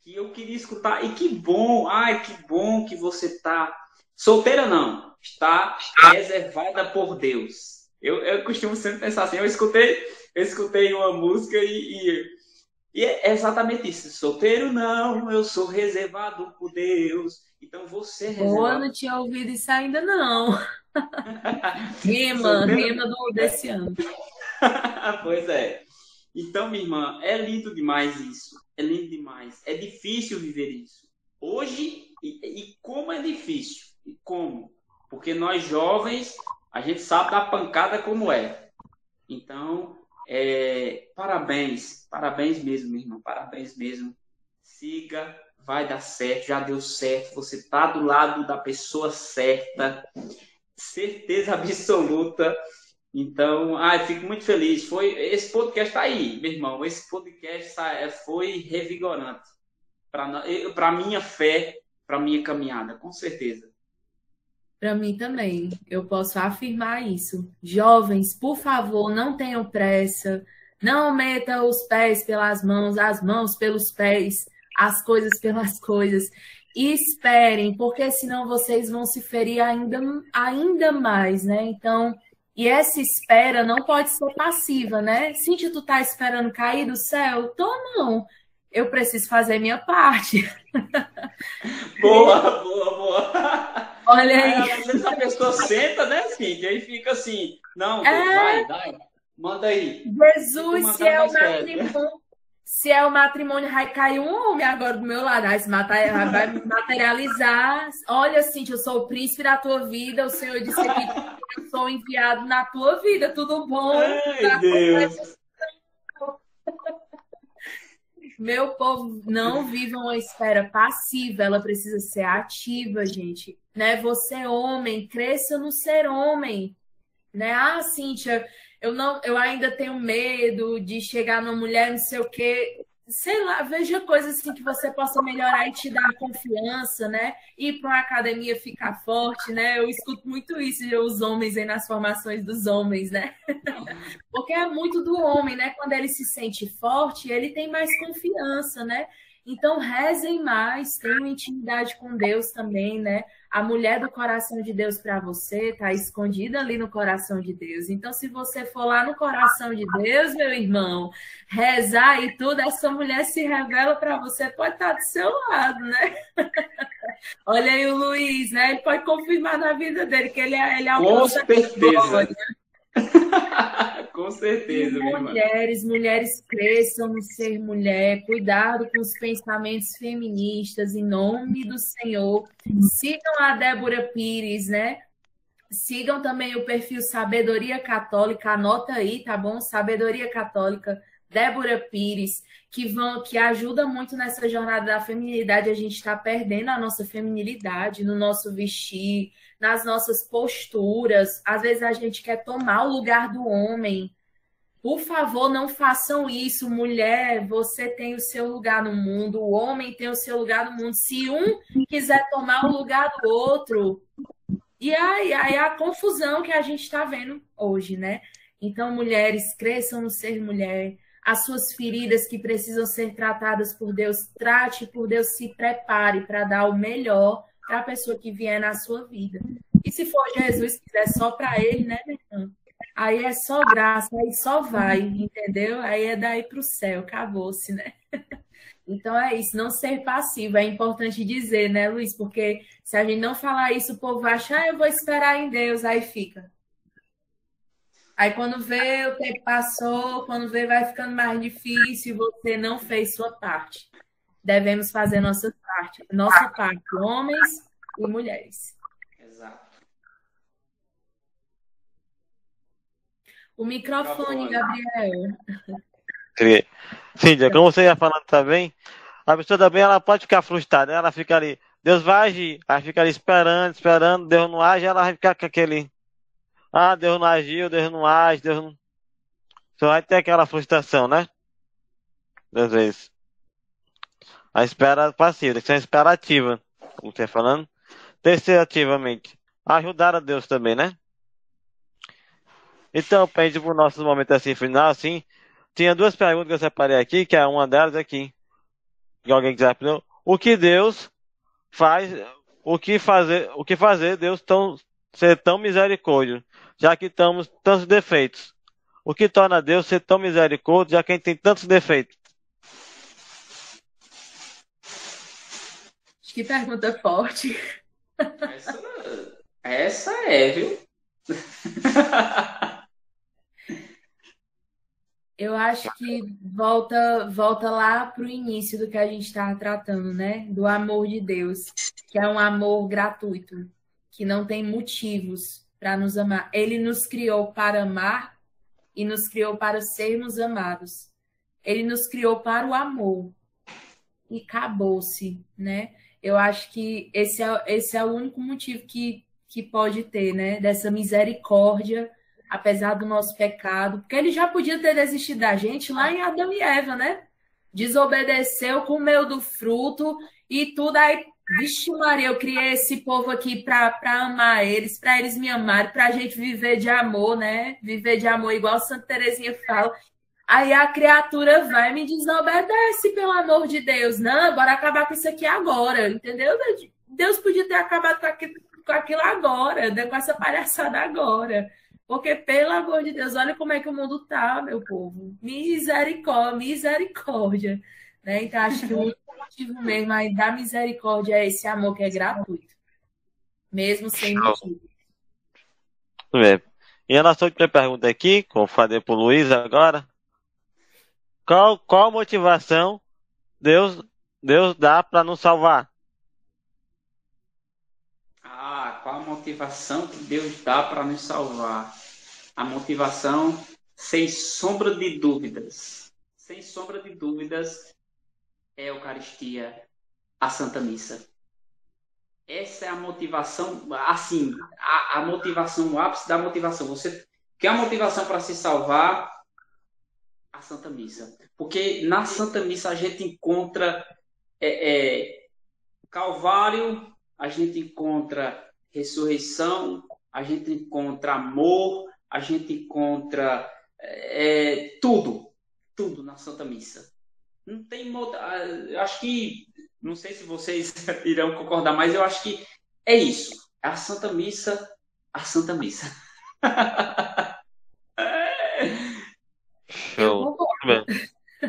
que eu queria escutar. E que bom, ai, que bom que você está solteira, não, está reservada por Deus. Eu, eu costumo sempre pensar assim, eu escutei, eu escutei uma música e, e e é exatamente isso. Solteiro não, eu sou reservado por Deus. Então você é reservado. Boa, não tinha ouvido isso ainda não. rima, rima do, desse ano. pois é. Então, minha irmã, é lindo demais isso. É lindo demais. É difícil viver isso. Hoje, e, e como é difícil? E como? Porque nós jovens, a gente sabe da pancada como é. Então, é, parabéns, parabéns mesmo, meu irmão, parabéns mesmo. Siga, vai dar certo, já deu certo. Você está do lado da pessoa certa, certeza absoluta. Então, ai, fico muito feliz. Foi esse podcast está aí, meu irmão. Esse podcast é, foi revigorante para minha fé, para minha caminhada, com certeza. Para mim também, eu posso afirmar isso. Jovens, por favor, não tenham pressa. Não metam os pés pelas mãos, as mãos pelos pés, as coisas pelas coisas. E esperem, porque senão vocês vão se ferir ainda, ainda mais, né? Então, e essa espera não pode ser passiva, né? Cintia, tu tá esperando cair do céu? Tô não. Eu preciso fazer minha parte. Boa, boa, boa. Olha aí. aí. Às vezes a pessoa senta, né, Cintia, e fica assim, não, é... vai, vai, manda aí. Jesus, se é o matrimônio, se é o matrimônio, vai cair um homem agora do meu lado, vai, vai materializar. Olha, Cintia, eu sou o príncipe da tua vida, o Senhor disse que eu sou enviado na tua vida, tudo bom? Ai, Deus. Meu povo, não viva uma espera passiva, ela precisa ser ativa, gente. Né? Você, homem, cresça no ser homem. Né? Ah, Cíntia, eu, não, eu ainda tenho medo de chegar numa mulher, não sei o quê sei lá, veja coisas assim que você possa melhorar e te dar confiança, né? Ir para uma academia ficar forte, né? Eu escuto muito isso de os homens aí nas formações dos homens, né? Porque é muito do homem, né? Quando ele se sente forte, ele tem mais confiança, né? Então rezem mais, tenham intimidade com Deus também, né? a mulher do coração de Deus para você está escondida ali no coração de Deus. Então, se você for lá no coração de Deus, meu irmão, rezar e tudo, essa mulher se revela para você, pode estar tá do seu lado, né? Olha aí o Luiz, né? Ele pode confirmar na vida dele que ele, é, ele é um Com certeza. Com certeza, mulheres, mulheres cresçam no ser mulher, cuidado com os pensamentos feministas, em nome do Senhor. Sigam a Débora Pires, né? Sigam também o perfil Sabedoria Católica, anota aí, tá bom? Sabedoria Católica, Débora Pires, que vão, que ajuda muito nessa jornada da feminilidade. A gente está perdendo a nossa feminilidade no nosso vestir, nas nossas posturas. Às vezes a gente quer tomar o lugar do homem. Por favor, não façam isso. Mulher, você tem o seu lugar no mundo, o homem tem o seu lugar no mundo. Se um quiser tomar o lugar do outro, e aí, aí a confusão que a gente está vendo hoje, né? Então, mulheres, cresçam no ser mulher. As suas feridas que precisam ser tratadas por Deus, trate por Deus, se prepare para dar o melhor para a pessoa que vier na sua vida. E se for Jesus, quiser só para ele, né, irmão? Aí é só graça, aí só vai, entendeu? Aí é daí para o céu, acabou-se, né? Então é isso, não ser passivo. É importante dizer, né, Luiz? Porque se a gente não falar isso, o povo acha, ah, eu vou esperar em Deus, aí fica. Aí quando vê, o tempo passou, quando vê, vai ficando mais difícil e você não fez sua parte. Devemos fazer nossa parte, nossa parte, homens e mulheres. Exato. O microfone, Gabriel. Cíntia, como você ia falando também, a pessoa também ela pode ficar frustrada, né? ela fica ali, Deus vai agir, aí fica ali esperando, esperando, Deus não age, ela vai ficar com aquele, ah, Deus não agiu, Deus não age, Deus não. Só vai ter aquela frustração, né? Às vezes. A espera passiva, tem que ser esperativa, como você está falando. Terceiro, ativamente. Ajudar a Deus também, né? Então, para o nosso momento assim final, assim, tinha duas perguntas que eu separei aqui, que é uma delas aqui. Que alguém quiser aprender. O que Deus faz, o que fazer, o que fazer Deus tão, ser tão misericórdia, já que estamos tantos defeitos? O que torna Deus ser tão misericórdia, já que a gente tem tantos defeitos? Que pergunta forte. Essa, essa é, viu? Eu acho que volta, volta lá para o início do que a gente estava tratando, né? Do amor de Deus, que é um amor gratuito, que não tem motivos para nos amar. Ele nos criou para amar e nos criou para sermos amados. Ele nos criou para o amor e acabou-se, né? Eu acho que esse é, esse é o único motivo que, que pode ter, né? Dessa misericórdia apesar do nosso pecado, porque ele já podia ter desistido da gente lá em Adão e Eva, né? Desobedeceu, comeu do fruto e tudo aí. Vixe, Maria, eu criei esse povo aqui para amar eles, para eles me amarem, para a gente viver de amor, né? Viver de amor, igual Santa Terezinha fala. Aí a criatura vai e me desobedece, pelo amor de Deus. Não, bora acabar com isso aqui agora, entendeu? Deus podia ter acabado com aquilo, com aquilo agora, né? com essa palhaçada agora. Porque, pelo amor de Deus, olha como é que o mundo tá, meu povo. Misericórdia, misericórdia. Né? Então, acho que o único motivo mesmo aí da misericórdia é esse amor que é gratuito. Mesmo sem motivo. É. E a nossa última pergunta aqui, como falei para o Luiz agora. Qual, qual motivação Deus, Deus dá para nos salvar? qual a motivação que Deus dá para nos salvar? A motivação, sem sombra de dúvidas, sem sombra de dúvidas, é a Eucaristia, a Santa Missa. Essa é a motivação, assim, a, a motivação, o ápice da motivação. Você quer a motivação para se salvar? A Santa Missa. Porque na Santa Missa a gente encontra é, é, Calvário, a gente encontra ressurreição, a gente encontra amor, a gente encontra é, tudo, tudo na Santa Missa. Não tem ah, eu acho que não sei se vocês irão concordar, mas eu acho que é isso. É a Santa Missa, a Santa Missa. Show. Tá bem.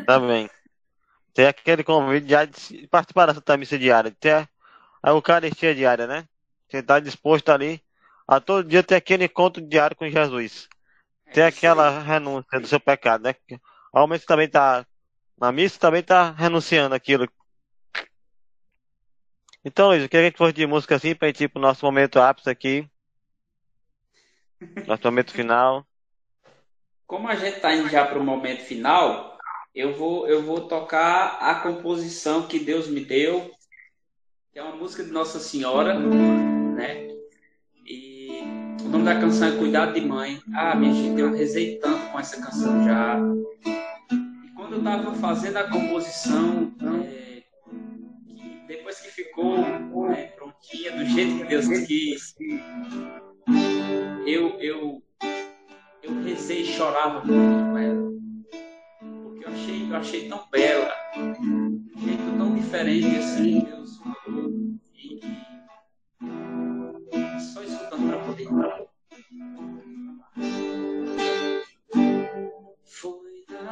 Tá bem. Tem aquele convite de participar da Santa Missa diária, ter a Eucaristia diária, né? Você está disposto ali a todo dia ter aquele encontro diário com Jesus. Ter é aquela renúncia do seu pecado, né? Ao menos também está na missa, também está renunciando aquilo. Então, Luiz, queria que fosse de música assim para gente ir para o nosso momento ápice aqui. Nosso momento final. Como a gente está indo já para o momento final, eu vou, eu vou tocar a composição que Deus me deu, que é uma música de Nossa Senhora né? E o nome da canção é Cuidado de Mãe. Ah, minha gente, eu rezei tanto com essa canção já. Quando eu estava fazendo a composição, é, depois que ficou é, prontinha, do jeito que Deus quis, eu, eu, eu rezei e chorava muito com ela. Porque eu achei, eu achei tão bela, um jeito tão diferente assim, Deus falou. E, só escutando para poder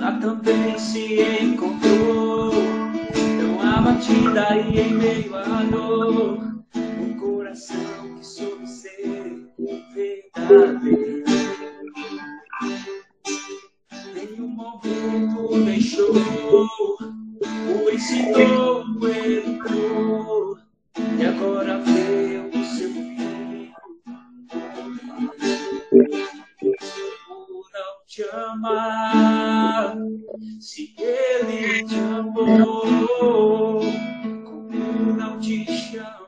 E lá também se encontrou. Tão abatida e em meio à dor. Um coração que soube ser verdadeiro. Nenhum momento deixou, o ensinou, o educou, e agora veio o seu filho. Te amar, se ele te amou, como não te chamar,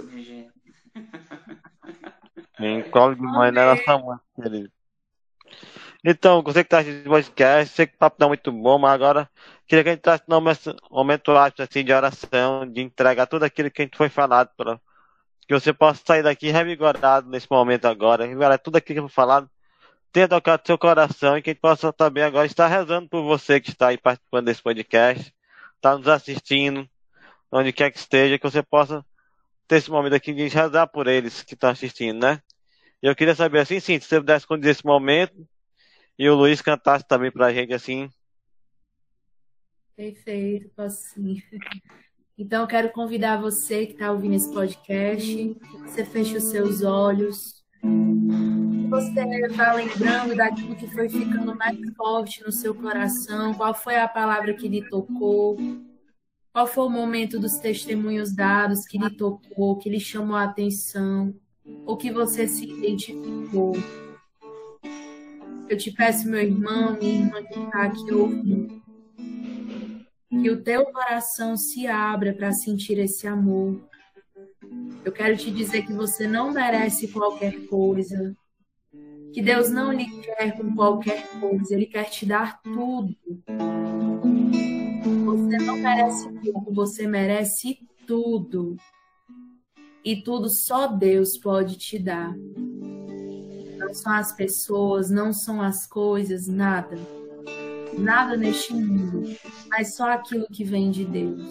essa minha. Em colo de mãe, nossa mãe, querido. Então, você que está assistindo o podcast, sei que o papo é muito bom, mas agora queria que a gente entrasse num momento- ápice assim, de oração, de entregar tudo aquilo que a gente foi falado, pra, que você possa sair daqui revigorado nesse momento agora, revigorar tudo aquilo que foi falado, tenha tocado seu coração e que a gente possa também agora estar rezando por você que está aí participando desse podcast, está nos assistindo, onde quer que esteja, que você possa ter esse momento aqui de rezar por eles que estão assistindo, né? E eu queria saber assim, sim, se você pudesse conduzir esse momento e o Luiz cantasse também pra gente assim. Perfeito, posso sim. Então, eu quero convidar você que está ouvindo esse podcast, você feche os seus olhos, você vá lembrando daquilo que foi ficando mais forte no seu coração, qual foi a palavra que lhe tocou, qual foi o momento dos testemunhos dados que lhe tocou, que lhe chamou a atenção, ou que você se identificou. Eu te peço, meu irmão, minha irmã que está aqui ouvindo, que o teu coração se abra para sentir esse amor. Eu quero te dizer que você não merece qualquer coisa, que Deus não lhe quer com qualquer coisa, Ele quer te dar tudo. Você não merece pouco, você merece tudo. E tudo só Deus pode te dar. Não são as pessoas, não são as coisas, nada. Nada neste mundo, mas só aquilo que vem de Deus.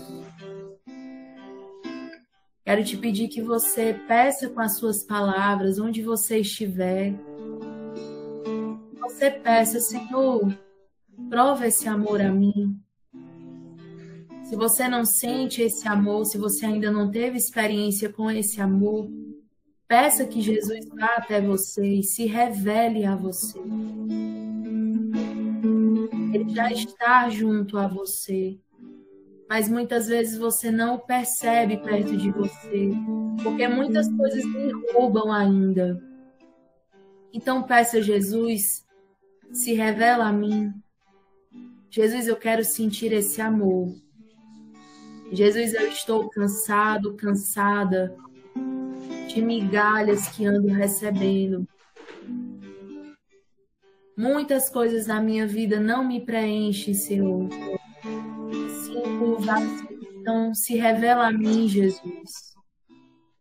Quero te pedir que você peça com as suas palavras, onde você estiver. Você peça, Senhor, prova esse amor a mim. Se você não sente esse amor, se você ainda não teve experiência com esse amor, peça que Jesus vá até você e se revele a você. Ele já está junto a você, mas muitas vezes você não o percebe perto de você, porque muitas coisas me roubam ainda. Então peça Jesus, se revela a mim. Jesus, eu quero sentir esse amor. Jesus, eu estou cansado, cansada de migalhas que ando recebendo. Muitas coisas na minha vida não me preenchem, Senhor. Vazio. Então, se revela a mim, Jesus.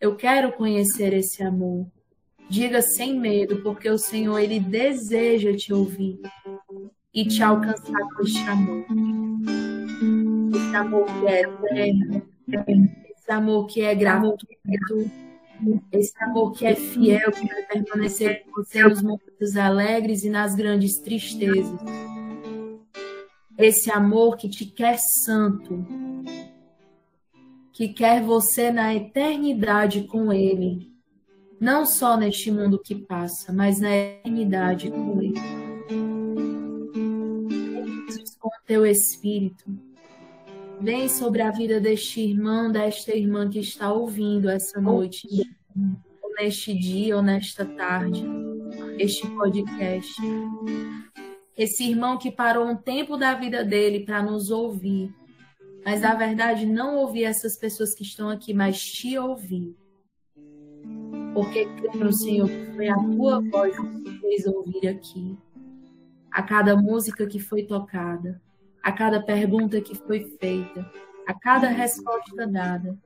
Eu quero conhecer esse amor. Diga sem medo, porque o Senhor, Ele deseja te ouvir e te alcançar com este amor. Esse amor que é eterno, esse amor que é gratuito, esse amor que é fiel, que vai permanecer com você nos momentos alegres e nas grandes tristezas. Esse amor que te quer santo, que quer você na eternidade com Ele. não só neste mundo que passa, mas na eternidade com Ele. Com teu Espírito, vem sobre a vida deste irmão, desta irmã que está ouvindo essa noite, ou neste dia, ou nesta tarde, este podcast. Esse irmão que parou um tempo da vida dele para nos ouvir, mas na verdade não ouvir essas pessoas que estão aqui, mas te ouvir porque creio, Senhor, foi a tua voz que fez ouvir aqui. A cada música que foi tocada, a cada pergunta que foi feita, a cada resposta dada.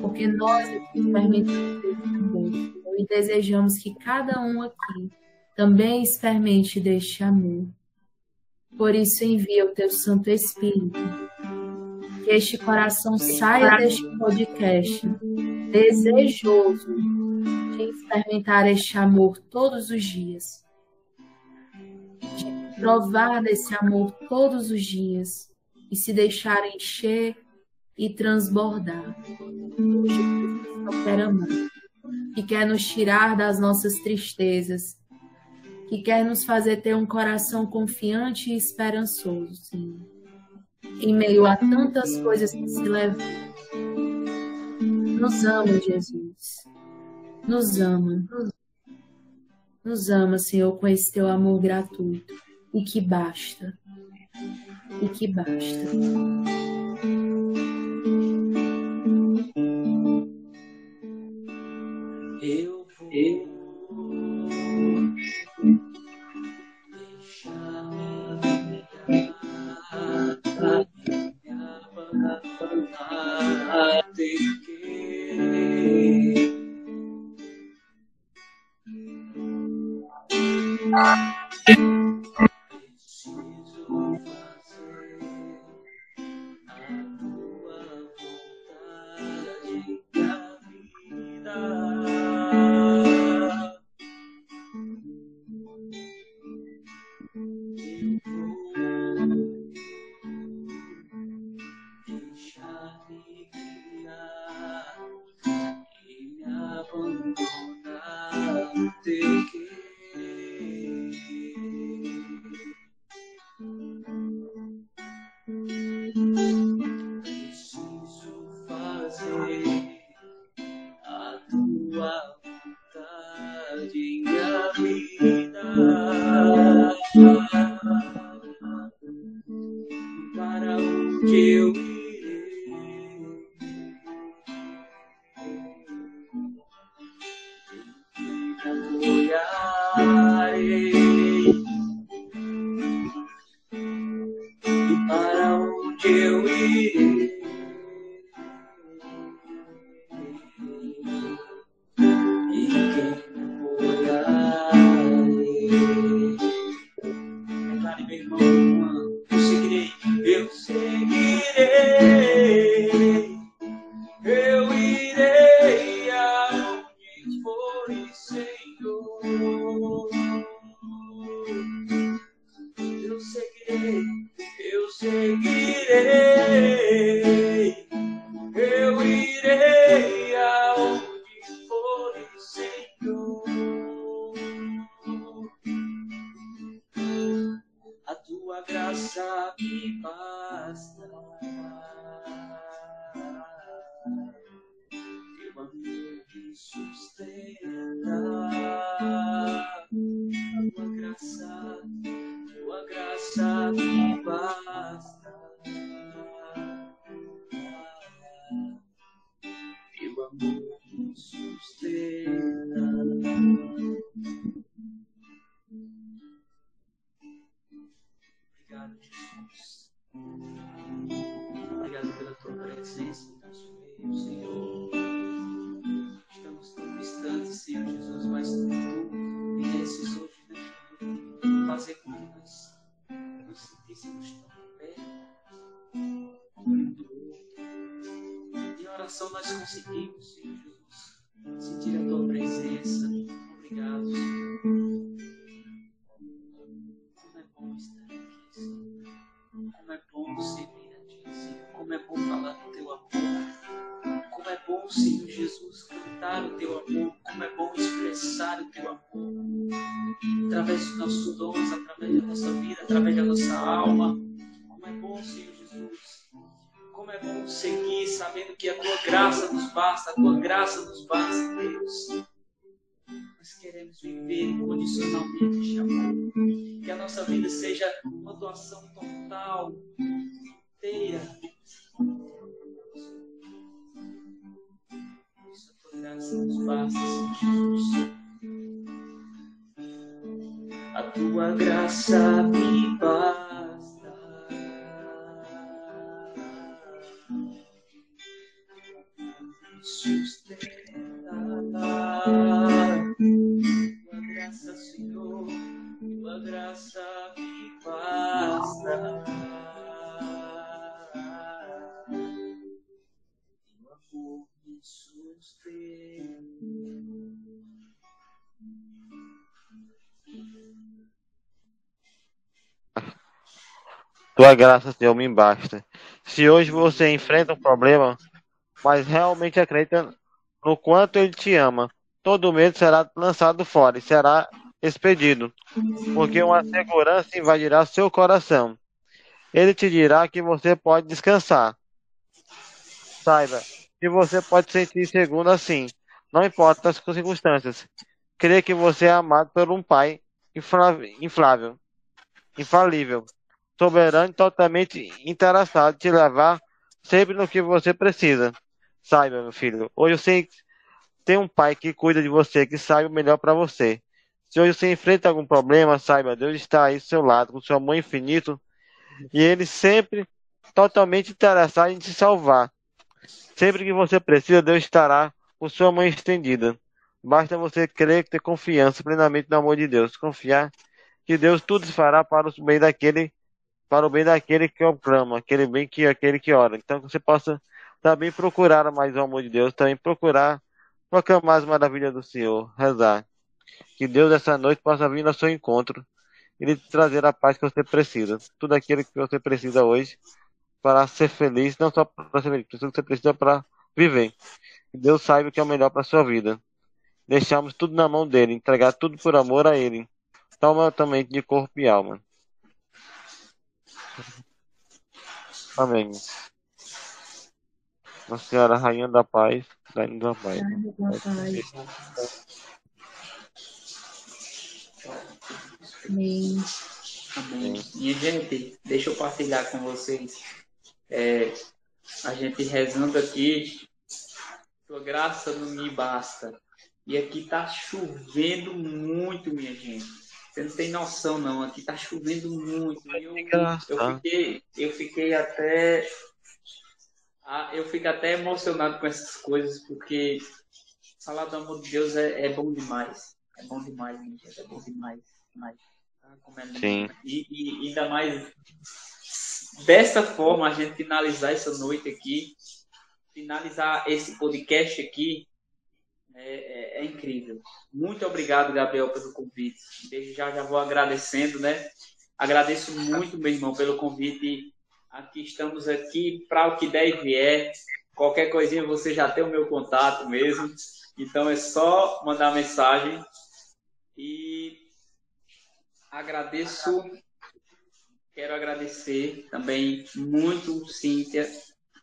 Porque nós aqui amor e desejamos que cada um aqui também experimente deste amor. Por isso envia o teu Santo Espírito. Que este coração saia deste podcast desejoso de experimentar este amor todos os dias, provar desse amor todos os dias e se deixar encher e transbordar. Jesus quer amar, que quer nos tirar das nossas tristezas, que quer nos fazer ter um coração confiante e esperançoso, Senhor. Em meio a tantas coisas que se levam nos ama, Jesus. Nos ama. Nos ama, Senhor, com esse teu amor gratuito. E que basta. E que basta. Nossa vida, através da nossa alma. Como é bom, Senhor Jesus. Como é bom seguir sabendo que a tua graça nos basta, a tua graça nos basta, Deus. Nós queremos viver incondicionalmente, amor. Que a nossa vida seja uma doação total, inteira. Isso a tua graça nos basta, Senhor Jesus. A tua graça me basta. Sustenta. Tua graça, Senhor, tua graça Tua graça, Senhor, me basta. Se hoje você enfrenta um problema, mas realmente acredita no quanto Ele te ama, todo medo será lançado fora e será expedido, porque uma segurança invadirá seu coração. Ele te dirá que você pode descansar. Saiba que você pode sentir seguro assim, não importa as circunstâncias. Crê que você é amado por um Pai inflável, infalível, soberano e totalmente interessado em te levar sempre no que você precisa. Saiba, meu filho, hoje você tem um pai que cuida de você, que sabe o melhor para você. Se hoje você enfrenta algum problema, saiba, Deus está aí do seu lado, com seu amor infinito, e Ele sempre totalmente interessado em te salvar. Sempre que você precisa, Deus estará com sua mão estendida. Basta você crer ter confiança plenamente no amor de Deus. Confiar que Deus tudo fará para o bem daquele, para o bem daquele que o clama, aquele bem que aquele que ora. Então que você possa também procurar mais o amor de Deus, também procurar proclamar as maravilhas do Senhor, rezar. Que Deus essa noite possa vir ao seu encontro e lhe trazer a paz que você precisa. Tudo aquilo que você precisa hoje para ser feliz, não só para ser feliz, tudo que você precisa para viver. Que Deus saiba o que é o melhor para a sua vida. Deixamos tudo na mão dele, entregar tudo por amor a ele. Totalmente de corpo e alma. Amém. Nossa Senhora, Rainha da Paz, dai-nos da paz. Rainha da paz. Amém. Amém. Minha gente, deixa eu partilhar com vocês. É, a gente rezando aqui, tua graça não me basta. E aqui tá chovendo muito, minha gente. Você não tem noção, não. Aqui tá chovendo muito. Eu, eu, fiquei, eu fiquei até. Eu fico até emocionado com essas coisas, porque falar do amor de Deus é, é bom demais. É bom demais, minha gente. É bom demais. demais. É Sim. E, e ainda mais dessa forma a gente finalizar essa noite aqui, finalizar esse podcast aqui, é, é, é, incrível. Muito obrigado, Gabriel, pelo convite. Desde já já vou agradecendo, né? Agradeço muito, meu irmão, pelo convite. Aqui estamos aqui para o que der e vier. Qualquer coisinha você já tem o meu contato mesmo. Então é só mandar mensagem. E agradeço, quero agradecer também muito, Cíntia,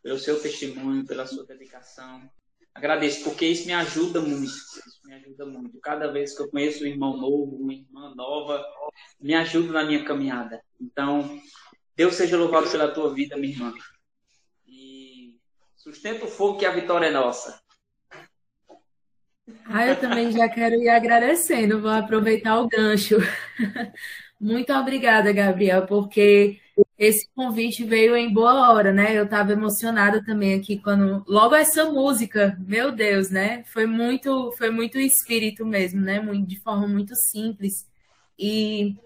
pelo seu testemunho, pela sua dedicação. Agradeço, porque isso me ajuda muito. Isso me ajuda muito. Cada vez que eu conheço um irmão novo, uma irmã nova, me ajuda na minha caminhada. Então, Deus seja louvado pela tua vida, minha irmã. E sustenta o fogo que a vitória é nossa. Ah, eu também já quero ir agradecendo, vou aproveitar o gancho. Muito obrigada, Gabriel, porque esse convite veio em boa hora, né? Eu estava emocionada também aqui quando logo essa música, meu Deus, né? Foi muito, foi muito espírito mesmo, né? De forma muito simples. E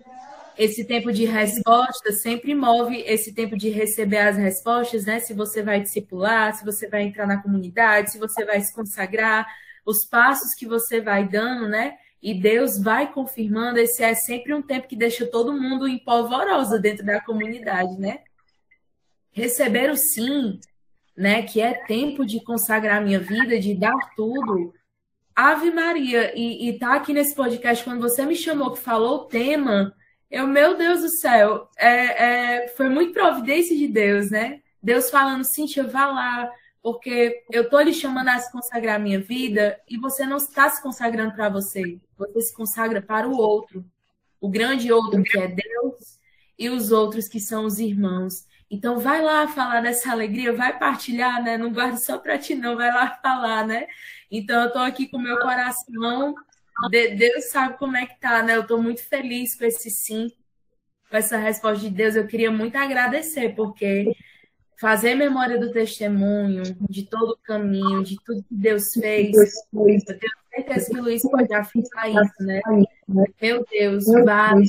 esse tempo de resposta sempre move esse tempo de receber as respostas, né? Se você vai discipular, se você vai entrar na comunidade, se você vai se consagrar, os passos que você vai dando, né? E Deus vai confirmando, esse é sempre um tempo que deixa todo mundo em polvorosa dentro da comunidade, né? Receber o sim, né? Que é tempo de consagrar minha vida, de dar tudo, Ave Maria, e, e tá aqui nesse podcast, quando você me chamou que falou o tema, eu, meu Deus do céu, é, é, foi muito providência de Deus, né? Deus falando, Cintia, vá lá, porque eu tô lhe chamando a se consagrar a minha vida e você não está se consagrando para você, você se consagra para o outro, o grande outro que é Deus e os outros que são os irmãos. Então vai lá falar dessa alegria, vai partilhar, né? Não guarda só para ti, não, vai lá falar, né? Então eu estou aqui com meu coração. Deus sabe como é que tá, né? Eu estou muito feliz com esse sim, com essa resposta de Deus. Eu queria muito agradecer, porque fazer memória do testemunho, de todo o caminho, de tudo que Deus fez. Eu tenho certeza que o Luiz pode afirmar isso, né? Meu Deus, vale,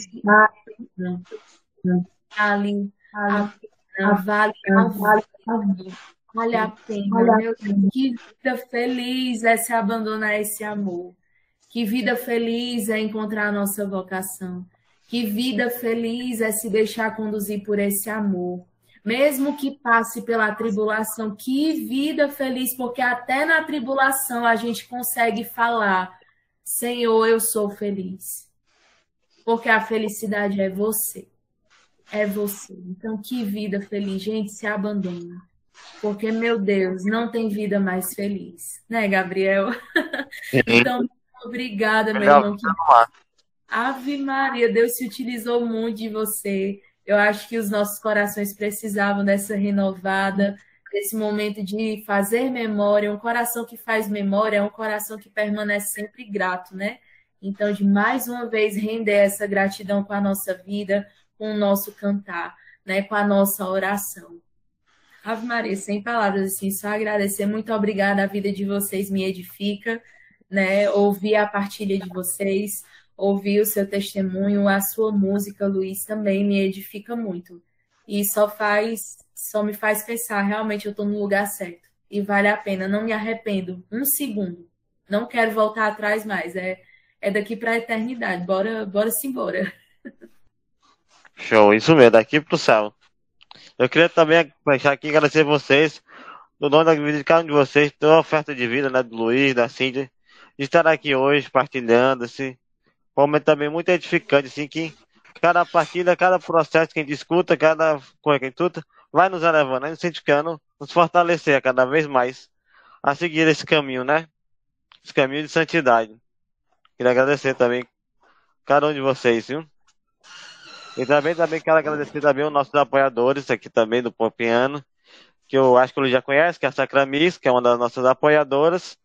vale, vale, vale, vale a pena. Meu Deus, que vida feliz é se abandonar esse amor. Que vida feliz é encontrar a nossa vocação. Que vida feliz é se deixar conduzir por esse amor mesmo que passe pela tribulação, que vida feliz, porque até na tribulação a gente consegue falar: Senhor, eu sou feliz. Porque a felicidade é você. É você. Então, que vida feliz. Gente, se abandona. Porque, meu Deus, não tem vida mais feliz. Né, Gabriel? então, obrigada, meu irmão. Ave Maria, Deus se utilizou muito de você eu acho que os nossos corações precisavam dessa renovada, desse momento de fazer memória. Um coração que faz memória é um coração que permanece sempre grato, né? Então, de mais uma vez render essa gratidão com a nossa vida, com o nosso cantar, né? Com a nossa oração. Ave Maria, sem palavras, assim, só agradecer. Muito obrigada, a vida de vocês me edifica, né? Ouvir a partilha de vocês ouvir o seu testemunho, a sua música, Luiz, também me edifica muito. E só faz, só me faz pensar, realmente eu estou no lugar certo. E vale a pena, não me arrependo um segundo. Não quero voltar atrás mais. É, é daqui para a eternidade. Bora, bora embora. Show, isso mesmo, daqui para o céu. Eu queria também deixar aqui agradecer vocês, no nome da vida de cada um de vocês, toda a oferta de vida, né, do Luiz, da Cíntia, de estar aqui hoje partilhando, assim, momento também muito edificante, assim, que cada partida, cada processo que a gente escuta, cada coisa que a gente vai nos elevando, né? nos edificando, nos fortalecer cada vez mais a seguir esse caminho, né? Esse caminho de santidade. Queria agradecer também cada um de vocês, viu? E também, também quero agradecer também os nossos apoiadores aqui também do Popiano, que eu acho que ele já conhece, que é a Sacramis, que é uma das nossas apoiadoras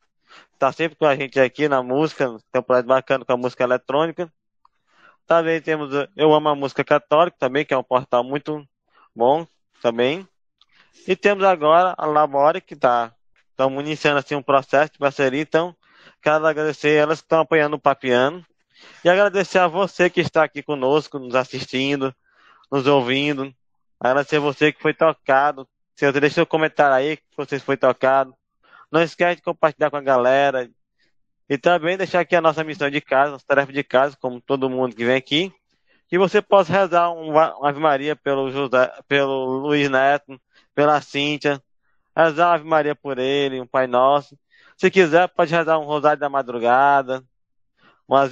tá sempre com a gente aqui na música, tem projeto bacana com a música eletrônica. Também temos Eu Amo a Música Católica, também, que é um portal muito bom também. E temos agora a Labore, que está estamos iniciando assim, um processo de parceria, então quero agradecer elas que estão apoiando o Papiano. E agradecer a você que está aqui conosco, nos assistindo, nos ouvindo. Agradecer a você que foi tocado. Se um comentário aí que você foi tocado. Não esquece de compartilhar com a galera. E também deixar aqui a nossa missão de casa, nossa tarefa de casa, como todo mundo que vem aqui. Que você possa rezar uma Ave Maria pelo, José, pelo Luiz Neto, pela Cíntia. Rezar uma Ave Maria por ele, um Pai Nosso. Se quiser, pode rezar um Rosário da Madrugada, umas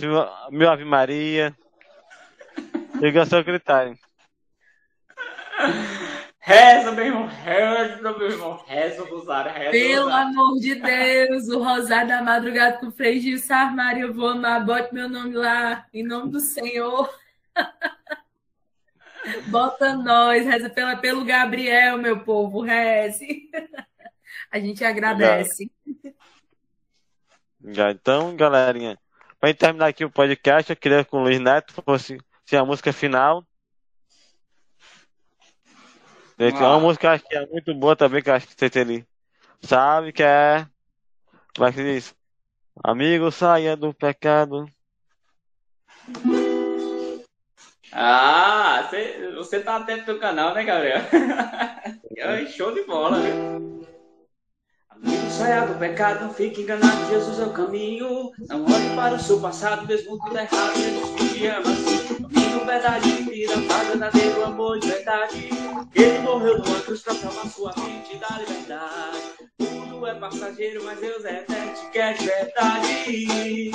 mil Ave Maria. Fica a seu critério. Reza, meu irmão, reza, meu irmão, reza o rosário, reza Pelo amor de Deus, o rosário da madrugada com o Frei Gil Sarmário, eu vou amar, bote meu nome lá, em nome do Senhor. Bota nós, reza pela, pelo Gabriel, meu povo, reze. A gente agradece. Já, então, galerinha, para terminar aqui o podcast, eu queria que o Luiz Neto fosse a música final. Gente, ah. uma música que é muito boa também, que eu acho que você ali sabe que é. Como é que diz? Amigo, saia do pecado. Ah, você, você tá atento no canal, né, Gabriel? Show de bola, né? Amigo, saia do pecado, não fique enganado, Jesus é o caminho. Não olhe para o seu passado, mesmo tudo errado, Jesus te ama verdade vida, verdadeiro amor de verdade. Ele morreu numa cruz pra salvar sua vida dar liberdade. Tudo é passageiro, mas Deus é eterno, que de verdade.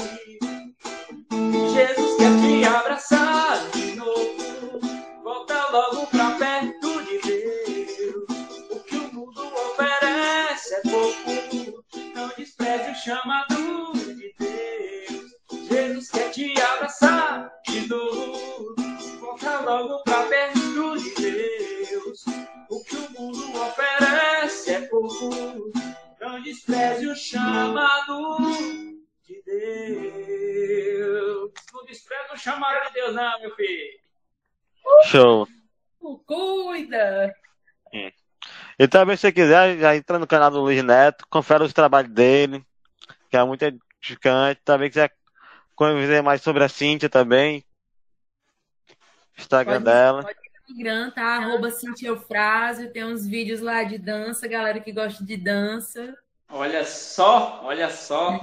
Jesus quer te abraçar de novo. Volta logo pra perto de Deus. O que o mundo oferece é pouco. Não despreze o chamado de Deus. Jesus quer te abraçar de novo. Logo pra perto de Deus. O que o mundo oferece é pouco. Não despreze o chamado de Deus. Não despreze o chamado de Deus, não, meu filho. Show. Cuida! E também, se você quiser, já entra no canal do Luiz Neto, confere os trabalhos dele, que é muito edificante. Também quiser conhecer mais sobre a Cíntia também. Instagram Pode- dela. Pode ir no Instagram, tá? Arroba Cintia Eufrásio. Tem uns vídeos lá de dança, galera que gosta de dança. Olha só, olha só.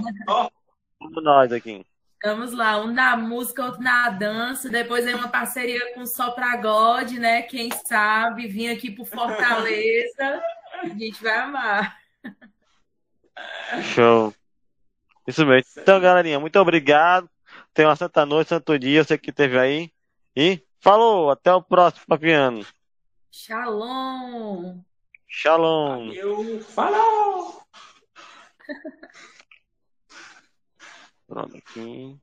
Nós aqui. Vamos lá, um na música, outro na dança. Depois aí uma parceria com o Só Pra God, né? Quem sabe, vir aqui pro Fortaleza. A gente vai amar. Show. Isso mesmo. Então, galerinha, muito obrigado. Tenha uma santa noite, santo dia, você que esteve aí. E falou, até o próximo Papiano. Shalom! Shalom. eu falou. Pronto aqui.